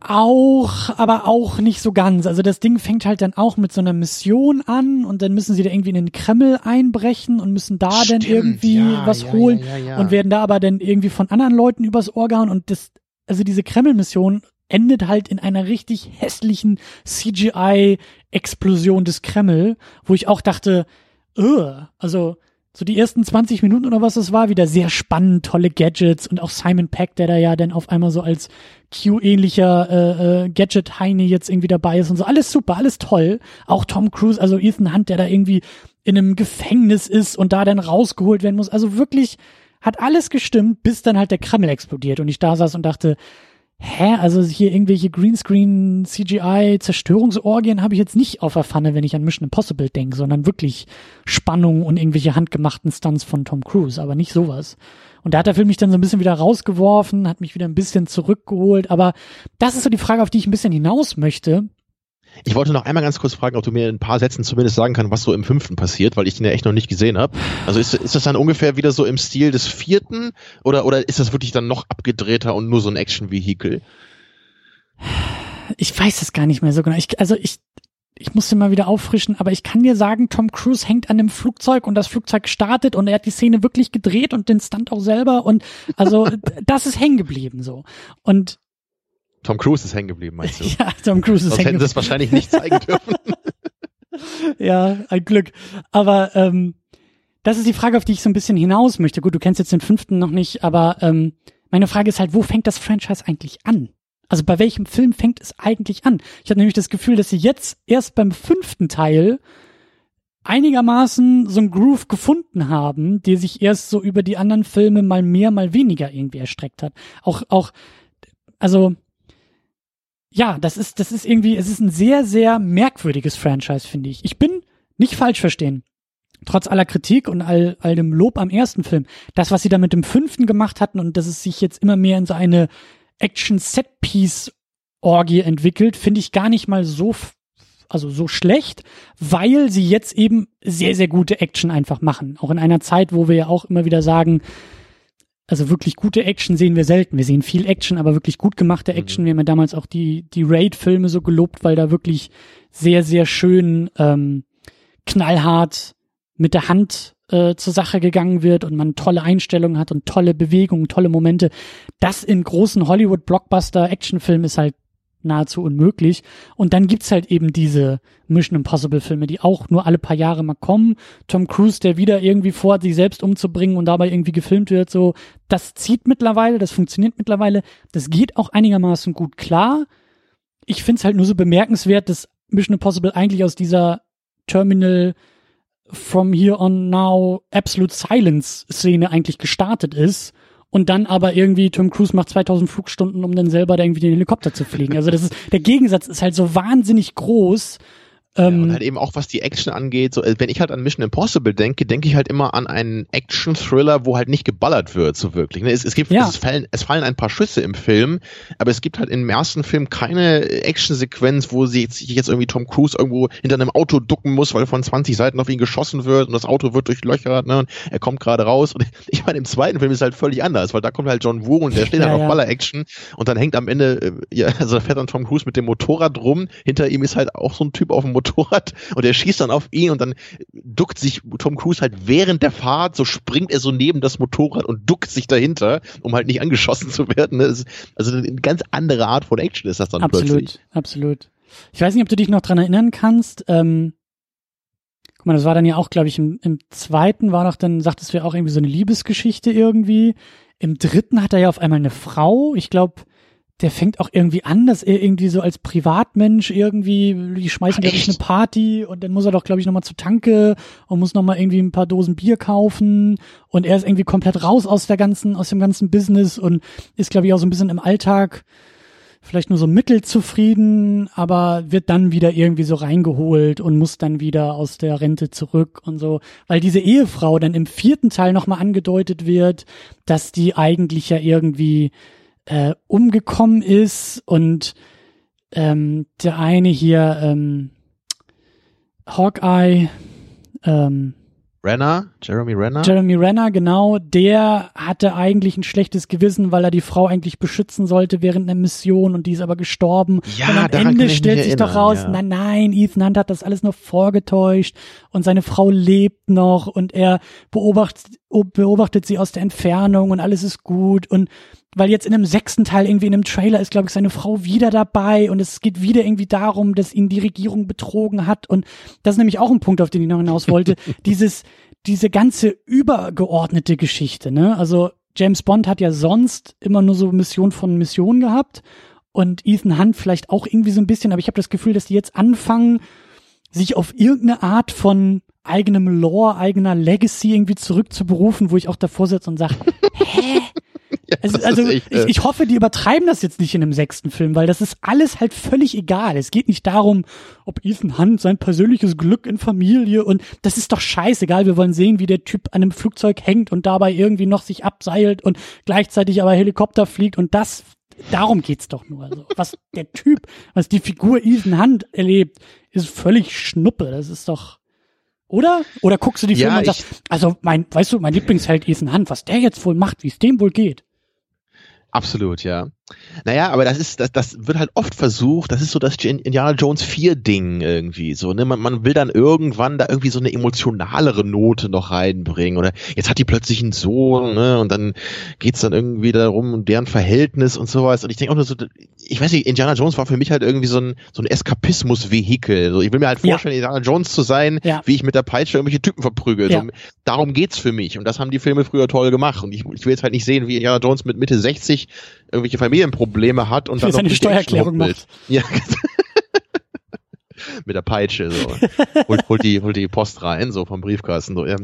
Speaker 1: Auch, aber auch nicht so ganz. Also das Ding fängt halt dann auch mit so einer Mission an und dann müssen sie da irgendwie in den Kreml einbrechen und müssen da Stimmt, dann irgendwie ja, was ja, holen ja, und werden da aber dann irgendwie von anderen Leuten übers Ohr gehauen und das, also diese Kreml-Mission endet halt in einer richtig hässlichen CGI-Explosion des Kreml, wo ich auch dachte, Ugh, also so die ersten 20 Minuten oder was es war, wieder sehr spannend, tolle Gadgets und auch Simon Peck, der da ja dann auf einmal so als Q-ähnlicher äh, äh, Gadget-Heini jetzt irgendwie dabei ist und so. Alles super, alles toll. Auch Tom Cruise, also Ethan Hunt, der da irgendwie in einem Gefängnis ist und da dann rausgeholt werden muss. Also wirklich hat alles gestimmt, bis dann halt der Kreml explodiert und ich da saß und dachte, hä, also hier irgendwelche Greenscreen, CGI, Zerstörungsorgien habe ich jetzt nicht auf der Pfanne, wenn ich an Mission Impossible denke, sondern wirklich Spannung und irgendwelche handgemachten Stunts von Tom Cruise, aber nicht sowas. Und da hat der Film mich dann so ein bisschen wieder rausgeworfen, hat mich wieder ein bisschen zurückgeholt, aber das ist so die Frage, auf die ich ein bisschen hinaus möchte.
Speaker 2: Ich wollte noch einmal ganz kurz fragen, ob du mir in ein paar Sätzen zumindest sagen kannst, was so im fünften passiert, weil ich den ja echt noch nicht gesehen habe. Also ist, ist das dann ungefähr wieder so im Stil des vierten oder, oder ist das wirklich dann noch abgedrehter und nur so ein Action-Vehikel?
Speaker 1: Ich weiß es gar nicht mehr so genau. Ich, also ich, ich musste mal wieder auffrischen, aber ich kann dir sagen, Tom Cruise hängt an dem Flugzeug und das Flugzeug startet und er hat die Szene wirklich gedreht und den Stunt auch selber und also das ist hängen geblieben so. Und
Speaker 2: Tom Cruise ist hängen geblieben, meinst du?
Speaker 1: ja, Tom Cruise ist
Speaker 2: hängen geblieben. hätten sie es wahrscheinlich nicht zeigen dürfen.
Speaker 1: ja, ein Glück. Aber ähm, das ist die Frage, auf die ich so ein bisschen hinaus möchte. Gut, du kennst jetzt den fünften noch nicht, aber ähm, meine Frage ist halt, wo fängt das Franchise eigentlich an? Also bei welchem Film fängt es eigentlich an? Ich habe nämlich das Gefühl, dass sie jetzt erst beim fünften Teil einigermaßen so ein Groove gefunden haben, der sich erst so über die anderen Filme mal mehr, mal weniger irgendwie erstreckt hat. Auch, auch, also ja, das ist, das ist irgendwie, es ist ein sehr, sehr merkwürdiges Franchise, finde ich. Ich bin nicht falsch verstehen. Trotz aller Kritik und all, all dem Lob am ersten Film. Das, was sie da mit dem fünften gemacht hatten und dass es sich jetzt immer mehr in so eine Action-Set-Piece-Orgie entwickelt, finde ich gar nicht mal so, also so schlecht, weil sie jetzt eben sehr, sehr gute Action einfach machen. Auch in einer Zeit, wo wir ja auch immer wieder sagen, also wirklich gute Action sehen wir selten. Wir sehen viel Action, aber wirklich gut gemachte Action. Mhm. Wir haben ja damals auch die, die Raid-Filme so gelobt, weil da wirklich sehr, sehr schön ähm, knallhart mit der Hand äh, zur Sache gegangen wird und man tolle Einstellungen hat und tolle Bewegungen, tolle Momente. Das in großen Hollywood-Blockbuster-Actionfilmen ist halt nahezu unmöglich. Und dann gibt's halt eben diese Mission Impossible Filme, die auch nur alle paar Jahre mal kommen. Tom Cruise, der wieder irgendwie vorhat, sich selbst umzubringen und dabei irgendwie gefilmt wird, so. Das zieht mittlerweile, das funktioniert mittlerweile. Das geht auch einigermaßen gut klar. ich finde es halt nur so bemerkenswert, dass Mission Impossible eigentlich aus dieser Terminal from here on now absolute silence Szene eigentlich gestartet ist und dann aber irgendwie Tom Cruise macht 2000 Flugstunden, um dann selber da irgendwie den Helikopter zu fliegen. Also das ist, der Gegensatz ist halt so wahnsinnig groß
Speaker 2: ähm, ja, und halt eben auch was die Action angeht, so, äh, wenn ich halt an Mission Impossible denke, denke ich halt immer an einen Action-Thriller, wo halt nicht geballert wird, so wirklich. Ne? Es, es gibt, ja. es, fallen, es fallen ein paar Schüsse im Film, aber es gibt halt im ersten Film keine Action-Sequenz, wo sie jetzt, jetzt irgendwie Tom Cruise irgendwo hinter einem Auto ducken muss, weil von 20 Seiten auf ihn geschossen wird und das Auto wird durchlöchert, ne? Und er kommt gerade raus. Und ich meine, im zweiten Film ist es halt völlig anders, weil da kommt halt John Woo und der steht ja, halt auf. Baller-Action und dann hängt am Ende, äh, ja, also da fährt dann Tom Cruise mit dem Motorrad rum, hinter ihm ist halt auch so ein Typ auf dem Motorrad Motorrad und er schießt dann auf ihn und dann duckt sich Tom Cruise halt während der Fahrt, so springt er so neben das Motorrad und duckt sich dahinter, um halt nicht angeschossen zu werden. Ne? Also eine ganz andere Art von Action ist das dann
Speaker 1: absolut,
Speaker 2: plötzlich.
Speaker 1: Absolut, absolut. Ich weiß nicht, ob du dich noch dran erinnern kannst. Ähm, guck mal, das war dann ja auch, glaube ich, im, im zweiten war doch dann, sagtest du ja auch irgendwie so eine Liebesgeschichte irgendwie. Im dritten hat er ja auf einmal eine Frau. Ich glaube, der fängt auch irgendwie an, dass er irgendwie so als Privatmensch irgendwie, die schmeißen, glaube ich, eine Party und dann muss er doch, glaube ich, nochmal zur Tanke und muss nochmal irgendwie ein paar Dosen Bier kaufen und er ist irgendwie komplett raus aus der ganzen, aus dem ganzen Business und ist, glaube ich, auch so ein bisschen im Alltag vielleicht nur so mittelzufrieden, aber wird dann wieder irgendwie so reingeholt und muss dann wieder aus der Rente zurück und so, weil diese Ehefrau dann im vierten Teil nochmal angedeutet wird, dass die eigentlich ja irgendwie äh, umgekommen ist und ähm, der eine hier, ähm, Hawkeye, ähm,
Speaker 2: Renner, Jeremy Renner.
Speaker 1: Jeremy Renner, genau. Der hatte eigentlich ein schlechtes Gewissen, weil er die Frau eigentlich beschützen sollte während einer Mission und die ist aber gestorben.
Speaker 2: Ja,
Speaker 1: und am Ende stellt sich doch raus, ja. nein, nein, Ethan Hunt hat das alles nur vorgetäuscht und seine Frau lebt noch und er beobachtet, beobachtet sie aus der Entfernung und alles ist gut und weil jetzt in einem sechsten Teil irgendwie in einem Trailer ist, glaube ich, seine Frau wieder dabei und es geht wieder irgendwie darum, dass ihn die Regierung betrogen hat und das ist nämlich auch ein Punkt, auf den ich noch hinaus wollte. Dieses, diese ganze übergeordnete Geschichte, ne? Also James Bond hat ja sonst immer nur so Mission von Mission gehabt und Ethan Hunt vielleicht auch irgendwie so ein bisschen, aber ich habe das Gefühl, dass die jetzt anfangen, sich auf irgendeine Art von eigenem Lore, eigener Legacy irgendwie zurückzuberufen, wo ich auch davor sitze und sage, hä? Also, also echt, ich, ich hoffe, die übertreiben das jetzt nicht in dem sechsten Film, weil das ist alles halt völlig egal. Es geht nicht darum, ob Ethan Hunt sein persönliches Glück in Familie und das ist doch scheißegal. Wir wollen sehen, wie der Typ an einem Flugzeug hängt und dabei irgendwie noch sich abseilt und gleichzeitig aber Helikopter fliegt und das darum geht's doch nur. Also, was der Typ, was die Figur Ethan Hunt erlebt, ist völlig Schnuppe. Das ist doch oder? Oder guckst du die Filme ja, und sagst, also mein, weißt du, mein Lieblingsheld Ethan Hunt, was der jetzt wohl macht, wie es dem wohl geht?
Speaker 2: Absolut, ja. Naja, aber das ist, das, das wird halt oft versucht, das ist so das Indiana Jones 4 Ding irgendwie, so, ne, man, man will dann irgendwann da irgendwie so eine emotionalere Note noch reinbringen oder jetzt hat die plötzlich einen Sohn, ne, und dann geht's dann irgendwie darum, deren Verhältnis und sowas. Und ich denke auch nur so, ich weiß nicht, Indiana Jones war für mich halt irgendwie so ein, so ein Eskapismus-Vehikel, so, ich will mir halt vorstellen, ja. Indiana Jones zu sein, ja. wie ich mit der Peitsche irgendwelche Typen verprügel, ja. so, darum geht's für mich. Und das haben die Filme früher toll gemacht. Und ich, ich will jetzt halt nicht sehen, wie Indiana Jones mit Mitte 60 irgendwelche Familienprobleme hat und dann
Speaker 1: noch seine Steuererklärung macht.
Speaker 2: Ja. mit der Peitsche so holt, holt die holt die Post rein so vom Briefkasten so ja.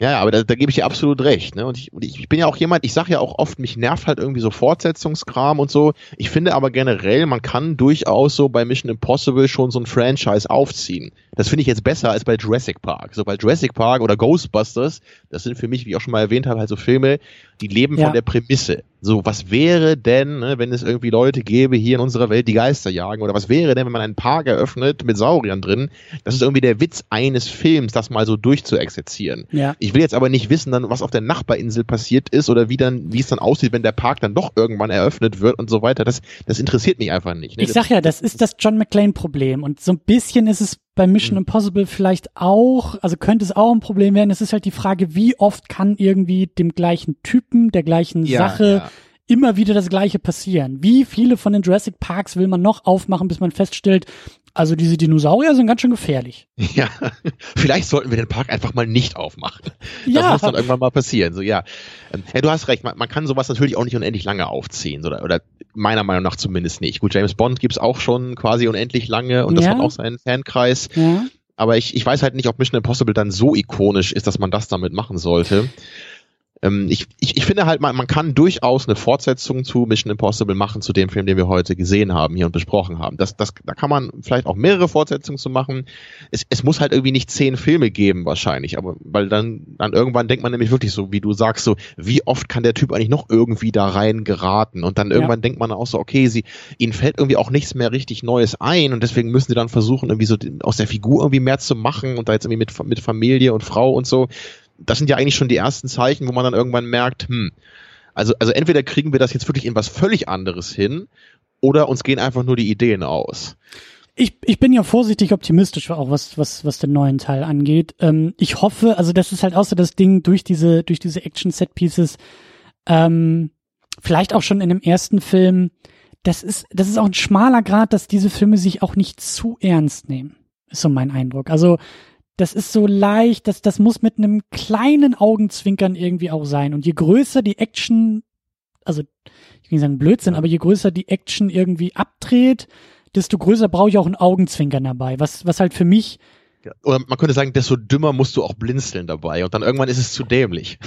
Speaker 2: Ja, aber da, da gebe ich dir absolut recht. Ne? Und, ich, und ich, ich bin ja auch jemand, ich sage ja auch oft, mich nervt halt irgendwie so Fortsetzungskram und so. Ich finde aber generell, man kann durchaus so bei Mission Impossible schon so ein Franchise aufziehen. Das finde ich jetzt besser als bei Jurassic Park. So bei Jurassic Park oder Ghostbusters, das sind für mich, wie ich auch schon mal erwähnt habe, halt so Filme, die leben ja. von der Prämisse. So, was wäre denn, ne, wenn es irgendwie Leute gäbe hier in unserer Welt, die Geister jagen? Oder was wäre denn, wenn man einen Park eröffnet mit Sauriern drin? Das ist irgendwie der Witz eines Films, das mal so durchzuexerzieren. Ja. Ich will jetzt aber nicht wissen, dann, was auf der Nachbarinsel passiert ist oder wie dann, wie es dann aussieht, wenn der Park dann doch irgendwann eröffnet wird und so weiter. Das, das interessiert mich einfach nicht.
Speaker 1: Ne? Ich sag ja, das ist das John McClane-Problem. Und so ein bisschen ist es bei Mission mhm. Impossible vielleicht auch, also könnte es auch ein Problem werden. Es ist halt die Frage, wie oft kann irgendwie dem gleichen Typen, der gleichen ja, Sache ja. immer wieder das Gleiche passieren? Wie viele von den Jurassic Parks will man noch aufmachen, bis man feststellt, Also diese Dinosaurier sind ganz schön gefährlich.
Speaker 2: Ja, vielleicht sollten wir den Park einfach mal nicht aufmachen. Ja. Das muss dann irgendwann mal passieren. So, ja. Ähm, ja, du hast recht, man, man kann sowas natürlich auch nicht unendlich lange aufziehen. Oder, oder meiner Meinung nach zumindest nicht. Gut, James Bond gibt's auch schon quasi unendlich lange und das ja. hat auch seinen Fankreis. Ja. Aber ich, ich weiß halt nicht, ob Mission Impossible dann so ikonisch ist, dass man das damit machen sollte ähm, ich, ich, ich finde halt, man, man kann durchaus eine Fortsetzung zu Mission Impossible machen, zu dem Film, den wir heute gesehen haben hier und besprochen haben. Das, das, da kann man vielleicht auch mehrere Fortsetzungen zu machen. Es, es muss halt irgendwie nicht zehn Filme geben wahrscheinlich, aber weil dann, dann irgendwann denkt man nämlich wirklich so, wie du sagst, so, wie oft kann der Typ eigentlich noch irgendwie da rein geraten? Und dann irgendwann ja. denkt man auch so, okay, sie, ihnen fällt irgendwie auch nichts mehr richtig Neues ein und deswegen müssen sie dann versuchen, irgendwie so aus der Figur irgendwie mehr zu machen und da jetzt irgendwie mit, mit Familie und Frau und so das sind ja eigentlich schon die ersten Zeichen, wo man dann irgendwann merkt, hm, also, also entweder kriegen wir das jetzt wirklich in was völlig anderes hin oder uns gehen einfach nur die Ideen aus.
Speaker 1: Ich, ich bin ja vorsichtig optimistisch auch, was, was, was den neuen Teil angeht. Ähm, ich hoffe, also das ist halt außer das Ding durch diese, durch diese Action-Set-Pieces, ähm, vielleicht auch schon in dem ersten Film, das ist, das ist auch ein schmaler Grad, dass diese Filme sich auch nicht zu ernst nehmen. Ist so mein Eindruck. Also, das ist so leicht, das, das muss mit einem kleinen Augenzwinkern irgendwie auch sein. Und je größer die Action, also ich will nicht sagen Blödsinn, aber je größer die Action irgendwie abdreht, desto größer brauche ich auch ein Augenzwinkern dabei. Was, was halt für mich
Speaker 2: oder man könnte sagen, desto dümmer musst du auch blinzeln dabei und dann irgendwann ist es zu dämlich.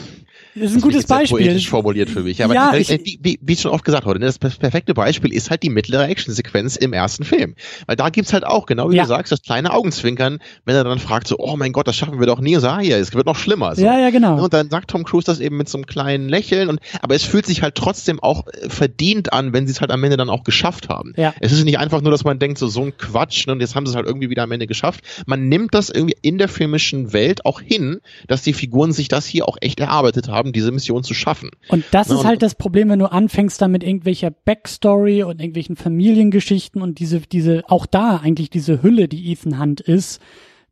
Speaker 1: Das ist ein das gutes Beispiel.
Speaker 2: Poetisch formuliert für mich. Aber ja, ich, wie, wie, wie schon oft gesagt wurde, ne, das perfekte Beispiel ist halt die mittlere Actionsequenz im ersten Film. Weil da gibt's halt auch, genau wie ja. du sagst, das kleine Augenzwinkern, wenn er dann fragt so, oh mein Gott, das schaffen wir doch nie. So, ah, ja, es wird noch schlimmer. So.
Speaker 1: Ja, ja, genau.
Speaker 2: Und dann sagt Tom Cruise das eben mit so einem kleinen Lächeln und, aber es fühlt sich halt trotzdem auch äh, verdient an, wenn sie es halt am Ende dann auch geschafft haben. Ja. Es ist nicht einfach nur, dass man denkt, so, so ein Quatsch, ne, und jetzt haben sie es halt irgendwie wieder am Ende geschafft. Man nimmt das irgendwie in der filmischen Welt auch hin, dass die Figuren sich das hier auch echt erarbeitet haben, diese Mission zu schaffen.
Speaker 1: Und das ja, ist halt das Problem, wenn du anfängst dann mit irgendwelcher Backstory und irgendwelchen Familiengeschichten und diese, diese, auch da eigentlich diese Hülle, die Ethan Hunt ist,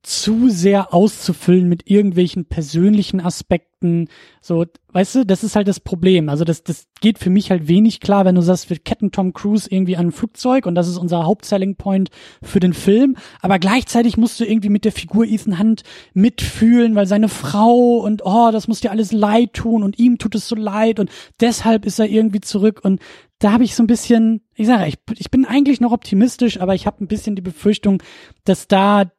Speaker 1: zu sehr auszufüllen mit irgendwelchen persönlichen Aspekten. So, weißt du, das ist halt das Problem. Also das, das geht für mich halt wenig klar, wenn du sagst, wir ketten Tom Cruise irgendwie an ein Flugzeug und das ist unser Hauptselling Point für den Film. Aber gleichzeitig musst du irgendwie mit der Figur Ethan Hunt mitfühlen, weil seine Frau und oh, das muss dir alles leid tun und ihm tut es so leid und deshalb ist er irgendwie zurück und da habe ich so ein bisschen, ich sage, ich, ich bin eigentlich noch optimistisch, aber ich habe ein bisschen die Befürchtung, dass da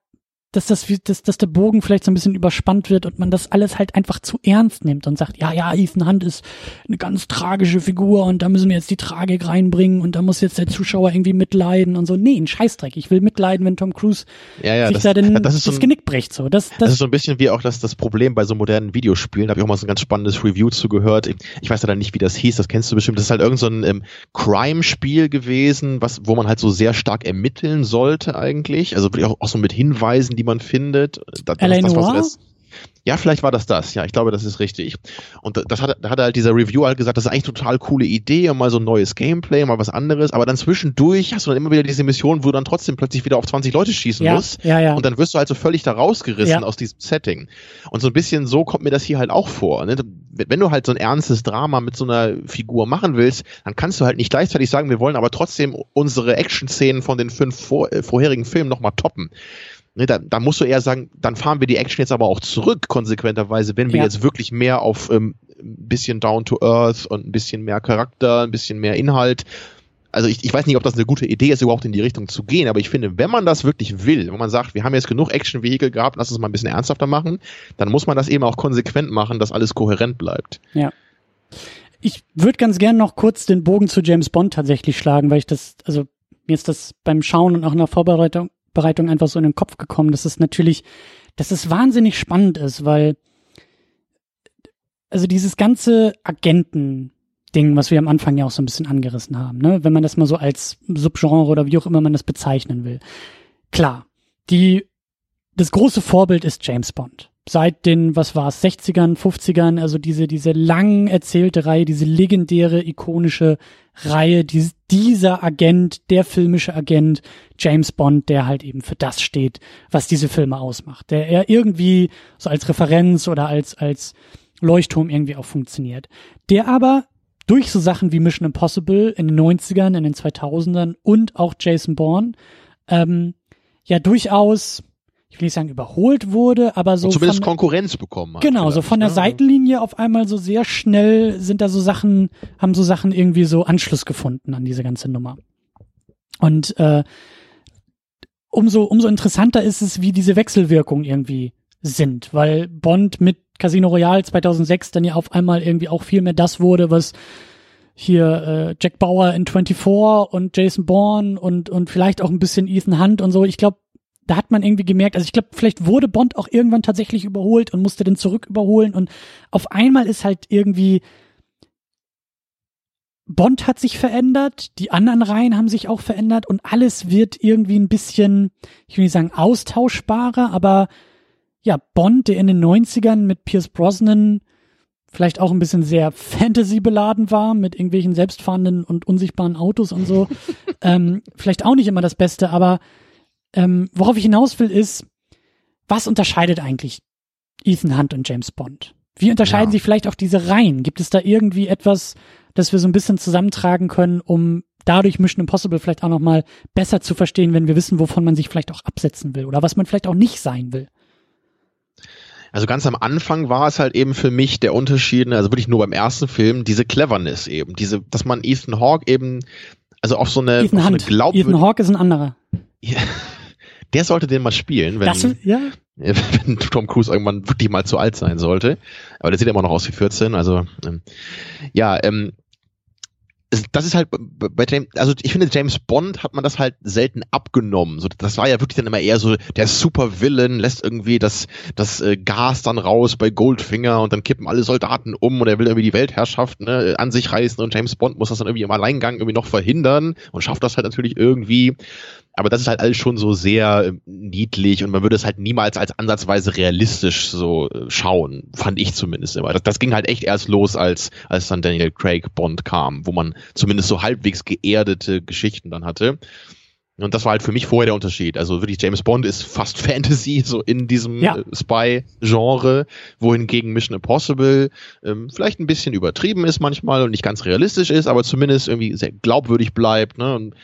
Speaker 1: dass das, dass, dass der Bogen vielleicht so ein bisschen überspannt wird und man das alles halt einfach zu ernst nimmt und sagt, ja, ja, Ethan Hunt ist eine ganz tragische Figur und da müssen wir jetzt die Tragik reinbringen und da muss jetzt der Zuschauer irgendwie mitleiden und so. Nee, ein Scheißdreck. Ich will mitleiden, wenn Tom Cruise ja, ja, sich das, da den, das, ist so ein, das Genick bricht. So. Das, das,
Speaker 2: das ist so ein bisschen wie auch das, das Problem bei so modernen Videospielen. Da habe ich auch mal so ein ganz spannendes Review zugehört. Ich weiß leider nicht, wie das hieß, das kennst du bestimmt. Das ist halt irgend so ein ähm, Crime-Spiel gewesen, was, wo man halt so sehr stark ermitteln sollte eigentlich. Also auch, auch so mit Hinweisen, die man findet. Das,
Speaker 1: das, das, was
Speaker 2: ja, vielleicht war das das. Ja, ich glaube, das ist richtig. Und das hat, da hat halt dieser Reviewer halt gesagt, das ist eigentlich eine total coole Idee mal so ein neues Gameplay, mal was anderes. Aber dann zwischendurch hast du dann immer wieder diese Mission, wo du dann trotzdem plötzlich wieder auf 20 Leute schießen
Speaker 1: ja,
Speaker 2: musst.
Speaker 1: Ja, ja.
Speaker 2: Und dann wirst du halt so völlig da rausgerissen ja. aus diesem Setting. Und so ein bisschen so kommt mir das hier halt auch vor. Ne? Wenn du halt so ein ernstes Drama mit so einer Figur machen willst, dann kannst du halt nicht gleichzeitig sagen, wir wollen aber trotzdem unsere Action-Szenen von den fünf vor, äh, vorherigen Filmen nochmal toppen. Ne, da, da musst du eher sagen, dann fahren wir die Action jetzt aber auch zurück, konsequenterweise, wenn wir ja. jetzt wirklich mehr auf ähm, ein bisschen Down to Earth und ein bisschen mehr Charakter, ein bisschen mehr Inhalt. Also ich, ich weiß nicht, ob das eine gute Idee ist, überhaupt in die Richtung zu gehen, aber ich finde, wenn man das wirklich will, wenn man sagt, wir haben jetzt genug Action-Vehikel gehabt, lass uns mal ein bisschen ernsthafter machen, dann muss man das eben auch konsequent machen, dass alles kohärent bleibt.
Speaker 1: Ja. Ich würde ganz gern noch kurz den Bogen zu James Bond tatsächlich schlagen, weil ich das, also mir ist das beim Schauen und auch in der Vorbereitung Bereitung einfach so in den Kopf gekommen, dass es natürlich, dass es wahnsinnig spannend ist, weil also dieses ganze Agenten-Ding, was wir am Anfang ja auch so ein bisschen angerissen haben, ne, wenn man das mal so als Subgenre oder wie auch immer man das bezeichnen will. Klar, die das große Vorbild ist James Bond seit den, was war es, 60ern, 50ern, also diese, diese lang erzählte Reihe, diese legendäre, ikonische Reihe, die, dieser Agent, der filmische Agent, James Bond, der halt eben für das steht, was diese Filme ausmacht, der er irgendwie so als Referenz oder als, als Leuchtturm irgendwie auch funktioniert. Der aber durch so Sachen wie Mission Impossible in den 90ern, in den 2000ern und auch Jason Bourne, ähm, ja durchaus, ich will nicht sagen überholt wurde, aber so.
Speaker 2: Und zumindest
Speaker 1: von,
Speaker 2: Konkurrenz bekommen
Speaker 1: hat. Genau, so von der ne? Seitenlinie auf einmal so sehr schnell sind da so Sachen, haben so Sachen irgendwie so Anschluss gefunden an diese ganze Nummer. Und äh, umso, umso interessanter ist es, wie diese Wechselwirkungen irgendwie sind, weil Bond mit Casino Royale 2006 dann ja auf einmal irgendwie auch viel mehr das wurde, was hier äh, Jack Bauer in 24 und Jason Bourne und und vielleicht auch ein bisschen Ethan Hunt und so. Ich glaube, da hat man irgendwie gemerkt, also ich glaube, vielleicht wurde Bond auch irgendwann tatsächlich überholt und musste den zurück überholen und auf einmal ist halt irgendwie Bond hat sich verändert, die anderen Reihen haben sich auch verändert und alles wird irgendwie ein bisschen, ich will nicht sagen austauschbarer, aber ja, Bond, der in den 90ern mit Pierce Brosnan vielleicht auch ein bisschen sehr Fantasy beladen war mit irgendwelchen selbstfahrenden und unsichtbaren Autos und so. ähm, vielleicht auch nicht immer das Beste, aber ähm, worauf ich hinaus will ist, was unterscheidet eigentlich Ethan Hunt und James Bond? Wie unterscheiden ja. sich vielleicht auch diese Reihen? Gibt es da irgendwie etwas, das wir so ein bisschen zusammentragen können, um dadurch Mission Impossible vielleicht auch nochmal besser zu verstehen, wenn wir wissen, wovon man sich vielleicht auch absetzen will oder was man vielleicht auch nicht sein will?
Speaker 2: Also ganz am Anfang war es halt eben für mich der Unterschied, ne, also wirklich nur beim ersten Film, diese Cleverness eben, diese, dass man Ethan Hawke eben, also auf so eine,
Speaker 1: Ethan
Speaker 2: auf
Speaker 1: so eine Hawke ist ein anderer.
Speaker 2: Ja, der sollte den mal spielen, wenn, das, ja? wenn Tom Cruise irgendwann wirklich mal zu alt sein sollte. Aber der sieht immer noch aus wie 14, also ähm, ja, ähm, das ist halt bei James, also ich finde, James Bond hat man das halt selten abgenommen. So, das war ja wirklich dann immer eher so der Super-Villain, lässt irgendwie das, das äh, Gas dann raus bei Goldfinger und dann kippen alle Soldaten um und er will irgendwie die Weltherrschaft ne, an sich reißen und James Bond muss das dann irgendwie im Alleingang irgendwie noch verhindern und schafft das halt natürlich irgendwie. Aber das ist halt alles schon so sehr äh, niedlich und man würde es halt niemals als ansatzweise realistisch so äh, schauen, fand ich zumindest immer. Das, das ging halt echt erst los, als, als dann Daniel Craig Bond kam, wo man zumindest so halbwegs geerdete Geschichten dann hatte. Und das war halt für mich vorher der Unterschied. Also wirklich James Bond ist fast Fantasy, so in diesem ja. Äh, Spy-Genre, wohingegen Mission Impossible ähm, vielleicht ein bisschen übertrieben ist manchmal und nicht ganz realistisch ist, aber zumindest irgendwie sehr glaubwürdig bleibt. Ne? Und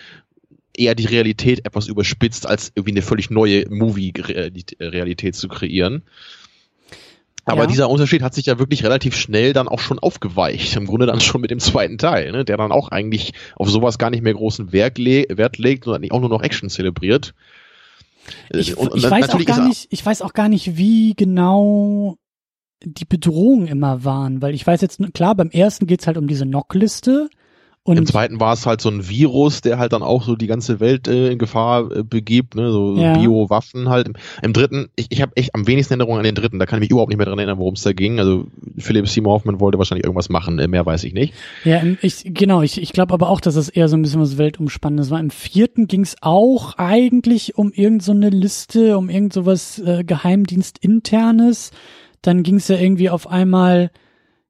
Speaker 2: eher die Realität etwas überspitzt, als irgendwie eine völlig neue Movie-Realität zu kreieren. Aber ja. dieser Unterschied hat sich ja wirklich relativ schnell dann auch schon aufgeweicht. Im Grunde dann schon mit dem zweiten Teil, ne? der dann auch eigentlich auf sowas gar nicht mehr großen Wert, le Wert legt, sondern auch nur noch Action zelebriert.
Speaker 1: Ich, und, und ich weiß auch gar nicht, ich weiß auch gar nicht, wie genau die Bedrohungen immer waren, weil ich weiß jetzt, klar, beim ersten geht's halt um diese Knockliste,
Speaker 2: und Im zweiten war es halt so ein Virus, der halt dann auch so die ganze Welt äh, in Gefahr äh, begibt, ne? so ja. Biowaffen halt. Im, Im, dritten, ich, ich habe echt am wenigsten Erinnerungen an den dritten, da kann ich mich überhaupt nicht mehr dran erinnern, worum es da ging. Also Philipp Seymour Hoffman wollte wahrscheinlich irgendwas machen, äh, mehr weiß ich nicht.
Speaker 1: Ja, ich, genau, ich, ich glaube aber auch, dass es eher so ein bisschen was Weltumspannendes war. Im vierten ging es auch eigentlich um irgend so eine Liste, um irgend sowas äh, Geheimdienstinternes. Dann ging es ja irgendwie auf einmal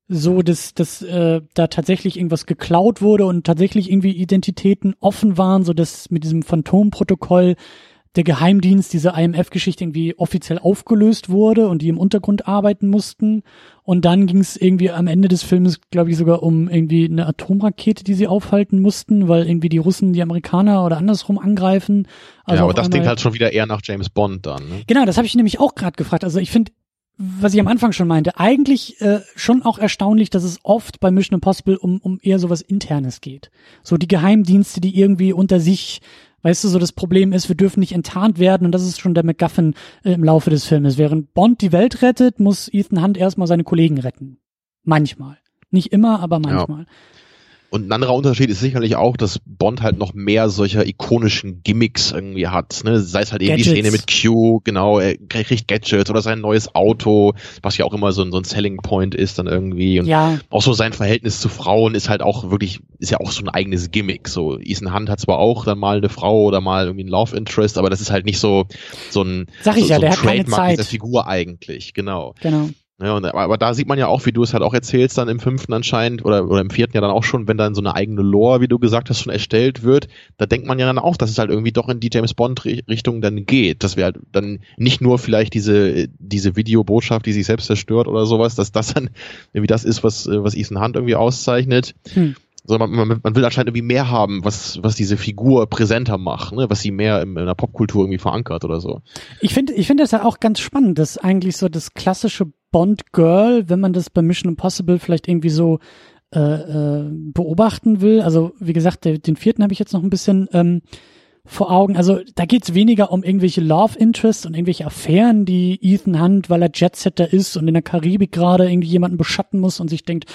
Speaker 1: so, dass, dass äh, da tatsächlich irgendwas geklaut wurde und tatsächlich irgendwie Identitäten offen waren, so dass mit diesem Phantomprotokoll der Geheimdienst, diese IMF-Geschichte irgendwie offiziell aufgelöst wurde und die im Untergrund arbeiten mussten. Und dann ging es irgendwie am Ende des Films, glaube ich, sogar um irgendwie eine Atomrakete, die sie aufhalten mussten, weil irgendwie die Russen die Amerikaner oder andersrum angreifen.
Speaker 2: Also ja, aber das klingt halt schon wieder eher nach James Bond dann. Ne?
Speaker 1: Genau, das habe ich nämlich auch gerade gefragt. Also ich finde, was ich am Anfang schon meinte, eigentlich äh, schon auch erstaunlich, dass es oft bei Mission Impossible um, um eher sowas Internes geht. So die Geheimdienste, die irgendwie unter sich, weißt du, so das Problem ist, wir dürfen nicht enttarnt werden und das ist schon der MacGuffin äh, im Laufe des Filmes. Während Bond die Welt rettet, muss Ethan Hunt erstmal seine Kollegen retten. Manchmal. Nicht immer, aber manchmal. Ja.
Speaker 2: Und ein anderer Unterschied ist sicherlich auch, dass Bond halt noch mehr solcher ikonischen Gimmicks irgendwie hat. Ne? Sei es halt eben Gadgets. die Szene mit Q, genau, er kriegt Gadgets oder sein neues Auto, was ja auch immer so ein, so ein Selling Point ist dann irgendwie. Und ja. auch so sein Verhältnis zu Frauen ist halt auch wirklich, ist ja auch so ein eigenes Gimmick. So, Ethan Hunt hat zwar auch dann mal eine Frau oder mal irgendwie ein Love Interest, aber das ist halt nicht so, so ein,
Speaker 1: Sag ich
Speaker 2: so,
Speaker 1: ja,
Speaker 2: so
Speaker 1: der hat keine Zeit.
Speaker 2: dieser Figur eigentlich, genau.
Speaker 1: Genau.
Speaker 2: Ja, und, aber da sieht man ja auch, wie du es halt auch erzählst, dann im fünften anscheinend oder, oder im vierten ja dann auch schon, wenn dann so eine eigene Lore, wie du gesagt hast, schon erstellt wird, da denkt man ja dann auch, dass es halt irgendwie doch in die James Bond Richtung dann geht, dass wir halt dann nicht nur vielleicht diese, diese Videobotschaft, die sich selbst zerstört oder sowas, dass das dann irgendwie das ist, was, was Ethan Hunt irgendwie auszeichnet. Hm sondern man, man, man will anscheinend irgendwie mehr haben, was, was diese Figur präsenter macht, ne? was sie mehr in, in der Popkultur irgendwie verankert oder so.
Speaker 1: Ich finde, ich finde das ja auch ganz spannend, dass eigentlich so das klassische Bond-Girl, wenn man das bei Mission Impossible vielleicht irgendwie so äh, äh, beobachten will. Also wie gesagt, der, den vierten habe ich jetzt noch ein bisschen ähm, vor Augen. Also da geht's weniger um irgendwelche Love Interests und irgendwelche Affären, die Ethan Hunt, weil er Jetsetter ist und in der Karibik gerade irgendwie jemanden beschatten muss und sich denkt,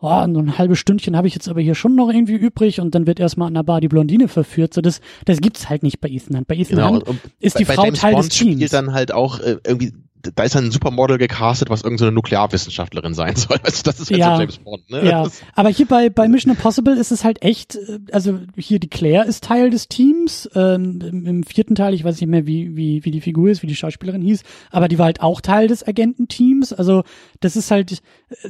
Speaker 1: oh, so ein halbes Stündchen habe ich jetzt aber hier schon noch irgendwie übrig und dann wird erstmal an der Bar die Blondine verführt. So das, das gibt's halt nicht bei Ethan Hunt. Bei Ethan genau, Hunt ist die bei, Frau bei Teil Bond des Teams.
Speaker 2: spielt dann halt auch äh, irgendwie da ist ein Supermodel gecastet, was irgendeine so Nuklearwissenschaftlerin sein soll. Also das ist halt
Speaker 1: ja,
Speaker 2: so
Speaker 1: James Bond, ne? Ja, aber hier bei, bei Mission Impossible ist es halt echt, äh, also hier die Claire ist Teil des Teams, ähm, im, vierten Teil, ich weiß nicht mehr, wie, wie, wie die Figur ist, wie die Schauspielerin hieß, aber die war halt auch Teil des Agententeams, also das ist halt, äh,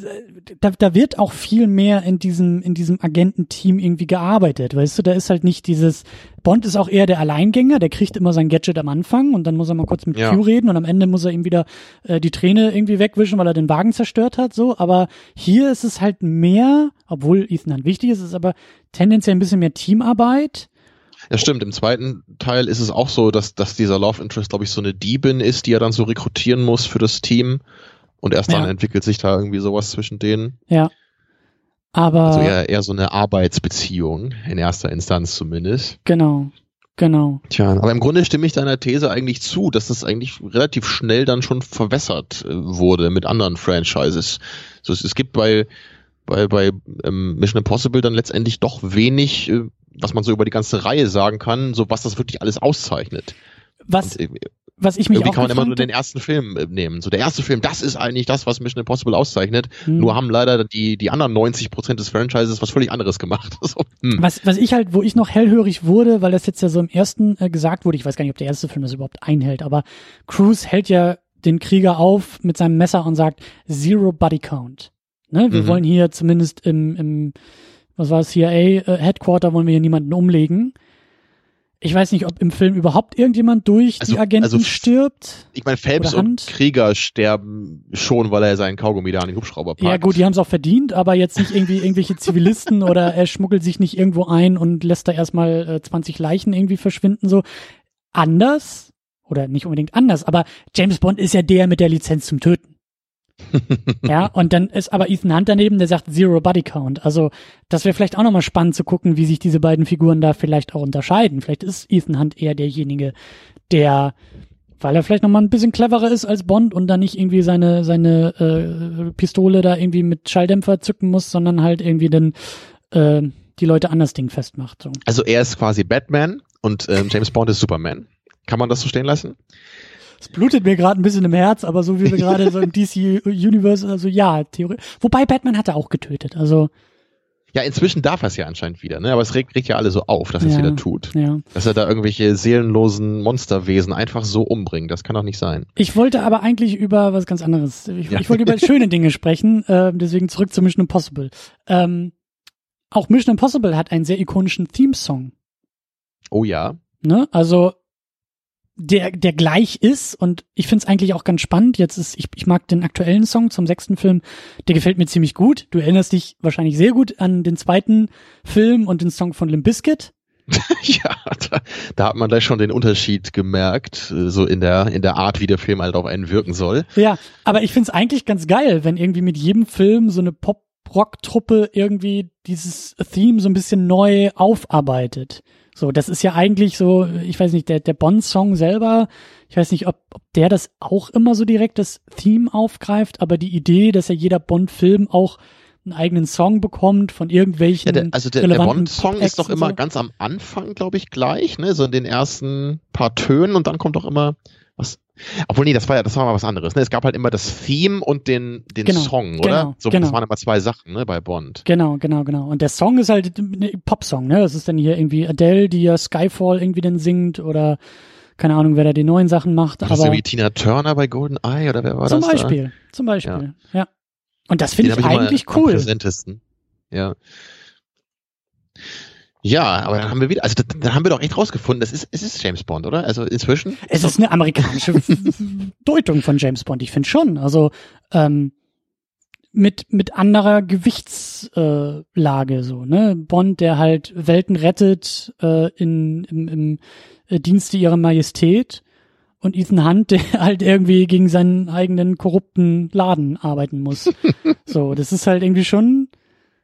Speaker 1: da, da wird auch viel mehr in diesem, in diesem Agententeam irgendwie gearbeitet, weißt du, da ist halt nicht dieses, Bond ist auch eher der Alleingänger, der kriegt immer sein Gadget am Anfang und dann muss er mal kurz mit ja. Q reden und am Ende muss er ihm wieder äh, die Träne irgendwie wegwischen, weil er den Wagen zerstört hat, so. Aber hier ist es halt mehr, obwohl Ethan Hunt wichtig ist, ist aber tendenziell ein bisschen mehr Teamarbeit.
Speaker 2: Ja, stimmt. Im zweiten Teil ist es auch so, dass, dass dieser Love Interest, glaube ich, so eine Diebin ist, die er dann so rekrutieren muss für das Team. Und erst dann ja. entwickelt sich da irgendwie sowas zwischen denen.
Speaker 1: Ja. Aber.
Speaker 2: Also eher, eher so eine Arbeitsbeziehung, in erster Instanz zumindest.
Speaker 1: Genau. Genau.
Speaker 2: Tja, aber im Grunde stimme ich deiner These eigentlich zu, dass das eigentlich relativ schnell dann schon verwässert äh, wurde mit anderen Franchises. So, es, es gibt bei, bei, bei ähm, Mission Impossible dann letztendlich doch wenig, äh, was man so über die ganze Reihe sagen kann, so was das wirklich alles auszeichnet.
Speaker 1: Was, Und, äh, was ich mich
Speaker 2: Irgendwie
Speaker 1: auch
Speaker 2: kann man immer nur den ersten Film äh, nehmen. So der erste Film, das ist eigentlich das, was Mission Impossible auszeichnet. Hm. Nur haben leider die die anderen 90 Prozent des Franchises was völlig anderes gemacht. so,
Speaker 1: hm. Was was ich halt, wo ich noch hellhörig wurde, weil das jetzt ja so im ersten äh, gesagt wurde, ich weiß gar nicht, ob der erste Film das überhaupt einhält, aber Cruise hält ja den Krieger auf mit seinem Messer und sagt Zero Body Count. Ne? Wir mhm. wollen hier zumindest im im was war es CIA äh, Headquarter wollen wir hier niemanden umlegen. Ich weiß nicht, ob im Film überhaupt irgendjemand durch also, die Agenten also, stirbt.
Speaker 2: Ich meine, Phelps und Krieger sterben schon, weil er seinen Kaugummi da an den Hubschrauber packt.
Speaker 1: Ja gut, die haben es auch verdient, aber jetzt nicht irgendwie irgendwelche Zivilisten oder er schmuggelt sich nicht irgendwo ein und lässt da erstmal äh, 20 Leichen irgendwie verschwinden. So anders oder nicht unbedingt anders, aber James Bond ist ja der mit der Lizenz zum Töten ja, und dann ist aber Ethan Hunt daneben, der sagt Zero Body Count. Also das wäre vielleicht auch nochmal spannend zu gucken, wie sich diese beiden Figuren da vielleicht auch unterscheiden. Vielleicht ist Ethan Hunt eher derjenige, der, weil er vielleicht nochmal ein bisschen cleverer ist als Bond und dann nicht irgendwie seine, seine äh, Pistole da irgendwie mit Schalldämpfer zücken muss, sondern halt irgendwie dann äh, die Leute anders Ding festmacht. So.
Speaker 2: Also er ist quasi Batman und ähm, James Bond ist Superman. Kann man das so stehen lassen?
Speaker 1: Es blutet mir gerade ein bisschen im Herz, aber so wie wir gerade so im DC Universe, also ja, Theorie. Wobei Batman hat er auch getötet, also.
Speaker 2: Ja, inzwischen darf er es ja anscheinend wieder, ne? Aber es regt, regt ja alle so auf, dass er es wieder tut.
Speaker 1: Ja.
Speaker 2: Dass er da irgendwelche seelenlosen Monsterwesen einfach so umbringt. Das kann doch nicht sein.
Speaker 1: Ich wollte aber eigentlich über was ganz anderes. Ich, ja. ich wollte über schöne Dinge sprechen, äh, deswegen zurück zu Mission Impossible. Ähm, auch Mission Impossible hat einen sehr ikonischen Theme-Song.
Speaker 2: Oh ja.
Speaker 1: Ne? Also der, der gleich ist und ich finde es eigentlich auch ganz spannend. Jetzt ist, ich, ich mag den aktuellen Song zum sechsten Film, der gefällt mir ziemlich gut. Du erinnerst dich wahrscheinlich sehr gut an den zweiten Film und den Song von Limp Bizkit.
Speaker 2: ja, da, da hat man gleich schon den Unterschied gemerkt, äh, so in der, in der Art, wie der Film halt auf einen wirken soll.
Speaker 1: Ja, aber ich finde es eigentlich ganz geil, wenn irgendwie mit jedem Film so eine Pop-Rock-Truppe irgendwie dieses Theme so ein bisschen neu aufarbeitet. So, das ist ja eigentlich so, ich weiß nicht, der, der Bond-Song selber, ich weiß nicht, ob, ob der das auch immer so direkt das Theme aufgreift, aber die Idee, dass ja jeder Bond-Film auch einen eigenen Song bekommt von irgendwelchen. Ja,
Speaker 2: der, also der, der Bond-Song ist doch immer so. ganz am Anfang, glaube ich, gleich, ne? So in den ersten paar Tönen und dann kommt doch immer was obwohl, nee, das war ja, das war mal was anderes. Ne? Es gab halt immer das Theme und den, den genau, Song, oder? Genau, so, genau. Das waren immer zwei Sachen, ne, bei Bond.
Speaker 1: Genau, genau, genau. Und der Song ist halt ein Popsong, ne? Das ist dann hier irgendwie Adele, die ja Skyfall irgendwie dann singt oder keine Ahnung, wer da die neuen Sachen macht.
Speaker 2: War aber wie Tina Turner bei Golden Eye oder wer war
Speaker 1: zum
Speaker 2: das?
Speaker 1: Beispiel,
Speaker 2: da?
Speaker 1: zum Beispiel, ja. ja. Und das finde ich, ich eigentlich cool. Am
Speaker 2: präsentesten. Ja. Ja, aber dann haben wir wieder, also dann haben wir doch echt rausgefunden, das ist, es ist James Bond, oder? Also inzwischen?
Speaker 1: Es ist eine amerikanische Deutung von James Bond, ich finde schon. Also, ähm, mit mit anderer Gewichtslage äh, so ne Bond der halt Welten rettet äh, in im, im äh, Dienste ihrer Majestät und Ethan Hunt der halt irgendwie gegen seinen eigenen korrupten Laden arbeiten muss so das ist halt irgendwie schon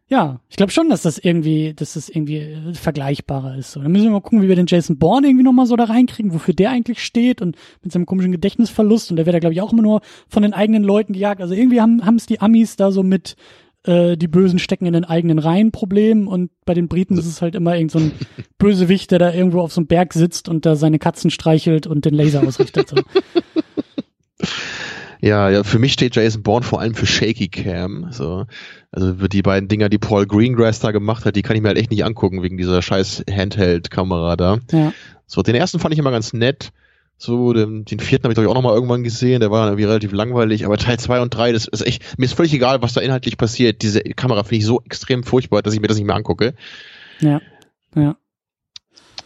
Speaker 1: ja, ich glaube schon, dass das irgendwie, dass das irgendwie äh, vergleichbarer ist. So, dann müssen wir mal gucken, wie wir den Jason Bourne irgendwie nochmal so da reinkriegen, wofür der eigentlich steht und mit seinem komischen Gedächtnisverlust und der wird da glaube ich auch immer nur von den eigenen Leuten gejagt. Also irgendwie haben haben es die Amis da so mit äh, die Bösen stecken in den eigenen Reihen Problem und bei den Briten ist es halt immer irgend so ein Bösewicht, der da irgendwo auf so einem Berg sitzt und da seine Katzen streichelt und den Laser ausrichtet. So.
Speaker 2: Ja, ja, für mich steht Jason Bourne vor allem für Shaky Cam. So. Also die beiden Dinger, die Paul Greengrass da gemacht hat, die kann ich mir halt echt nicht angucken wegen dieser scheiß Handheld-Kamera da. Ja. So, den ersten fand ich immer ganz nett. So, den, den vierten habe ich glaube ich auch noch mal irgendwann gesehen, der war irgendwie relativ langweilig, aber Teil zwei und drei, das ist echt, mir ist völlig egal, was da inhaltlich passiert. Diese Kamera finde ich so extrem furchtbar, dass ich mir das nicht mehr angucke.
Speaker 1: Ja, ja.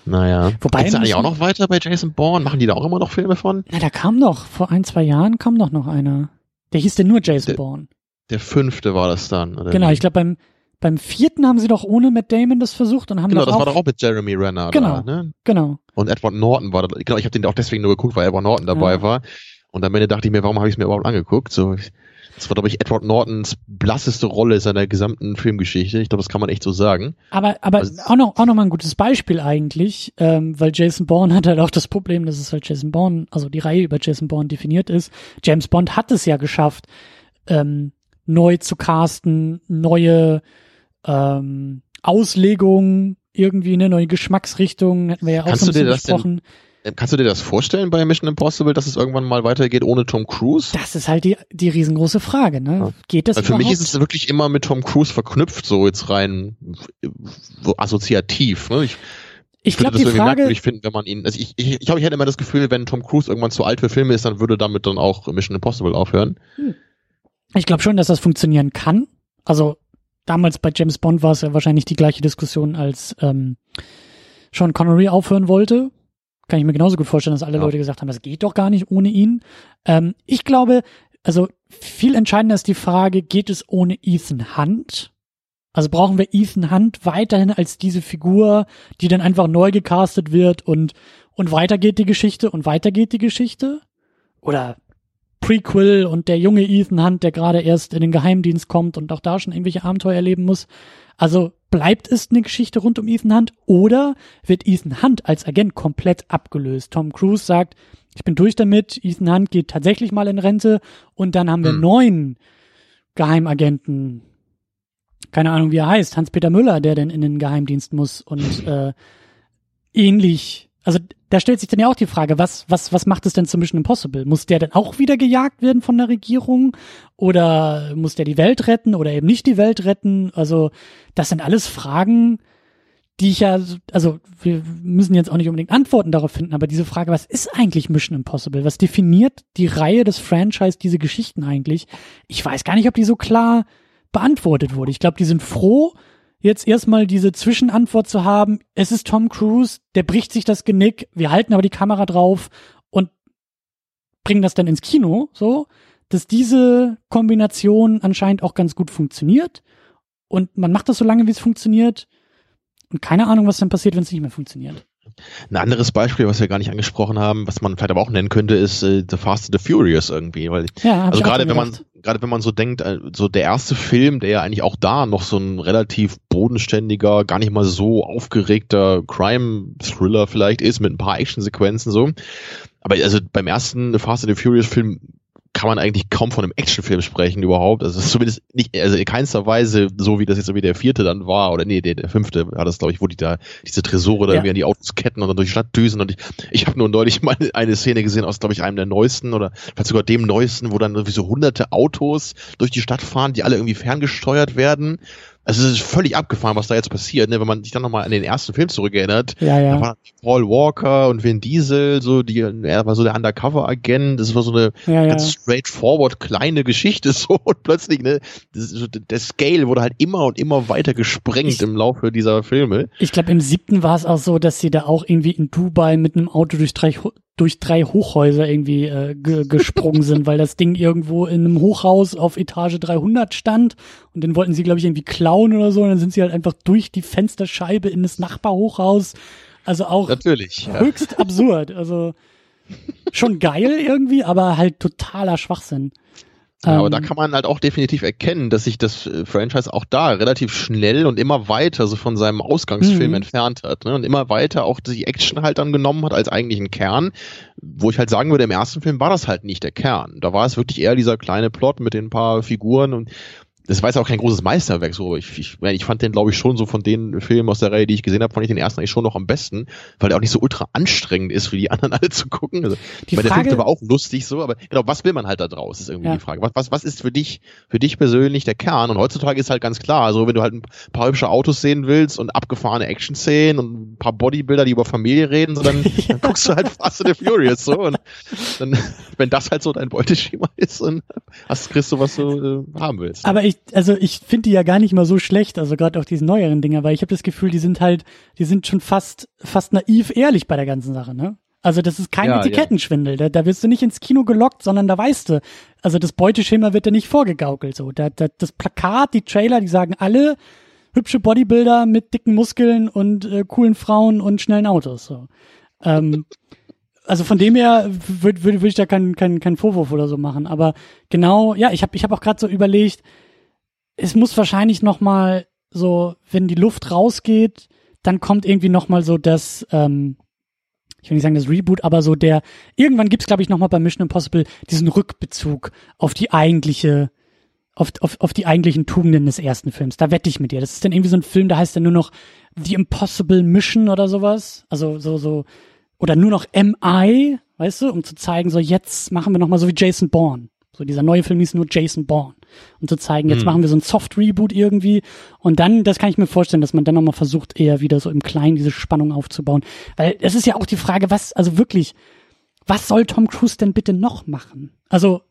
Speaker 2: Naja. Wobei Geht's da eigentlich auch noch weiter bei Jason Bourne? Machen die da auch immer noch Filme von?
Speaker 1: Na, da kam doch, vor ein, zwei Jahren kam doch noch einer. Der hieß denn nur Jason
Speaker 2: der,
Speaker 1: Bourne.
Speaker 2: Der fünfte war das dann, oder?
Speaker 1: Genau, ich glaube beim, beim vierten haben sie doch ohne Matt Damon das versucht und haben
Speaker 2: Genau, das
Speaker 1: auch,
Speaker 2: war doch auch mit Jeremy Renner
Speaker 1: genau,
Speaker 2: da, ne?
Speaker 1: Genau.
Speaker 2: Und Edward Norton war da, genau, ich habe den auch deswegen nur geguckt, weil Edward Norton dabei ja. war. Und am Ende dachte ich mir, warum habe ich es mir überhaupt angeguckt? So, das war, glaube ich, Edward Nortons blasseste Rolle seiner gesamten Filmgeschichte. Ich glaube, das kann man echt so sagen.
Speaker 1: Aber, aber also, auch noch, auch noch mal ein gutes Beispiel eigentlich, ähm, weil Jason Bourne hat halt auch das Problem, dass es halt Jason Bourne, also die Reihe über Jason Bourne definiert ist. James Bond hat es ja geschafft, ähm, neu zu casten, neue ähm, Auslegungen, irgendwie eine neue Geschmacksrichtung, hatten wir ja auch
Speaker 2: Kannst
Speaker 1: bisschen
Speaker 2: besprochen. Denn, ähm, kannst du dir das vorstellen bei Mission Impossible, dass es irgendwann mal weitergeht ohne Tom Cruise?
Speaker 1: Das ist halt die, die riesengroße Frage, ne? Ja. Geht das
Speaker 2: Weil Für mich ist es wirklich immer mit Tom Cruise verknüpft, so jetzt rein so assoziativ. Ne? Ich,
Speaker 1: ich glaube, die Frage.
Speaker 2: Ich finde, wenn man ihn, also ich, ich, ich glaube, ich hätte immer das Gefühl, wenn Tom Cruise irgendwann zu alt für Filme ist, dann würde damit dann auch Mission Impossible aufhören. Hm.
Speaker 1: Ich glaube schon, dass das funktionieren kann. Also damals bei James Bond war es ja wahrscheinlich die gleiche Diskussion, als ähm, Sean Connery aufhören wollte kann ich mir genauso gut vorstellen, dass alle ja. Leute gesagt haben, das geht doch gar nicht ohne ihn. Ähm, ich glaube, also viel entscheidender ist die Frage, geht es ohne Ethan Hunt? Also brauchen wir Ethan Hunt weiterhin als diese Figur, die dann einfach neu gecastet wird und, und weiter geht die Geschichte und weiter geht die Geschichte? Oder Prequel und der junge Ethan Hunt, der gerade erst in den Geheimdienst kommt und auch da schon irgendwelche Abenteuer erleben muss. Also bleibt es eine Geschichte rund um Ethan Hunt oder wird Ethan Hunt als Agent komplett abgelöst? Tom Cruise sagt, ich bin durch damit, Ethan Hunt geht tatsächlich mal in Rente und dann haben wir hm. neun Geheimagenten. Keine Ahnung, wie er heißt. Hans-Peter Müller, der denn in den Geheimdienst muss und äh, ähnlich also da stellt sich dann ja auch die Frage, was, was, was macht es denn zu Mission Impossible? Muss der denn auch wieder gejagt werden von der Regierung? Oder muss der die Welt retten oder eben nicht die Welt retten? Also, das sind alles Fragen, die ich ja, also wir müssen jetzt auch nicht unbedingt Antworten darauf finden, aber diese Frage, was ist eigentlich Mission Impossible? Was definiert die Reihe des Franchise, diese Geschichten eigentlich? Ich weiß gar nicht, ob die so klar beantwortet wurde. Ich glaube, die sind froh, jetzt erstmal diese Zwischenantwort zu haben, es ist Tom Cruise, der bricht sich das Genick, wir halten aber die Kamera drauf und bringen das dann ins Kino, so, dass diese Kombination anscheinend auch ganz gut funktioniert und man macht das so lange, wie es funktioniert und keine Ahnung, was dann passiert, wenn es nicht mehr funktioniert.
Speaker 2: Ein anderes Beispiel, was wir gar nicht angesprochen haben, was man vielleicht aber auch nennen könnte, ist äh, The Fast and the Furious irgendwie, weil
Speaker 1: ja,
Speaker 2: also gerade wenn man gerade wenn man so denkt, äh, so der erste Film, der ja eigentlich auch da noch so ein relativ bodenständiger, gar nicht mal so aufgeregter Crime-Thriller vielleicht ist, mit ein paar Actionsequenzen so. Aber also beim ersten Fast and the Furious Film kann man eigentlich kaum von einem Actionfilm sprechen überhaupt. Also zumindest nicht, also in keinster Weise so wie das jetzt so wie der vierte dann war oder nee, der, der fünfte war das glaube ich, wo die da diese Tresore da ja. irgendwie an die Autos ketten und dann durch die Stadt düsen und ich, ich habe nur neulich mal eine Szene gesehen aus glaube ich einem der neuesten oder vielleicht sogar dem neuesten, wo dann irgendwie so hunderte Autos durch die Stadt fahren, die alle irgendwie ferngesteuert werden also es ist völlig abgefahren, was da jetzt passiert, ne? wenn man sich dann nochmal an den ersten Film zurückerinnert.
Speaker 1: Ja, ja. Da
Speaker 2: war Paul Walker und Vin Diesel, so die, er war so der Undercover-Agent, das war so eine
Speaker 1: ja,
Speaker 2: ganz straightforward kleine Geschichte so und plötzlich, ne, das, der Scale wurde halt immer und immer weiter gesprengt ich, im Laufe dieser Filme.
Speaker 1: Ich glaube, im siebten war es auch so, dass sie da auch irgendwie in Dubai mit einem Auto durch drei, durch drei Hochhäuser irgendwie äh, ge gesprungen sind, weil das Ding irgendwo in einem Hochhaus auf Etage 300 stand und den wollten sie, glaube ich, irgendwie klauen oder so und dann sind sie halt einfach durch die Fensterscheibe in das Nachbarhochhaus. Also auch
Speaker 2: Natürlich, ja.
Speaker 1: höchst absurd. Also schon geil irgendwie, aber halt totaler Schwachsinn.
Speaker 2: Ja, aber
Speaker 1: Ähm,
Speaker 2: da kann man halt auch definitiv erkennen, dass sich das äh, Franchise auch da relativ schnell und immer weiter so von seinem Ausgangsfilm
Speaker 1: Mhm.
Speaker 2: entfernt hat. Ne? Und immer weiter auch die Action halt dann genommen hat als eigentlichen Kern. Wo ich halt sagen würde, im ersten Film war das halt nicht der Kern. Da war es wirklich eher dieser kleine Plot mit den paar Figuren und das war jetzt auch kein großes Meisterwerk. So, ich, ich, ich fand den, glaube ich, schon so von den Filmen aus der Reihe, die ich gesehen habe, fand ich den ersten eigentlich schon noch am besten, weil der auch nicht so ultra anstrengend ist, wie die anderen alle zu gucken. Also,
Speaker 1: Die
Speaker 2: weil der
Speaker 1: Frage-
Speaker 2: fünfte war auch lustig so, aber genau, was will man halt da draus, ist irgendwie
Speaker 1: Ja.
Speaker 2: die Frage. Was, was, was ist für dich, für dich persönlich der Kern? Und heutzutage ist halt ganz klar, also wenn du halt ein paar hübsche Autos sehen willst und abgefahrene Action-Szenen und ein paar Bodybuilder, die über Familie reden, so, dann, dann guckst du halt Fast and the Furious so und dann, wenn das halt so dein Beuteschema ist, dann hast, kriegst du, was du äh, haben willst.
Speaker 1: Aber ich, also ich finde die ja gar nicht mal so schlecht, also gerade auch diese neueren Dinger, weil ich habe das Gefühl, die sind halt, die sind schon fast, fast naiv ehrlich bei der ganzen Sache, ne? Also das ist kein
Speaker 2: Ja,
Speaker 1: Etikettenschwindel, da, da wirst du nicht ins Kino gelockt, sondern da weißt du, also das Beuteschema wird dir nicht vorgegaukelt, so. Da, da, das Plakat, die Trailer, die sagen alle hübsche Bodybuilder mit dicken Muskeln und äh, coolen Frauen und schnellen Autos, so. Ähm, also von dem her würde würd, würd ich da keinen kein, kein Vorwurf oder so machen. Aber genau, ja, ich habe ich hab auch gerade so überlegt, es muss wahrscheinlich noch mal so, wenn die Luft rausgeht, dann kommt irgendwie noch mal so das, ähm, ich will nicht sagen das Reboot, aber so der, irgendwann gibt's glaube ich noch mal bei Mission Impossible diesen Rückbezug auf die eigentliche, auf, auf, auf die eigentlichen Tugenden des ersten Films. Da wette ich mit dir. Das ist dann irgendwie so ein Film, da heißt dann nur noch The Impossible Mission oder sowas. Also so, so, oder nur noch MI, weißt du, um zu zeigen, so jetzt machen wir noch mal so wie Jason Bourne. So dieser neue Film hieß nur Jason Bourne. Um zu zeigen, jetzt
Speaker 2: Mhm.
Speaker 1: machen wir so ein Soft-Reboot irgendwie. Und dann, das kann ich mir vorstellen, dass man dann nochmal versucht, eher wieder so im Kleinen diese Spannung aufzubauen. Weil es ist ja auch die Frage, was, also wirklich, was soll Tom Cruise denn bitte noch machen? Also,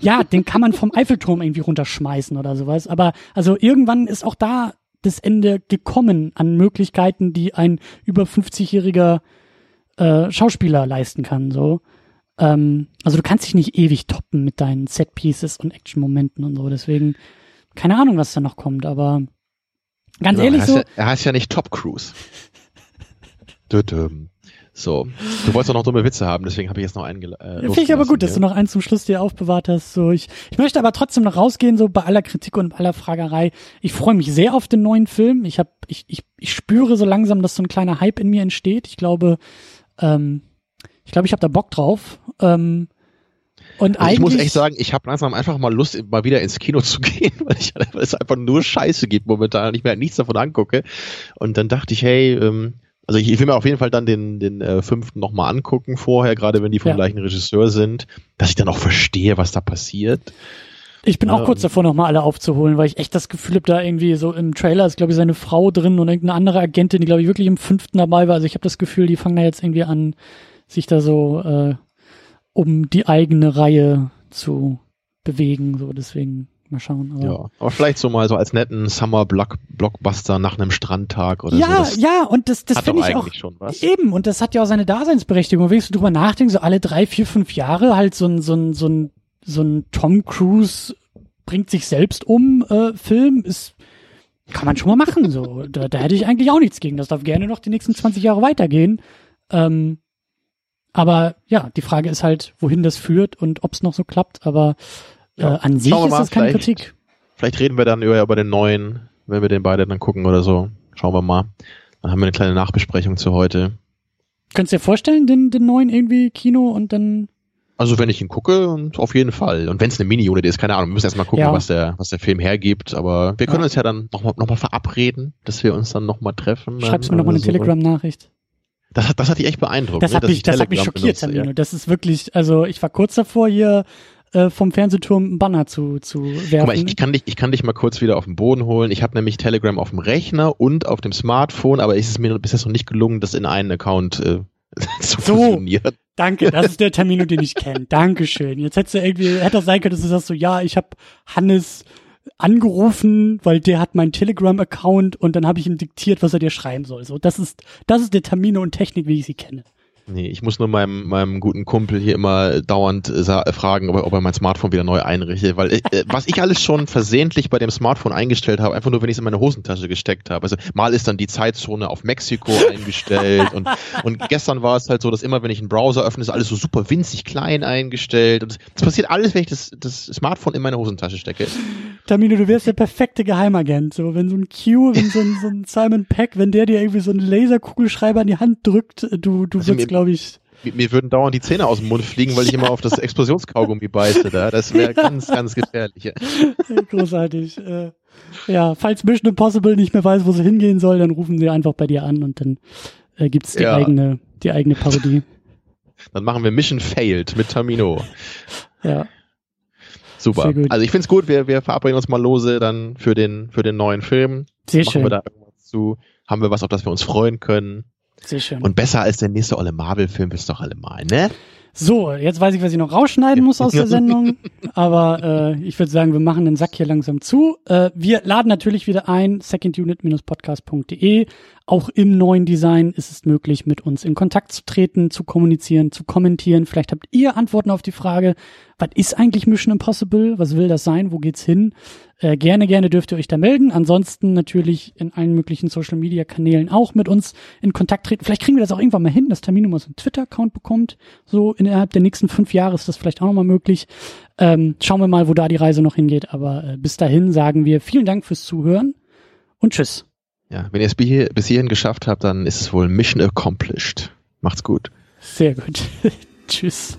Speaker 1: ja, den kann man vom Eiffelturm irgendwie runterschmeißen oder sowas. Aber also irgendwann ist auch da das Ende gekommen an Möglichkeiten, die ein über 50-jähriger äh, Schauspieler leisten kann. So, ähm, also du kannst dich nicht ewig toppen mit deinen Set Pieces und Action-Momenten und so. Deswegen keine Ahnung, was da noch kommt. Aber ganz
Speaker 2: Genau,
Speaker 1: ehrlich
Speaker 2: er,
Speaker 1: so,
Speaker 2: heißt ja, er heißt ja nicht Top Cruise. So, du wolltest doch noch dumme Witze haben, deswegen habe ich jetzt noch einen äh,
Speaker 1: Finde ich aber gut, dass du
Speaker 2: losgelassen,
Speaker 1: noch einen zum Schluss dir aufbewahrt hast. So, ich, ich möchte aber trotzdem noch rausgehen, so bei aller Kritik und aller Fragerei. Ich freue mich sehr auf den neuen Film. Ich hab, ich, ich, ich spüre so langsam, dass so ein kleiner Hype in mir entsteht. Ich glaube, ähm, ich glaube, ich habe da Bock drauf. Ähm, und
Speaker 2: Also
Speaker 1: eigentlich,
Speaker 2: ich muss echt sagen, ich habe langsam einfach mal Lust, mal wieder ins Kino zu gehen, weil, ich, weil es einfach nur Scheiße gibt momentan und ich mir halt nichts davon angucke. Und dann dachte ich, hey, ähm, also ich, ich will mir auf jeden Fall dann den, den äh, fünften nochmal angucken vorher, gerade wenn die vom
Speaker 1: Ja.
Speaker 2: gleichen Regisseur sind, dass ich dann auch verstehe, was da passiert.
Speaker 1: ich bin auch
Speaker 2: Ja,
Speaker 1: kurz davor, nochmal alle aufzuholen, weil ich echt das Gefühl habe, da irgendwie so im Trailer ist, glaube ich, seine Frau drin und irgendeine andere Agentin, die, glaube ich, wirklich im fünften dabei war. Also ich habe das Gefühl, die fangen da jetzt irgendwie an, sich da so äh, um die eigene Reihe zu bewegen. So, deswegen mal schauen. Aber
Speaker 2: Ja, aber vielleicht so mal so als netten Summer Block Blockbuster nach einem Strandtag oder so.
Speaker 1: ja, ja, und das, das finde ich auch.
Speaker 2: schon was.
Speaker 1: Eben, und das hat ja auch seine Daseinsberechtigung. Wenn ich so drüber nachdenke, so alle drei, vier, fünf Jahre halt so ein, so ein, so ein, so ein Tom Cruise bringt sich selbst um äh, Film ist, kann man schon mal machen, so. Da, da hätte ich eigentlich auch nichts gegen. Das darf gerne noch die nächsten 20 Jahre weitergehen. Ähm, aber ja, die Frage ist halt, wohin das führt und ob es noch so klappt. Aber
Speaker 2: Ja,
Speaker 1: äh, an sich ist das keine
Speaker 2: vielleicht-
Speaker 1: Kritik.
Speaker 2: Vielleicht reden wir dann über, über den neuen, wenn wir den beide dann gucken oder so. Schauen wir mal. Dann haben wir eine kleine Nachbesprechung zu heute.
Speaker 1: Könntest du dir vorstellen, den, den neuen irgendwie Kino und dann
Speaker 2: Also wenn ich ihn gucke, und auf jeden Fall. Und wenn es eine Mini-Unit ist, keine Ahnung, wir müssen erstmal gucken,
Speaker 1: Ja.
Speaker 2: was der, was der Film hergibt. Aber wir können
Speaker 1: Ja.
Speaker 2: uns ja dann nochmal noch mal verabreden, dass wir uns dann nochmal treffen.
Speaker 1: schreibst du mir nochmal eine
Speaker 2: so.
Speaker 1: Telegram-Nachricht.
Speaker 2: Das hat, das hat dich echt beeindruckt.
Speaker 1: Das
Speaker 2: ne,
Speaker 1: hat
Speaker 2: dass
Speaker 1: mich,
Speaker 2: ich
Speaker 1: das hat mich schockiert,
Speaker 2: benutze, ja.
Speaker 1: Tamino. Das ist wirklich, also ich war kurz davor, hier äh, vom Fernsehturm einen Banner zu, zu werfen.
Speaker 2: Guck mal, ich, ich, kann dich, ich kann dich mal kurz wieder auf den Boden holen. Ich habe nämlich Telegram auf dem Rechner und auf dem Smartphone, aber es ist mir bis jetzt noch nicht gelungen, das in einen Account äh, zu
Speaker 1: So.
Speaker 2: fusionieren.
Speaker 1: Danke, das ist der Termino, den ich kenne. Dankeschön. Jetzt hättest du irgendwie, hätte auch sein können, dass du sagst so, ja, ich habe Hannes angerufen, weil der hat meinen Telegram-Account und dann habe ich ihm diktiert, was er dir schreiben soll. So, das ist, das ist der Termino und Technik, wie ich sie kenne.
Speaker 2: Nee, ich muss nur meinem, meinem guten Kumpel hier immer dauernd äh, fragen, ob er, ob er mein Smartphone wieder neu einrichtet, weil äh, was ich alles schon versehentlich bei dem Smartphone eingestellt habe, einfach nur, wenn ich es in meine Hosentasche gesteckt habe. Also mal ist dann die Zeitzone auf Mexiko eingestellt und, und gestern war es halt so, dass immer, wenn ich einen Browser öffne, ist alles so super winzig klein eingestellt und das passiert alles, wenn ich das, das Smartphone in meine Hosentasche stecke.
Speaker 1: Tamino, du wärst der perfekte Geheimagent. So, wenn so ein Q, wenn so ein, so ein Simon Peck, wenn der dir irgendwie so einen Laserkugelschreiber in die Hand drückt, du, du also würdest, glaube ich.
Speaker 2: Mir, würden dauernd die Zähne aus dem Mund fliegen, weil ich immer auf das Explosionskaugummi beiße da. Das wäre ganz, ganz gefährlich.
Speaker 1: Großartig. Äh, ja, falls Mission Impossible nicht mehr weiß, wo sie hingehen soll, dann rufen sie einfach bei dir an und dann äh, gibt's die ja. eigene, die eigene Parodie.
Speaker 2: Dann machen wir Mission Failed mit Tamino.
Speaker 1: Ja.
Speaker 2: Super. Also ich finde es gut, wir, wir verabreden uns mal lose dann für den, für den neuen Film.
Speaker 1: Sehr Machen schön.
Speaker 2: Wir da irgendwas zu, haben wir was, auf das wir uns freuen können.
Speaker 1: Sehr schön.
Speaker 2: Und besser als der nächste Olle Marvel-Film ist doch allemal, ne?
Speaker 1: So, jetzt weiß ich, was ich noch rausschneiden muss aus der Sendung. Aber äh, ich würde sagen, wir machen den Sack hier langsam zu. Äh, wir laden natürlich wieder ein, secondunit-podcast.de. Auch im neuen Design ist es möglich, mit uns in Kontakt zu treten, zu kommunizieren, zu kommentieren. Vielleicht habt ihr Antworten auf die Frage, was ist eigentlich Mission Impossible? Was will das sein? Wo geht's hin? Äh, gerne, gerne dürft ihr euch da melden. Ansonsten natürlich in allen möglichen Social Media Kanälen auch mit uns in Kontakt treten. Vielleicht kriegen wir das auch irgendwann mal hin, dass Terminum einen Twitter-Account bekommt. So innerhalb der nächsten fünf Jahre ist das vielleicht auch nochmal möglich. Ähm, schauen wir mal, wo da die Reise noch hingeht. Aber äh, bis dahin sagen wir vielen Dank fürs Zuhören und tschüss.
Speaker 2: Ja, wenn ihr es bis hierhin geschafft habt, dann ist es wohl Mission accomplished. Macht's gut.
Speaker 1: Sehr gut. tschüss.